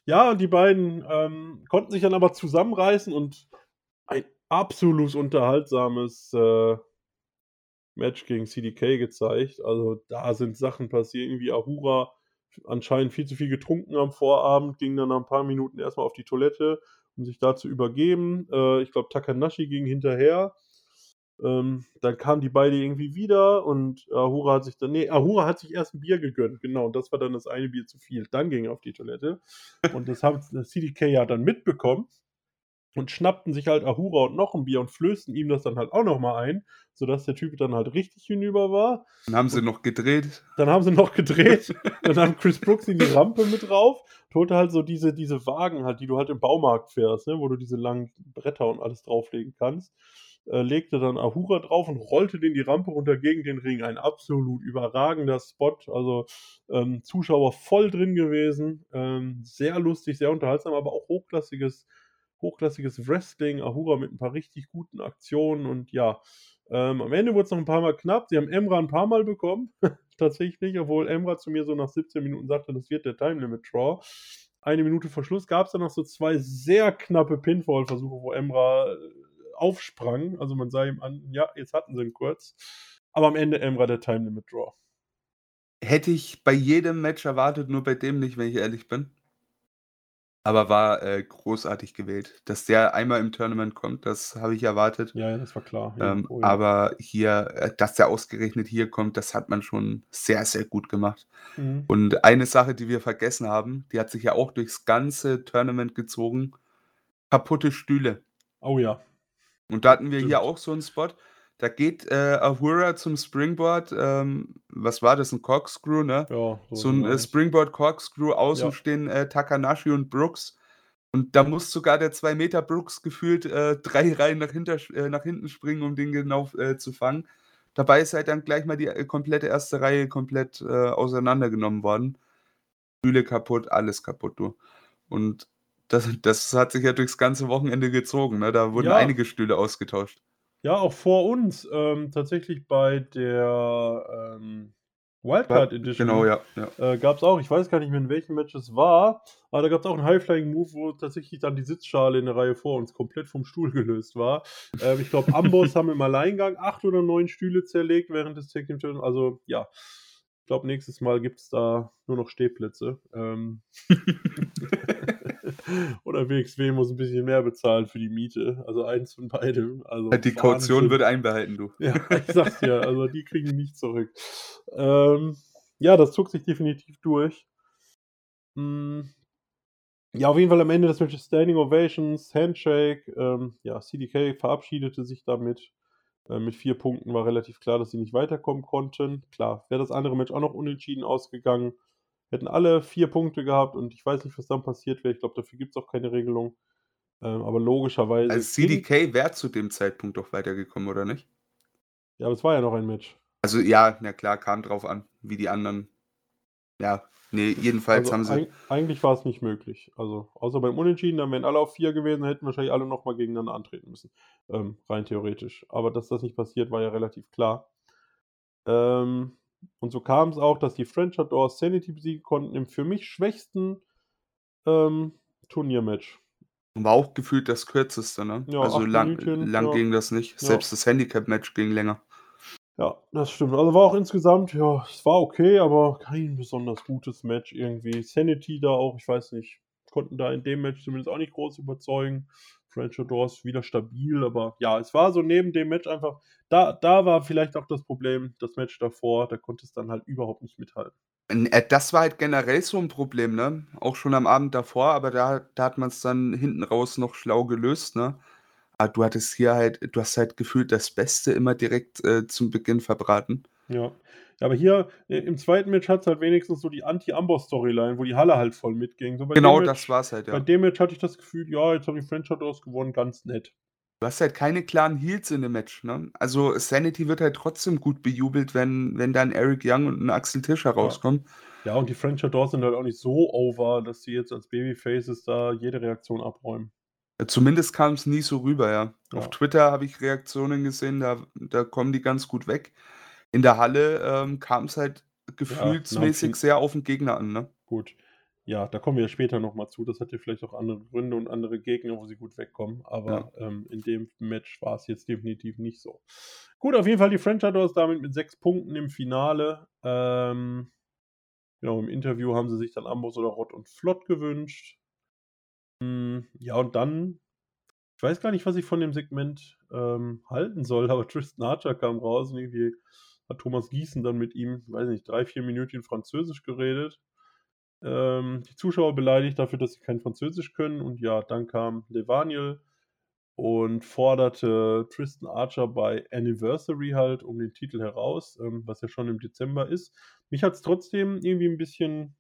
S1: Ja, und die beiden ähm, konnten sich dann aber zusammenreißen und ein absolut unterhaltsames äh, Match gegen CDK gezeigt. Also da sind Sachen passiert. Irgendwie Ahura anscheinend viel zu viel getrunken am Vorabend, ging dann nach ein paar Minuten erstmal auf die Toilette, um sich da zu übergeben. Äh, ich glaube, Takanashi ging hinterher. Ähm, dann kamen die beide irgendwie wieder und Ahura hat sich dann, nee, Ahura hat sich erst ein Bier gegönnt, genau, und das war dann das eine Bier zu viel. Dann ging er auf die Toilette und das das CDK ja dann mitbekommen und schnappten sich halt Ahura und noch ein Bier und flößten ihm das dann halt auch nochmal ein, sodass der Typ dann halt richtig hinüber war.
S2: Dann haben sie noch gedreht.
S1: Dann haben sie noch gedreht. dann haben Chris Brooks in die Rampe mit drauf. Holte halt so diese, diese Wagen halt, die du halt im Baumarkt fährst, ne? wo du diese langen Bretter und alles drauflegen kannst. Äh, legte dann Ahura drauf und rollte den die Rampe runter gegen den Ring. Ein absolut überragender Spot. Also ähm, Zuschauer voll drin gewesen. Ähm, sehr lustig, sehr unterhaltsam, aber auch hochklassiges, hochklassiges Wrestling. Ahura mit ein paar richtig guten Aktionen und ja, ähm, am Ende wurde es noch ein paar Mal knapp. Sie haben Emra ein paar Mal bekommen, tatsächlich, obwohl Emra zu mir so nach 17 Minuten sagte, das wird der Time Limit Draw. Eine Minute vor Schluss gab es dann noch so zwei sehr knappe Pinfall-Versuche, wo Emra äh, aufsprang. Also man sah ihm an, ja, jetzt hatten sie ihn kurz. Aber am Ende Emra der Time Limit Draw.
S2: Hätte ich bei jedem Match erwartet, nur bei dem nicht, wenn ich ehrlich bin. Aber war äh, großartig gewählt. Dass der einmal im Tournament kommt, das habe ich erwartet.
S1: Ja, das war klar.
S2: Ähm,
S1: Irgendwo, ja.
S2: aber hier, äh, dass der ausgerechnet hier kommt, das hat man schon sehr, sehr gut gemacht.
S1: Mhm.
S2: Und eine Sache, die wir vergessen haben, die hat sich ja auch durchs ganze Tournament gezogen: kaputte Stühle.
S1: Oh ja.
S2: Und da hatten wir
S1: Stimmt.
S2: hier auch so einen Spot. Da geht äh, Ahura zum Springboard. Ähm, was war das? Ein Corkscrew, ne?
S1: Ja,
S2: So ein äh,
S1: vielleicht.
S2: Springboard Corkscrew. Außen
S1: Ja.
S2: stehen äh, Takanashi und Brooks. Und da muss sogar der 2 Meter Brooks gefühlt äh, drei Reihen nach, hinter, äh, nach hinten springen, um den genau äh, zu fangen. Dabei ist halt dann gleich mal die äh, komplette erste Reihe komplett äh, auseinandergenommen worden. Stühle kaputt, alles kaputt, du. Und das, das hat sich ja durchs ganze Wochenende gezogen. Ne? Da wurden
S1: Ja.
S2: einige Stühle ausgetauscht.
S1: Ja, auch vor uns. Ähm, tatsächlich bei der ähm, Wildcard Edition.
S2: Genau, ja. ja.
S1: Äh, gab es auch, ich weiß gar nicht mehr, in welchem Match es war, aber da gab es auch einen High-Flying-Move, wo tatsächlich dann die Sitzschale in der Reihe vor uns komplett vom Stuhl gelöst war. Ähm, ich glaube, Amboss haben im Alleingang acht oder neun Stühle zerlegt während des Tag Team. Also, ja. Ich glaube, nächstes Mal gibt es da nur noch Stehplätze. Ähm, oder WXW muss ein bisschen mehr bezahlen für die Miete. Also eins von beidem. Also
S2: Die Kaution
S1: Wahnsinn.
S2: wird einbehalten, du.
S1: Ja, ich sag's dir, also die kriegen nicht zurück. Ähm, ja, das zog sich definitiv durch. Mm, Ja, auf jeden Fall am Ende des Matches Standing Ovations, Handshake. Ähm, ja, CDK verabschiedete sich damit. Äh, mit vier Punkten war relativ klar, dass sie nicht weiterkommen konnten. Klar, wäre das andere Match auch noch unentschieden ausgegangen. Hätten alle vier Punkte gehabt und ich weiß nicht, was dann passiert wäre. Ich glaube, dafür gibt es auch keine Regelung. Ähm, aber logischerweise.
S2: Also CDK wäre zu dem Zeitpunkt doch weitergekommen, oder nicht?
S1: Ja, aber es war ja noch ein Match.
S2: Also ja, na klar, kam drauf an, wie die anderen. Ja, nee, jedenfalls
S1: also
S2: haben sie.
S1: eig- eigentlich war es nicht möglich. Also, außer beim Unentschieden, dann wären alle auf vier gewesen, hätten wahrscheinlich alle nochmal gegeneinander antreten müssen. Ähm, rein theoretisch. Aber dass das nicht passiert, war ja relativ klar. Ähm, und so kam es auch, dass die French Outdoors Sanity besiegen konnten im für mich schwächsten ähm, Turniermatch.
S2: War auch gefühlt das kürzeste, ne?
S1: Ja,
S2: also lang,
S1: Minütchen,
S2: lang
S1: ja.
S2: ging das nicht.
S1: Ja.
S2: Selbst das Handicap-Match ging länger.
S1: Ja, das stimmt. Also war auch insgesamt, ja, es war okay, aber kein besonders gutes Match irgendwie. Sanity da auch, ich weiß nicht, konnten da in dem Match zumindest auch nicht groß überzeugen. French Doors wieder stabil, aber ja, es war so neben dem Match einfach, da, da war vielleicht auch das Problem, das Match davor, da konnte es dann halt überhaupt nicht mithalten.
S2: Äh, Das war halt generell so ein Problem, ne? Auch schon am Abend davor, aber da, da hat man es dann hinten raus noch schlau gelöst, ne? Aber du hattest hier halt, du hast halt gefühlt das Beste immer direkt äh, zum Beginn verbraten.
S1: Ja. Ja, aber hier äh, im zweiten Match hat es halt wenigstens so die Anti-Amboss-Storyline, wo die Halle halt voll mitging. So bei
S2: Genau
S1: dem
S2: das
S1: Match,
S2: war's halt,
S1: Bei
S2: ja.
S1: dem Match hatte ich das Gefühl, ja, jetzt haben die French Outdoors gewonnen, ganz nett.
S2: Du hast halt keine klaren Heels in dem Match, ne? Also, Sanity wird halt trotzdem gut bejubelt, wenn wenn dann Eric Young und 'n Axel Tischer
S1: Ja.
S2: rauskommen.
S1: Ja, und die French Adore sind halt auch nicht so over, dass sie jetzt als Babyfaces da jede Reaktion abräumen.
S2: Zumindest kam's nie so rüber, ja. Auf
S1: Ja.
S2: Twitter habe ich Reaktionen gesehen, da da kommen die ganz gut weg. In der Halle, ähm, kam's halt
S1: Ja,
S2: gefühlsmäßig
S1: Nampfing
S2: sehr auf 'n Gegner an, ne?
S1: Gut. Ja, da kommen wir ja später noch mal zu. Das hat ja vielleicht auch andere Gründe und andere Gegner, wo sie gut wegkommen.
S2: Ja.
S1: Aber, ähm, in dem Match war's jetzt definitiv nicht so. Gut, auf jeden Fall die French Adores damit mit 6 Punkten im Finale. Ähm, genau, im Interview haben sie sich dann Ambrose oder Rott und Flott gewünscht. Hm, ja, und dann ich weiß gar nicht, was ich von dem Segment, ähm, halten soll, aber Tristan Archer kam raus und irgendwie hat Thomas Gießen dann mit ihm, weiß nicht, 3, 4 Minütchen Französisch geredet. Ähm, die Zuschauer beleidigt dafür, dass sie kein Französisch können. Und ja, dann kam Levaniel und forderte Tristan Archer bei Anniversary halt um den Titel heraus, ähm, was ja schon im Dezember ist. Mich hat's trotzdem irgendwie 'n bisschen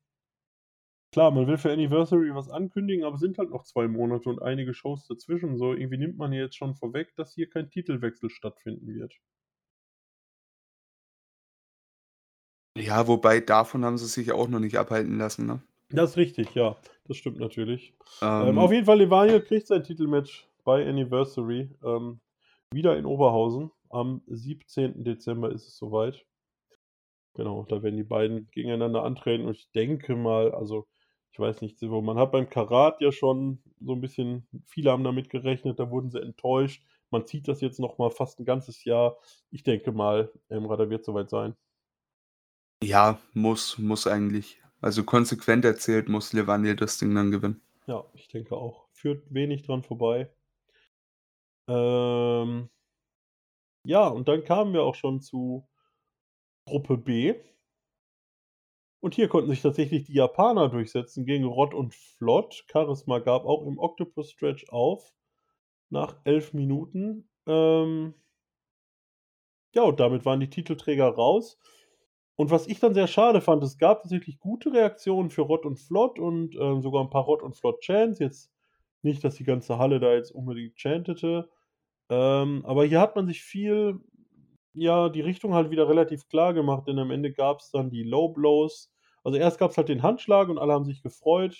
S1: klar, man will für Anniversary was ankündigen, aber es sind halt noch 2 Monate und einige Shows dazwischen. So, irgendwie nimmt man jetzt schon vorweg, dass hier kein Titelwechsel stattfinden wird.
S2: Ja, wobei davon haben sie sich auch noch nicht abhalten lassen, ne?
S1: Das ist richtig, ja. Das stimmt natürlich. Ähm, auf
S2: Ähm
S1: jeden Fall, Levaniel kriegt sein Titelmatch bei Anniversary, ähm, wieder in Oberhausen. Am 17. Dezember ist es so weit. Genau, da werden die beiden gegeneinander antreten und ich denke mal also, ich weiß nicht, man hat beim Karat ja schon so 'n bisschen viele haben damit gerechnet, da wurden sie enttäuscht. Man zieht das jetzt noch mal fast 'n ganzes Jahr. Ich denke mal, Emra, da wird's so weit sein.
S2: Ja, muss muss eigentlich. Also, konsequent erzählt muss Levaniel das Ding dann gewinnen.
S1: Ja, ich denke auch. Führt wenig dran vorbei. Ähm ja, und dann kamen wir auch schon zu Gruppe B. Und hier konnten sich tatsächlich die Japaner durchsetzen gegen Rott und Flott. Charisma gab auch im Octopus Stretch auf nach 11 Minuten. Ähm ja, und damit waren die Titelträger raus. Und was ich dann sehr schade fand, es gab tatsächlich gute Reaktionen für Rott und Flott und, ähm, sogar 'n paar Rott und Flott Chants. Jetzt nicht, dass die ganze Halle da jetzt unbedingt chantete. Ähm, aber hier hat man sich viel ja, die Richtung halt wieder relativ klar gemacht, denn am Ende gab's dann die Low Blows. Also, erst gab's halt den Handschlag und alle haben sich gefreut.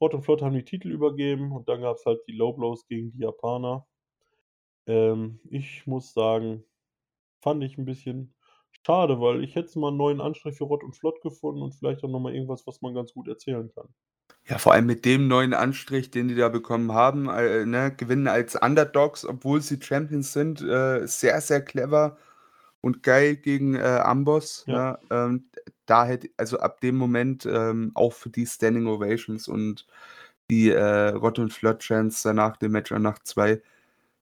S1: Rott und Flott haben die Titel übergeben und dann gab's halt die Low Blows gegen die Japaner. Ähm, ich muss sagen, fand ich 'n bisschen schade, weil ich hätte mal 'n neuen Anstrich für Rott und Flott gefunden und vielleicht auch noch mal irgendwas, was man ganz gut erzählen kann.
S2: Ja, vor allem mit dem neuen Anstrich, den die da bekommen haben, äh, ne, gewinnen als Underdogs, obwohl sie Champions sind, äh, sehr, sehr clever und geil gegen, äh, Amboss,
S1: Ja.
S2: ne? Ähm, da hätte also, ab dem Moment, ähm, auch für die Standing Ovations und die, äh, Rott und Flott Chants da nach dem Match an Nacht 2,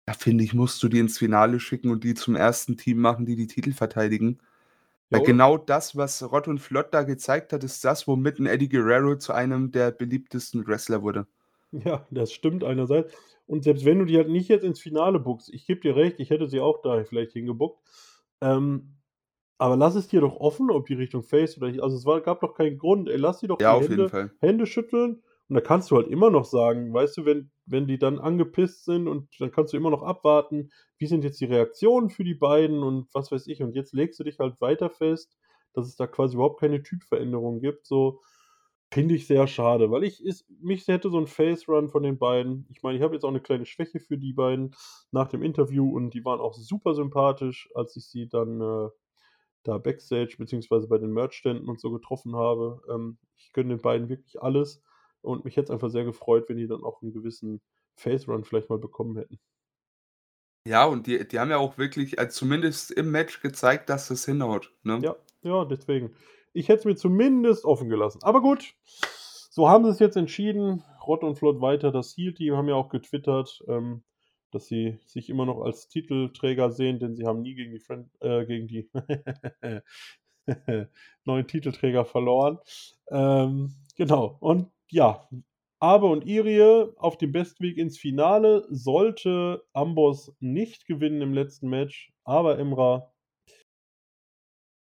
S2: da finde ich, musst du die ins Finale schicken und die zum 1. Team machen, die die Titel verteidigen. Weil
S1: Ja,
S2: genau das, was Rott und Flott da gezeigt hat, ist das, womit 'n Eddie Guerrero zu einem der beliebtesten Wrestler wurde.
S1: Ja, das stimmt einerseits. Und selbst wenn du die halt nicht jetzt ins Finale bookst ich gebe dir recht, ich hätte sie auch da vielleicht hingebookt. Ähm, aber lass es dir doch offen, ob die Richtung Face oder also, es war gab doch keinen Grund. Ey, lass die doch
S2: Ja,
S1: die
S2: auf jeden
S1: Hände
S2: Fall.
S1: Hände schütteln und da kannst du halt immer noch sagen, weißt du, wenn wenn die dann angepisst sind und dann kannst du immer noch abwarten, wie sind jetzt die Reaktionen für die beiden und was weiß ich. Und jetzt legst du dich halt weiter fest, dass es da quasi überhaupt keine Typveränderung gibt, so. Finde ich sehr schade, weil ich es mich hätte so 'n Face Run von den beiden ich meine, ich habe jetzt auch 'ne kleine Schwäche für die beiden nach dem Interview und die waren auch super sympathisch, als ich sie dann, äh, da Backstage beziehungsweise bei den Merchständen und so getroffen habe. Ähm, ich gönne den beiden wirklich alles und mich hätte es einfach sehr gefreut, wenn die dann auch 'n gewissen Face Run vielleicht mal bekommen hätten.
S2: Ja, und die die haben ja auch wirklich, also, zumindest im Match gezeigt, dass das hinhaut, ne?
S1: Ja, ja, deswegen. Ich hätte es mir zumindest offen gelassen. Aber gut, so haben sie's jetzt entschieden. Rott und Flott weiter das Heel-Team, haben ja auch getwittert, ähm, dass sie sich immer noch als Titelträger sehen, denn sie haben nie gegen die Fren äh, gegen die neuen Titelträger verloren. Ähm, genau. Und ja, Abe und Irie auf dem besten Weg ins Finale. Sollte Amboss nicht gewinnen im letzten Match, aber Emra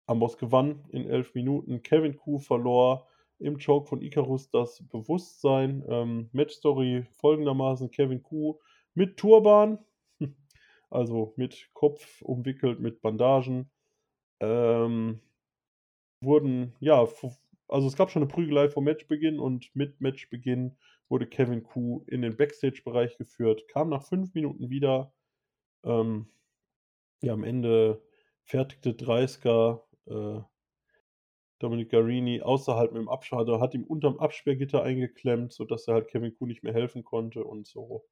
S1: Amboss gewann in 11 Minuten. Kevin Ku verlor im Choke von Icarus das Bewusstsein. Ähm, Matchstory folgendermaßen: Kevin Ku mit Turban also mit Kopf umwickelt, mit Bandagen. Ähm, wurden, ja, also es gab schon eine Prügelei vor Matchbeginn und mit Matchbeginn wurde Kevin Kuh in den Backstage-Bereich geführt, kam nach fünf Minuten wieder. Ähm, ja, am Ende fertigte Dreisker äh, Dominic Garini außerhalb mit dem Abschalter, hat ihm unterm Absperrgitter eingeklemmt, sodass er halt Kevin Kuh nicht mehr helfen konnte und so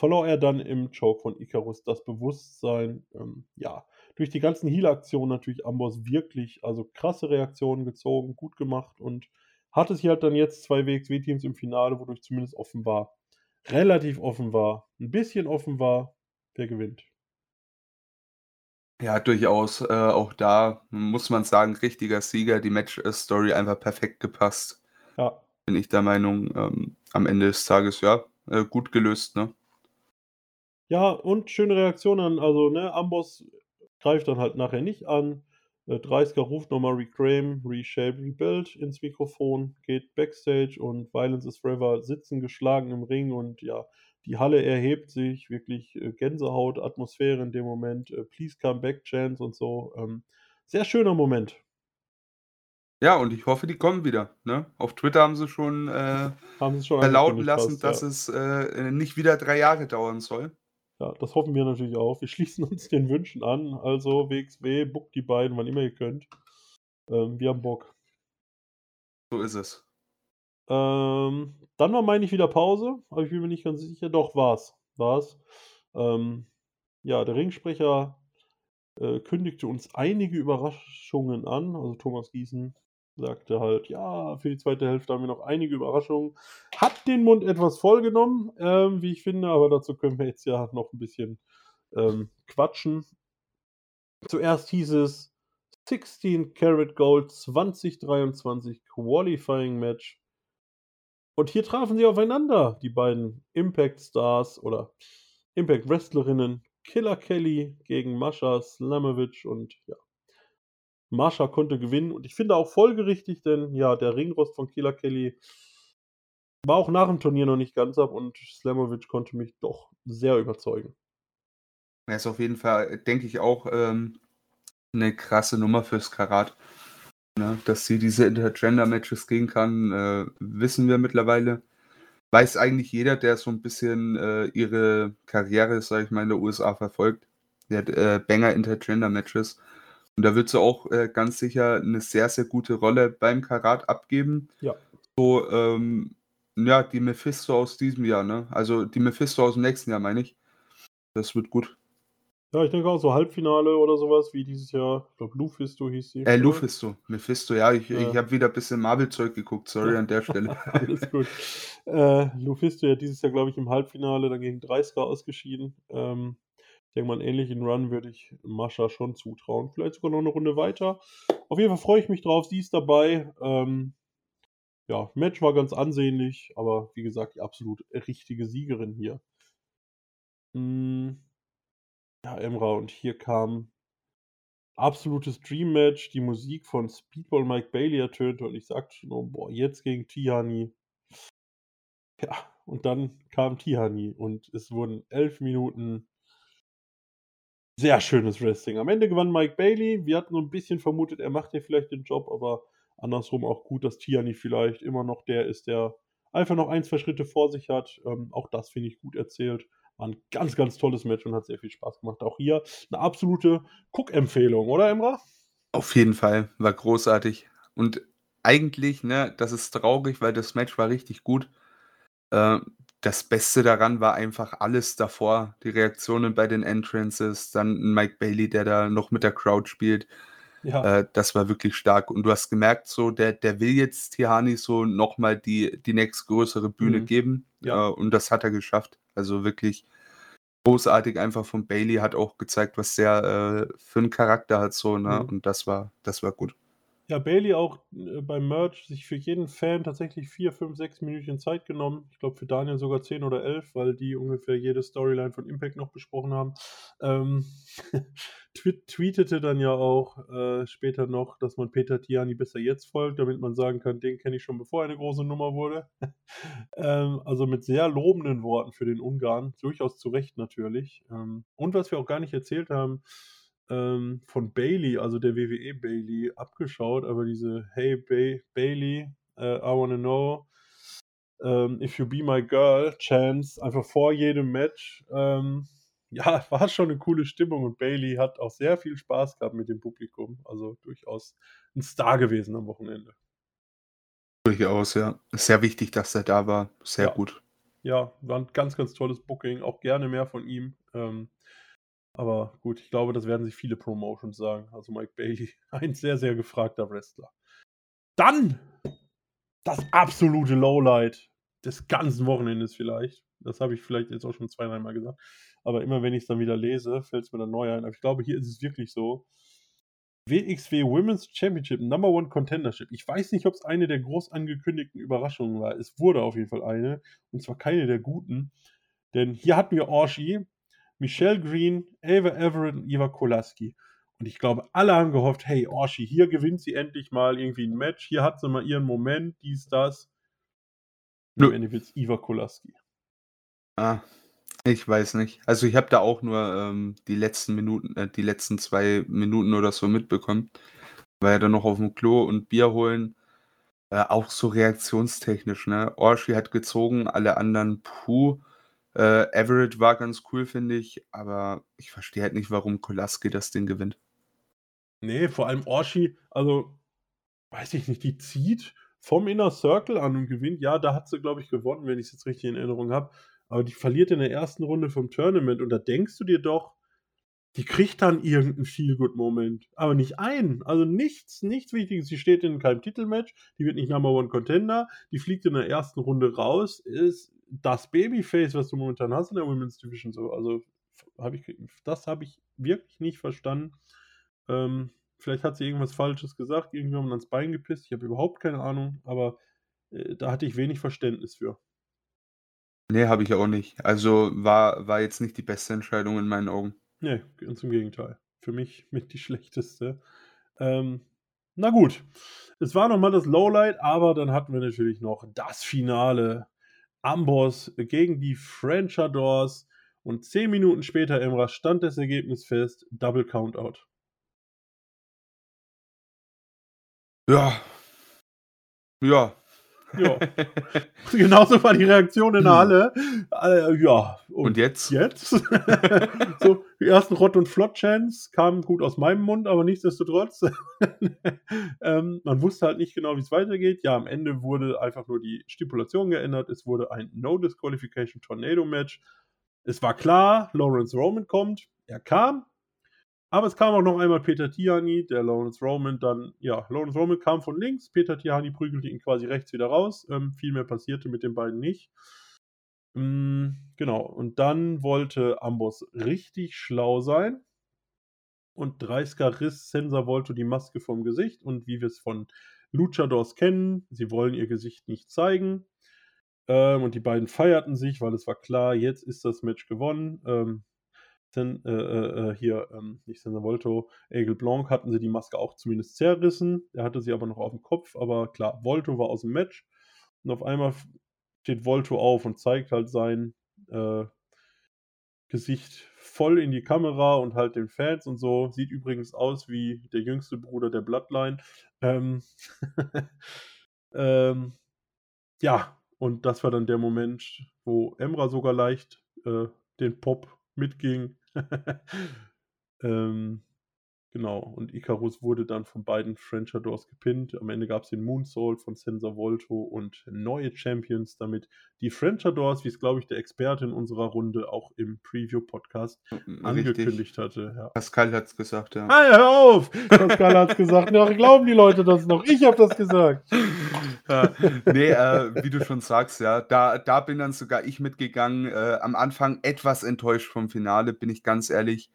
S1: verlor er dann im Choke von Icarus das Bewusstsein. Ähm, ja, durch die ganzen Heal-Aktionen natürlich Amboss wirklich, also krasse Reaktionen gezogen, gut gemacht und hatte sich halt dann jetzt zwei WXW-Teams im Finale, wodurch zumindest offen war, relativ offen war, ein bisschen offen war, wer gewinnt.
S2: Ja, durchaus. Äh, auch da muss man sagen, richtiger Sieger. Die Match-Story einfach perfekt gepasst.
S1: Ja.
S2: Bin ich der Meinung, ähm, am Ende des Tages, ja, äh, gut gelöst, ne?
S1: Ja, und schöne Reaktionen. Also, ne, Amboss greift dann halt nachher nicht an. Äh, 30er ruft nochmal Reclaim, Reshape, Rebuild ins Mikrofon, geht Backstage und Violence is Forever sitzen geschlagen im Ring und ja, die Halle erhebt sich, wirklich äh, Gänsehaut, Atmosphäre in dem Moment, äh, Please come back, Chance und so. Ähm, sehr schöner Moment.
S2: Ja, und ich hoffe, die kommen wieder. Ne? Auf Twitter haben sie schon, äh,
S1: haben sie schon
S2: verlauten lassen, fast, dass ja. es äh, nicht wieder drei Jahre dauern soll.
S1: Ja, das hoffen wir natürlich auch. Wir schließen uns den Wünschen an. Also WXW, buckt die beiden, wann immer ihr könnt. Ähm, wir haben Bock.
S2: So ist es.
S1: Ähm, dann war, meine ich, wieder Pause, aber ich bin mir nicht ganz sicher. Doch, war's. War's. Ähm, ja, der Ringsprecher äh, kündigte uns einige Überraschungen an. Also Thomas Gießen sagte halt, ja, für die zweite Hälfte haben wir noch einige Überraschungen. Hat den Mund etwas vollgenommen, ähm, wie ich finde, aber dazu können wir jetzt ja noch ein bisschen ähm, quatschen. Zuerst hieß es 16 Karat Gold 2023 Qualifying Match und hier trafen sie aufeinander, die beiden Impact Stars oder Impact Wrestlerinnen Killer Kelly gegen Mascha Slamovic und ja, Mascha konnte gewinnen und ich finde auch folgerichtig, denn ja, der Ringrost von Killer Kelly war auch nach dem Turnier noch nicht ganz ab und Slamovic konnte mich doch sehr überzeugen.
S2: Er ist auf jeden Fall, denke ich, auch ähm, eine krasse Nummer fürs Karat. Ne? Dass sie diese Intergender-Matches gehen kann, äh, wissen wir mittlerweile. Weiß eigentlich jeder, der so ein bisschen äh, ihre Karriere, sag ich mal, in der USA verfolgt. Der hat äh, Banger Intergender-Matches. Und da wird sie auch äh, ganz sicher eine sehr, sehr gute Rolle beim Karat abgeben.
S1: Ja.
S2: So, ähm, ja, die Mephisto aus diesem Jahr, ne? Also die Mephisto aus dem nächsten Jahr, meine ich. Das wird gut.
S1: Ja, ich denke auch so Halbfinale oder sowas wie dieses Jahr. Ich glaube, Lufisto hieß sie.
S2: Äh, Lufisto. Mephisto, ja. Ich, ja. ich habe wieder ein bisschen Marvel-Zeug geguckt. Sorry an der Stelle.
S1: Alles gut. Äh, Lufisto ja dieses Jahr, glaube ich, im Halbfinale dann gegen 30 ausgeschieden. Ähm, ich denke mal, einen ähnlichen Run würde ich Mascha schon zutrauen. Vielleicht sogar noch eine Runde weiter. Auf jeden Fall freue ich mich drauf. Sie ist dabei. Ähm, ja, Match war ganz ansehnlich, aber wie gesagt, die absolut richtige Siegerin hier. Hm. Ja, Emra, und hier kam absolutes Dream-Match. Die Musik von Speedball Mike Bailey ertönte und ich sagte schon, oh, boah, jetzt gegen Tihani. Ja, und dann kam Tihani und es wurden elf Minuten sehr schönes Wrestling. Am Ende gewann Mike Bailey. Wir hatten so ein bisschen vermutet, er macht ja vielleicht den Job, aber andersrum auch gut, dass Tiani vielleicht immer noch der ist, der einfach noch ein, zwei Schritte vor sich hat. Ähm, auch das finde ich gut erzählt. War ein ganz, ganz tolles Match und hat sehr viel Spaß gemacht. Auch hier eine absolute Cook-Empfehlung, oder Emra?
S2: Auf jeden Fall, war großartig. Und eigentlich, ne, das ist traurig, weil das Match war richtig gut. Äh, das Beste daran war einfach alles davor. Die Reaktionen bei den Entrances, dann Mike Bailey, der da noch mit der Crowd spielt. Ja. Äh, das war wirklich stark. Und du hast gemerkt, so, der, der will jetzt Tihani so nochmal die, die nächstgrößere Bühne mhm. geben. Ja. Äh, und das hat er geschafft. Also wirklich großartig einfach von Bailey, hat auch gezeigt, was der äh, für einen Charakter hat, so, ne? Mhm. Und das war, das war gut.
S1: Ja, Bailey auch äh, beim Merch sich für jeden Fan tatsächlich 4, 5, 6 Minuten Zeit genommen. Ich glaube für Daniel sogar 10 oder 11, weil die ungefähr jede Storyline von Impact noch besprochen haben. Ähm, tweet, tweetete dann ja auch äh, später noch, dass man Peter Tiani besser jetzt folgt, damit man sagen kann, den kenne ich schon bevor eine große Nummer wurde. ähm, also mit sehr lobenden Worten für den Ungarn, durchaus zu Recht natürlich. Ähm, und was wir auch gar nicht erzählt haben, ähm, von Bailey, also der WWE Bailey, abgeschaut, aber diese Hey ba Bailey, uh, I wanna know um, if you be my girl Chance, einfach vor jedem Match. Ähm, ja, war schon eine coole Stimmung und Bailey hat auch sehr viel Spaß gehabt mit dem Publikum. Also durchaus ein Star gewesen am Wochenende.
S2: Durchaus, ja. Sehr wichtig, dass er da war. Sehr
S1: ja.
S2: gut.
S1: Ja, war ein ganz, ganz tolles Booking. Auch gerne mehr von ihm. Ähm, aber gut, ich glaube, das werden sich viele Promotions sagen. Also Mike Bailey, ein sehr, sehr gefragter Wrestler. Dann das absolute Lowlight des ganzen Wochenendes vielleicht. Das habe ich vielleicht jetzt auch schon zwei, dreimal gesagt. Aber immer wenn ich es dann wieder lese, fällt es mir dann neu ein. Aber ich glaube, hier ist es wirklich so. WXW Women's Championship Number One Contendership. Ich weiß nicht, ob es eine der groß angekündigten Überraschungen war. Es wurde auf jeden Fall eine. Und zwar keine der guten. Denn hier hatten wir Orshi, Michelle Green, Ava Everett und Eva Kolaski. Und ich glaube, alle haben gehofft, hey, Orshi, hier gewinnt sie endlich mal irgendwie ein Match. Hier hat sie mal ihren Moment, dies, das. Und am Ende wird es Eva Kolaski.
S2: Ah, ich weiß nicht. Also ich habe da auch nur ähm, die letzten Minuten, äh, die letzten zwei Minuten oder so mitbekommen. War ja dann noch auf dem Klo und Bier holen. Äh, auch so reaktionstechnisch, ne? Orshi hat gezogen, alle anderen puh. Äh, Everett war ganz cool, finde ich, aber ich verstehe halt nicht, warum Kolaski das Ding gewinnt.
S1: Nee, vor allem Orshi, also weiß ich nicht, die zieht vom Inner Circle an und gewinnt. Ja, da hat sie, glaube ich, gewonnen, wenn ich es jetzt richtig in Erinnerung habe. Aber die verliert in der ersten Runde vom Tournament und da denkst du dir doch, die kriegt dann irgendeinen Feel-Good-Moment. Aber nicht einen. Also nichts, nichts Wichtiges. Sie steht in keinem Titelmatch, die wird nicht Number One Contender, die fliegt in der ersten Runde raus, ist das Babyface, was du momentan hast in der Women's Division, so. Also hab ich, das habe ich wirklich nicht verstanden. Ähm, vielleicht hat sie irgendwas Falsches gesagt, irgendjemand ans Bein gepisst, ich habe überhaupt keine Ahnung, aber äh, da hatte ich wenig Verständnis für.
S2: Nee, habe ich auch nicht. Also war, war jetzt nicht die beste Entscheidung in meinen Augen.
S1: Nee, ganz im Gegenteil. Für mich mit die schlechteste. Ähm, na gut, es war nochmal das Lowlight, aber dann hatten wir natürlich noch das Finale. Amboss gegen die Frenchadors und zehn Minuten später, Emra, stand das Ergebnis fest: Double Countout.
S2: Ja. Ja,
S1: ja. Genauso war die Reaktion in der Halle. Äh, ja.
S2: Und, und, jetzt?
S1: Jetzt? so, die ersten Rott- und Flott-Chants kamen gut aus meinem Mund, aber nichtsdestotrotz. ähm, man wusste halt nicht genau, wie es weitergeht. Ja, am Ende wurde einfach nur die Stipulation geändert. Es wurde ein No-Disqualification Tornado-Match. Es war klar, Lawrence Roman kommt. Er kam, aber es kam auch noch einmal Peter Tiani, der Lawrence Roman dann, ja, Lawrence Roman kam von links, Peter Tiani prügelte ihn quasi rechts wieder raus. Ähm, viel mehr passierte mit den beiden nicht. Ähm, genau, und dann wollte Amboss richtig schlau sein. Und Dreisker riss Sensor Volto die Maske vom Gesicht. Und wie wir es von Luchadors kennen, sie wollen ihr Gesicht nicht zeigen. Ähm, und die beiden feierten sich, weil es war klar, jetzt ist das Match gewonnen. Ähm, Sen, äh, äh, äh, hier, ähm, nicht Senna Volto, Egel Blanc hatten sie die Maske auch zumindest zerrissen. Er hatte sie aber noch auf dem Kopf, aber klar, Volto war aus dem Match. Und auf einmal steht Volto auf und zeigt halt sein äh, Gesicht voll in die Kamera und halt den Fans und so. Sieht übrigens aus wie der jüngste Bruder der Bloodline. Ähm, ähm, ja, und das war dann der Moment, wo Emra sogar leicht äh, den Pop mitging. ähm, genau, und Icarus wurde dann von beiden Frenchadors gepinnt. Am Ende gab es den Moonsault von Sensor Volto und neue Champions, damit die Frenchadors, wie es glaube ich der Experte in unserer Runde auch im Preview-Podcast angekündigt hatte.
S2: Ja. Pascal hat es gesagt, ja.
S1: Ah, hör auf! Pascal hat es gesagt. Ja, glauben die Leute das noch? Ich habe das gesagt.
S2: ja, nee, äh, wie du schon sagst, ja, da, da bin dann sogar ich mitgegangen. Äh, am Anfang etwas enttäuscht vom Finale, bin ich ganz ehrlich.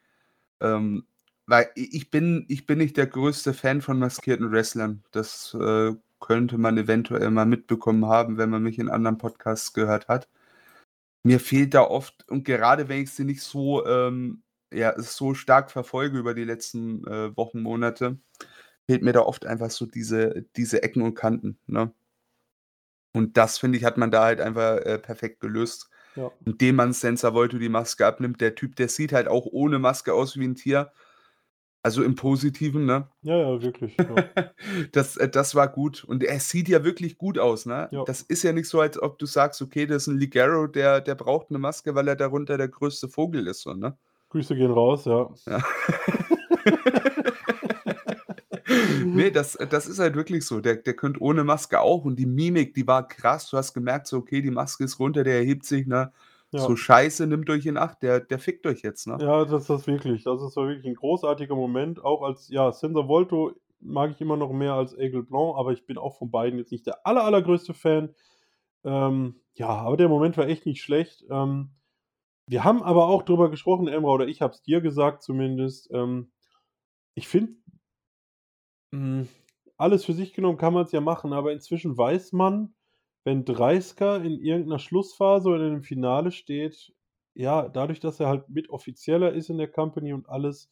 S2: Ähm, weil ich bin, ich bin nicht der größte Fan von maskierten Wrestlern. Das äh, könnte man eventuell mal mitbekommen haben, wenn man mich in anderen Podcasts gehört hat. Mir fehlt da oft, und gerade wenn ich sie nicht so, ähm, ja, so stark verfolge über die letzten äh, Wochen, Monate, fehlt mir da oft einfach so diese, diese Ecken und Kanten. Ne? Und das, finde ich, hat man da halt einfach äh, perfekt gelöst.
S1: Ja.
S2: Indem man Sensor Volto die Maske abnimmt. Der Typ, der sieht halt auch ohne Maske aus wie ein Tier. Also im Positiven, ne?
S1: Ja, ja, wirklich. Ja.
S2: das, äh, das war gut. Und er sieht ja wirklich gut aus, ne?
S1: Ja.
S2: Das ist ja nicht so, als ob du sagst, okay, das ist ein Ligero, der, der braucht eine Maske, weil er darunter der größte Vogel ist, so, ne?
S1: Grüße gehen raus, ja.
S2: Ja. nee, das, das ist halt wirklich so. Der, der könnte ohne Maske auch und die Mimik, die war krass. Du hast gemerkt, so, okay, die Maske ist runter, der erhebt sich, ne?
S1: Ja.
S2: So scheiße, nimmt euch in Acht, der, der fickt euch jetzt, ne?
S1: Ja, das ist das wirklich. Das ist wirklich ein großartiger Moment. Auch als, ja, Sensor Volto mag ich immer noch mehr als Aigle Blanc, aber ich bin auch von beiden jetzt nicht der aller, allergrößte Fan. Ähm, ja, aber der Moment war echt nicht schlecht. Ähm, wir haben aber auch drüber gesprochen, Emra, oder ich habe es dir gesagt zumindest. Ähm, ich finde, hm, alles für sich genommen kann man es ja machen, aber inzwischen weiß man, wenn Dreisker in irgendeiner Schlussphase oder in einem Finale steht, ja, dadurch, dass er halt mit offizieller ist in der Company und alles,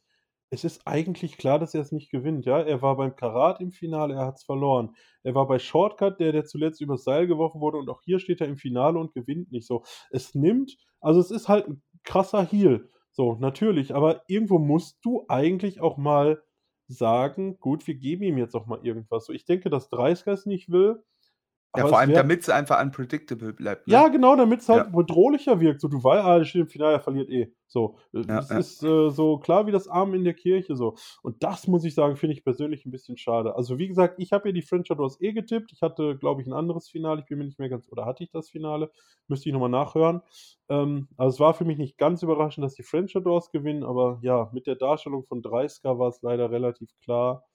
S1: es ist eigentlich klar, dass er es nicht gewinnt, ja. Er war beim Karat im Finale, er hat es verloren. Er war bei Shortcut, der, der zuletzt übers Seil geworfen wurde und auch hier steht er im Finale und gewinnt nicht so. Es nimmt, also es ist halt ein krasser Heal, so, natürlich, aber irgendwo musst du eigentlich auch mal sagen, gut, wir geben ihm jetzt auch mal irgendwas. So, ich denke, dass Dreisker es nicht will.
S2: Ja, vor allem, damit es einfach unpredictable bleibt. Ne?
S1: Ja, genau, damit es halt
S2: Ja.
S1: bedrohlicher wirkt. So, du weißt, ah, der steht im Finale, er verliert eh. So, äh, das
S2: ja.
S1: ist äh, so klar wie das Arm in der Kirche. So. Und das muss ich sagen, finde ich persönlich ein bisschen schade. Also, wie gesagt, ich habe ja die French Outdoors eh getippt. Ich hatte, glaube ich, ein anderes Finale. Ich bin mir nicht mehr ganz, oder hatte ich das Finale? Müsste ich nochmal nachhören. Ähm, also, es war für mich nicht ganz überraschend, dass die French Outdoors gewinnen, aber ja, mit der Darstellung von Dreisker war es leider relativ klar.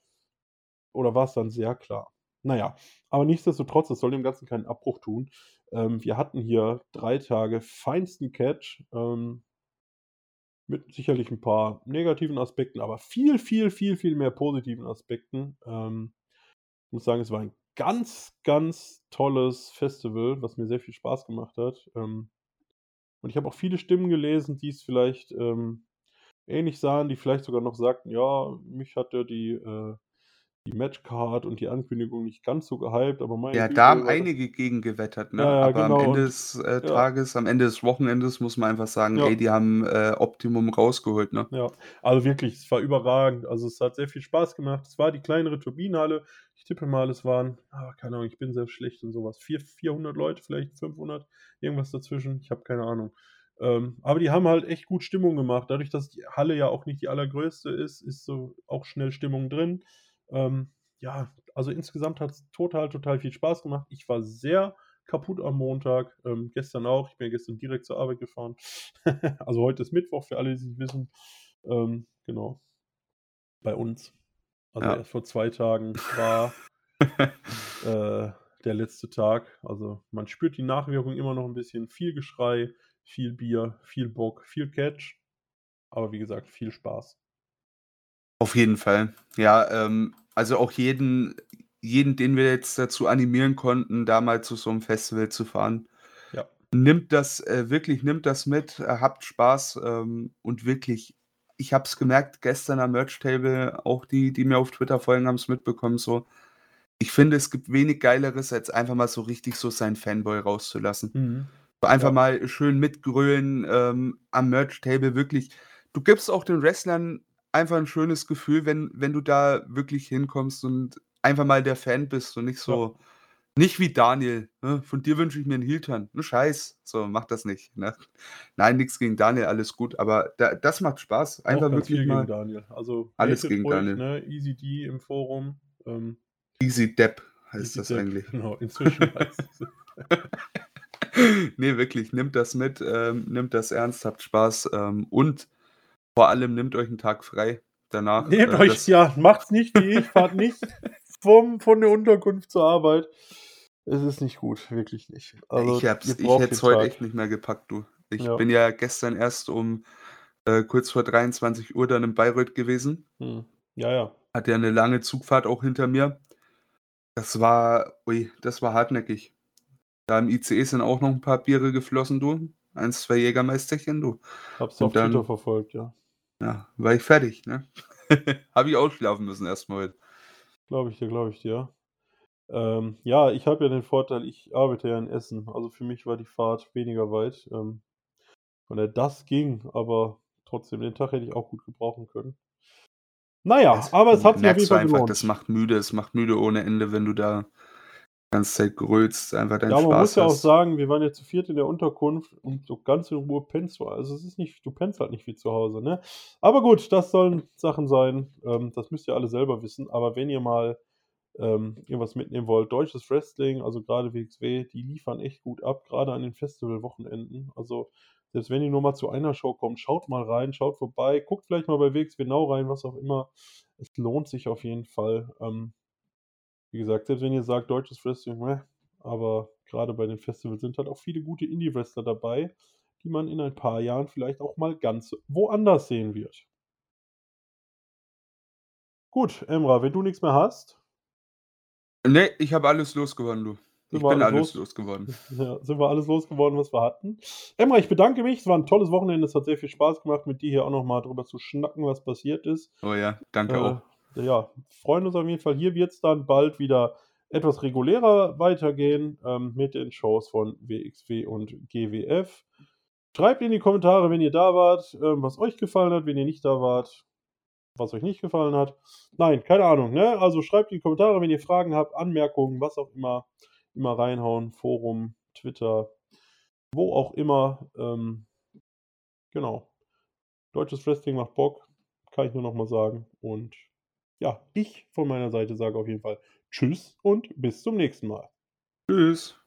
S1: Oder war es dann sehr klar? Naja, aber nichtsdestotrotz, das soll dem Ganzen keinen Abbruch tun. Ähm, wir hatten hier drei Tage feinsten Catch. Ähm, mit sicherlich ein paar negativen Aspekten, aber viel, viel, viel, viel mehr positiven Aspekten. Ähm, ich muss sagen, es war ein ganz, ganz tolles Festival, was mir sehr viel Spaß gemacht hat. Ähm, und ich habe auch viele Stimmen gelesen, die es vielleicht ähm, ähnlich sahen, die vielleicht sogar noch sagten, ja, mich hat ja die, äh, die Matchcard und die Ankündigung nicht ganz so gehypt, aber meine
S2: Ja,
S1: Güte,
S2: da haben einige gegen gewettert, ne?
S1: Ja, ja,
S2: Aber
S1: genau,
S2: am Ende
S1: und-
S2: des äh, Tages, am Ende des Wochenendes muss man einfach sagen, ey, die haben äh, Optimum rausgeholt, ne?
S1: Ja, also wirklich, es war überragend. Also es hat sehr viel Spaß gemacht. Es war die kleinere Turbinenhalle. Ich tippe mal, es waren, ah, keine Ahnung, ich bin sehr schlecht in sowas. Vier, 400 Leute, vielleicht 500, irgendwas dazwischen. Ich habe keine Ahnung. Ähm, aber die haben halt echt gut Stimmung gemacht. Dadurch, dass die Halle ja auch nicht die allergrößte ist, ist so auch schnell Stimmung drin. Ähm, ja, also insgesamt hat es total, total viel Spaß gemacht. Ich war sehr kaputt am Montag. Ähm, gestern auch. Ich bin ja gestern direkt zur Arbeit gefahren. also heute ist Mittwoch, für alle, die es nicht wissen. Ähm, genau. Bei uns. Also
S2: Ja.
S1: erst vor zwei Tagen war äh, der letzte Tag. Also man spürt die Nachwirkung immer noch ein bisschen. Viel Geschrei, viel Bier, viel Bock, viel Catch. Aber wie gesagt, viel Spaß.
S2: Auf jeden Fall. Ja, ähm, also auch jeden, jeden, den wir jetzt dazu animieren konnten, da mal zu so einem Festival zu fahren.
S1: Ja.
S2: Nimmt das, äh, wirklich, nimmt das mit, äh, habt Spaß ähm, und wirklich, ich habe es gemerkt, gestern am Merch-Table, auch die, die mir auf Twitter folgen, haben es mitbekommen, so. Ich finde, es gibt wenig Geileres, als einfach mal so richtig so seinen Fanboy rauszulassen. So Einfach
S1: Ja.
S2: mal schön mitgrölen ähm, am Merch-Table, wirklich. Du gibst auch den Wrestlern einfach ein schönes Gefühl, wenn, wenn du da wirklich hinkommst und einfach mal der Fan bist und nicht so, nicht wie Daniel. Ne? Von dir wünsche ich mir einen Heel-Turn. Ne Scheiß. So, mach das nicht. Ne? Nein, nichts gegen Daniel, alles gut. Aber da, das macht Spaß. Einfach wirklich mal
S1: gegen Daniel. Also
S2: Alles gegen
S1: ruhig,
S2: Daniel.
S1: Ne? Easy D im Forum. Ähm,
S2: easy Depp heißt
S1: Easy
S2: das
S1: Depp,
S2: eigentlich.
S1: Genau, inzwischen heißt es.
S2: nee, wirklich, nimmt das mit, ähm, nimmt das ernst, habt Spaß ähm, und vor allem nehmt euch einen Tag frei danach.
S1: Nehmt
S2: äh,
S1: euch, ja, macht's nicht wie ich, fahrt nicht vom, von der Unterkunft zur Arbeit. Es ist nicht gut, wirklich nicht. Also,
S2: ich hab's, ich hätte es heute
S1: Tag.
S2: echt nicht mehr gepackt, du. Ich
S1: Ja.
S2: bin ja gestern erst um äh, kurz vor 23 Uhr dann in Bayreuth gewesen.
S1: Mhm. Ja, ja.
S2: Hatte ja 'ne lange Zugfahrt auch hinter mir. Das war ui, das war hartnäckig. Da im ICE sind auch noch 'n paar Biere geflossen, du. 1, 2 Jägermeisterchen, du.
S1: Habe es auf
S2: dann
S1: Twitter verfolgt, ja.
S2: Ja, war ich fertig, ne? Habe ich ausschlafen müssen erst mal heute.
S1: Glaube ich dir, glaube ich dir. Ähm, ja, ich habe ja den Vorteil, ich arbeite ja in Essen. Also, für mich war die Fahrt weniger weit. Ähm, von daher das ging, aber trotzdem, den Tag hätte ich auch gut gebrauchen können. Na ja,
S2: Das
S1: aber es hat sich auf jeden Fall
S2: einfach, das macht müde. Es macht müde ohne Ende, wenn du da ganze Zeit grölst, einfach deinen
S1: Ja, man muss
S2: Spaß
S1: ja auch sagen, wir waren ja zu viert in der Unterkunft und so ganz in Ruhe pennst du also, es ist nicht du pennst halt nicht wie zu Hause, ne? Aber gut, das sollen Sachen sein, ähm, das müsst ihr alle selber wissen. Aber wenn ihr mal, ähm, irgendwas mitnehmen wollt, deutsches Wrestling, also grade WXW, die liefern echt gut ab, grade an den Festivalwochenenden. Also, selbst wenn ihr nur mal zu einer Show kommt, schaut mal rein, schaut vorbei, guckt vielleicht mal bei WXW Now rein, was auch immer. Es lohnt sich auf jeden Fall. Ähm, wie gesagt, selbst wenn ihr sagt, deutsches Wrestling, meh, aber grade bei den Festivals sind halt auch viele gute Indie-Wrestler dabei, die man in ein paar Jahren vielleicht auch mal ganz woanders sehen wird. Gut, Emrah, wenn du nix mehr hast
S2: Ne, ich habe alles losgeworden, du.
S1: sind
S2: Ich bin
S1: alles los
S2: losgeworden.
S1: ja, sind wir alles losgeworden, was wir hatten. Emrah, ich bedanke mich. Es war 'n tolles Wochenende. Es hat sehr viel Spaß gemacht, mit dir hier auch noch mal drüber zu schnacken, was passiert ist.
S2: Oh ja, danke auch.
S1: Ja, freuen uns auf jeden Fall. Hier wird's dann bald wieder etwas regulärer weitergehen, ähm, mit den Shows von WXW und GWF. Schreibt in die Kommentare, wenn ihr da wart, ähm, was euch gefallen hat, wenn ihr nicht da wart, was euch nicht gefallen hat. Nein, keine Ahnung, ne? Also, schreibt in die Kommentare, wenn ihr Fragen habt, Anmerkungen, was auch immer. Immer reinhauen, Forum, Twitter, wo auch immer. Ähm, genau. Deutsches Wrestling macht Bock, kann ich nur noch mal sagen. Und ja, ich von meiner Seite sage auf jeden Fall Tschüss und bis zum nächsten Mal.
S2: Tschüss.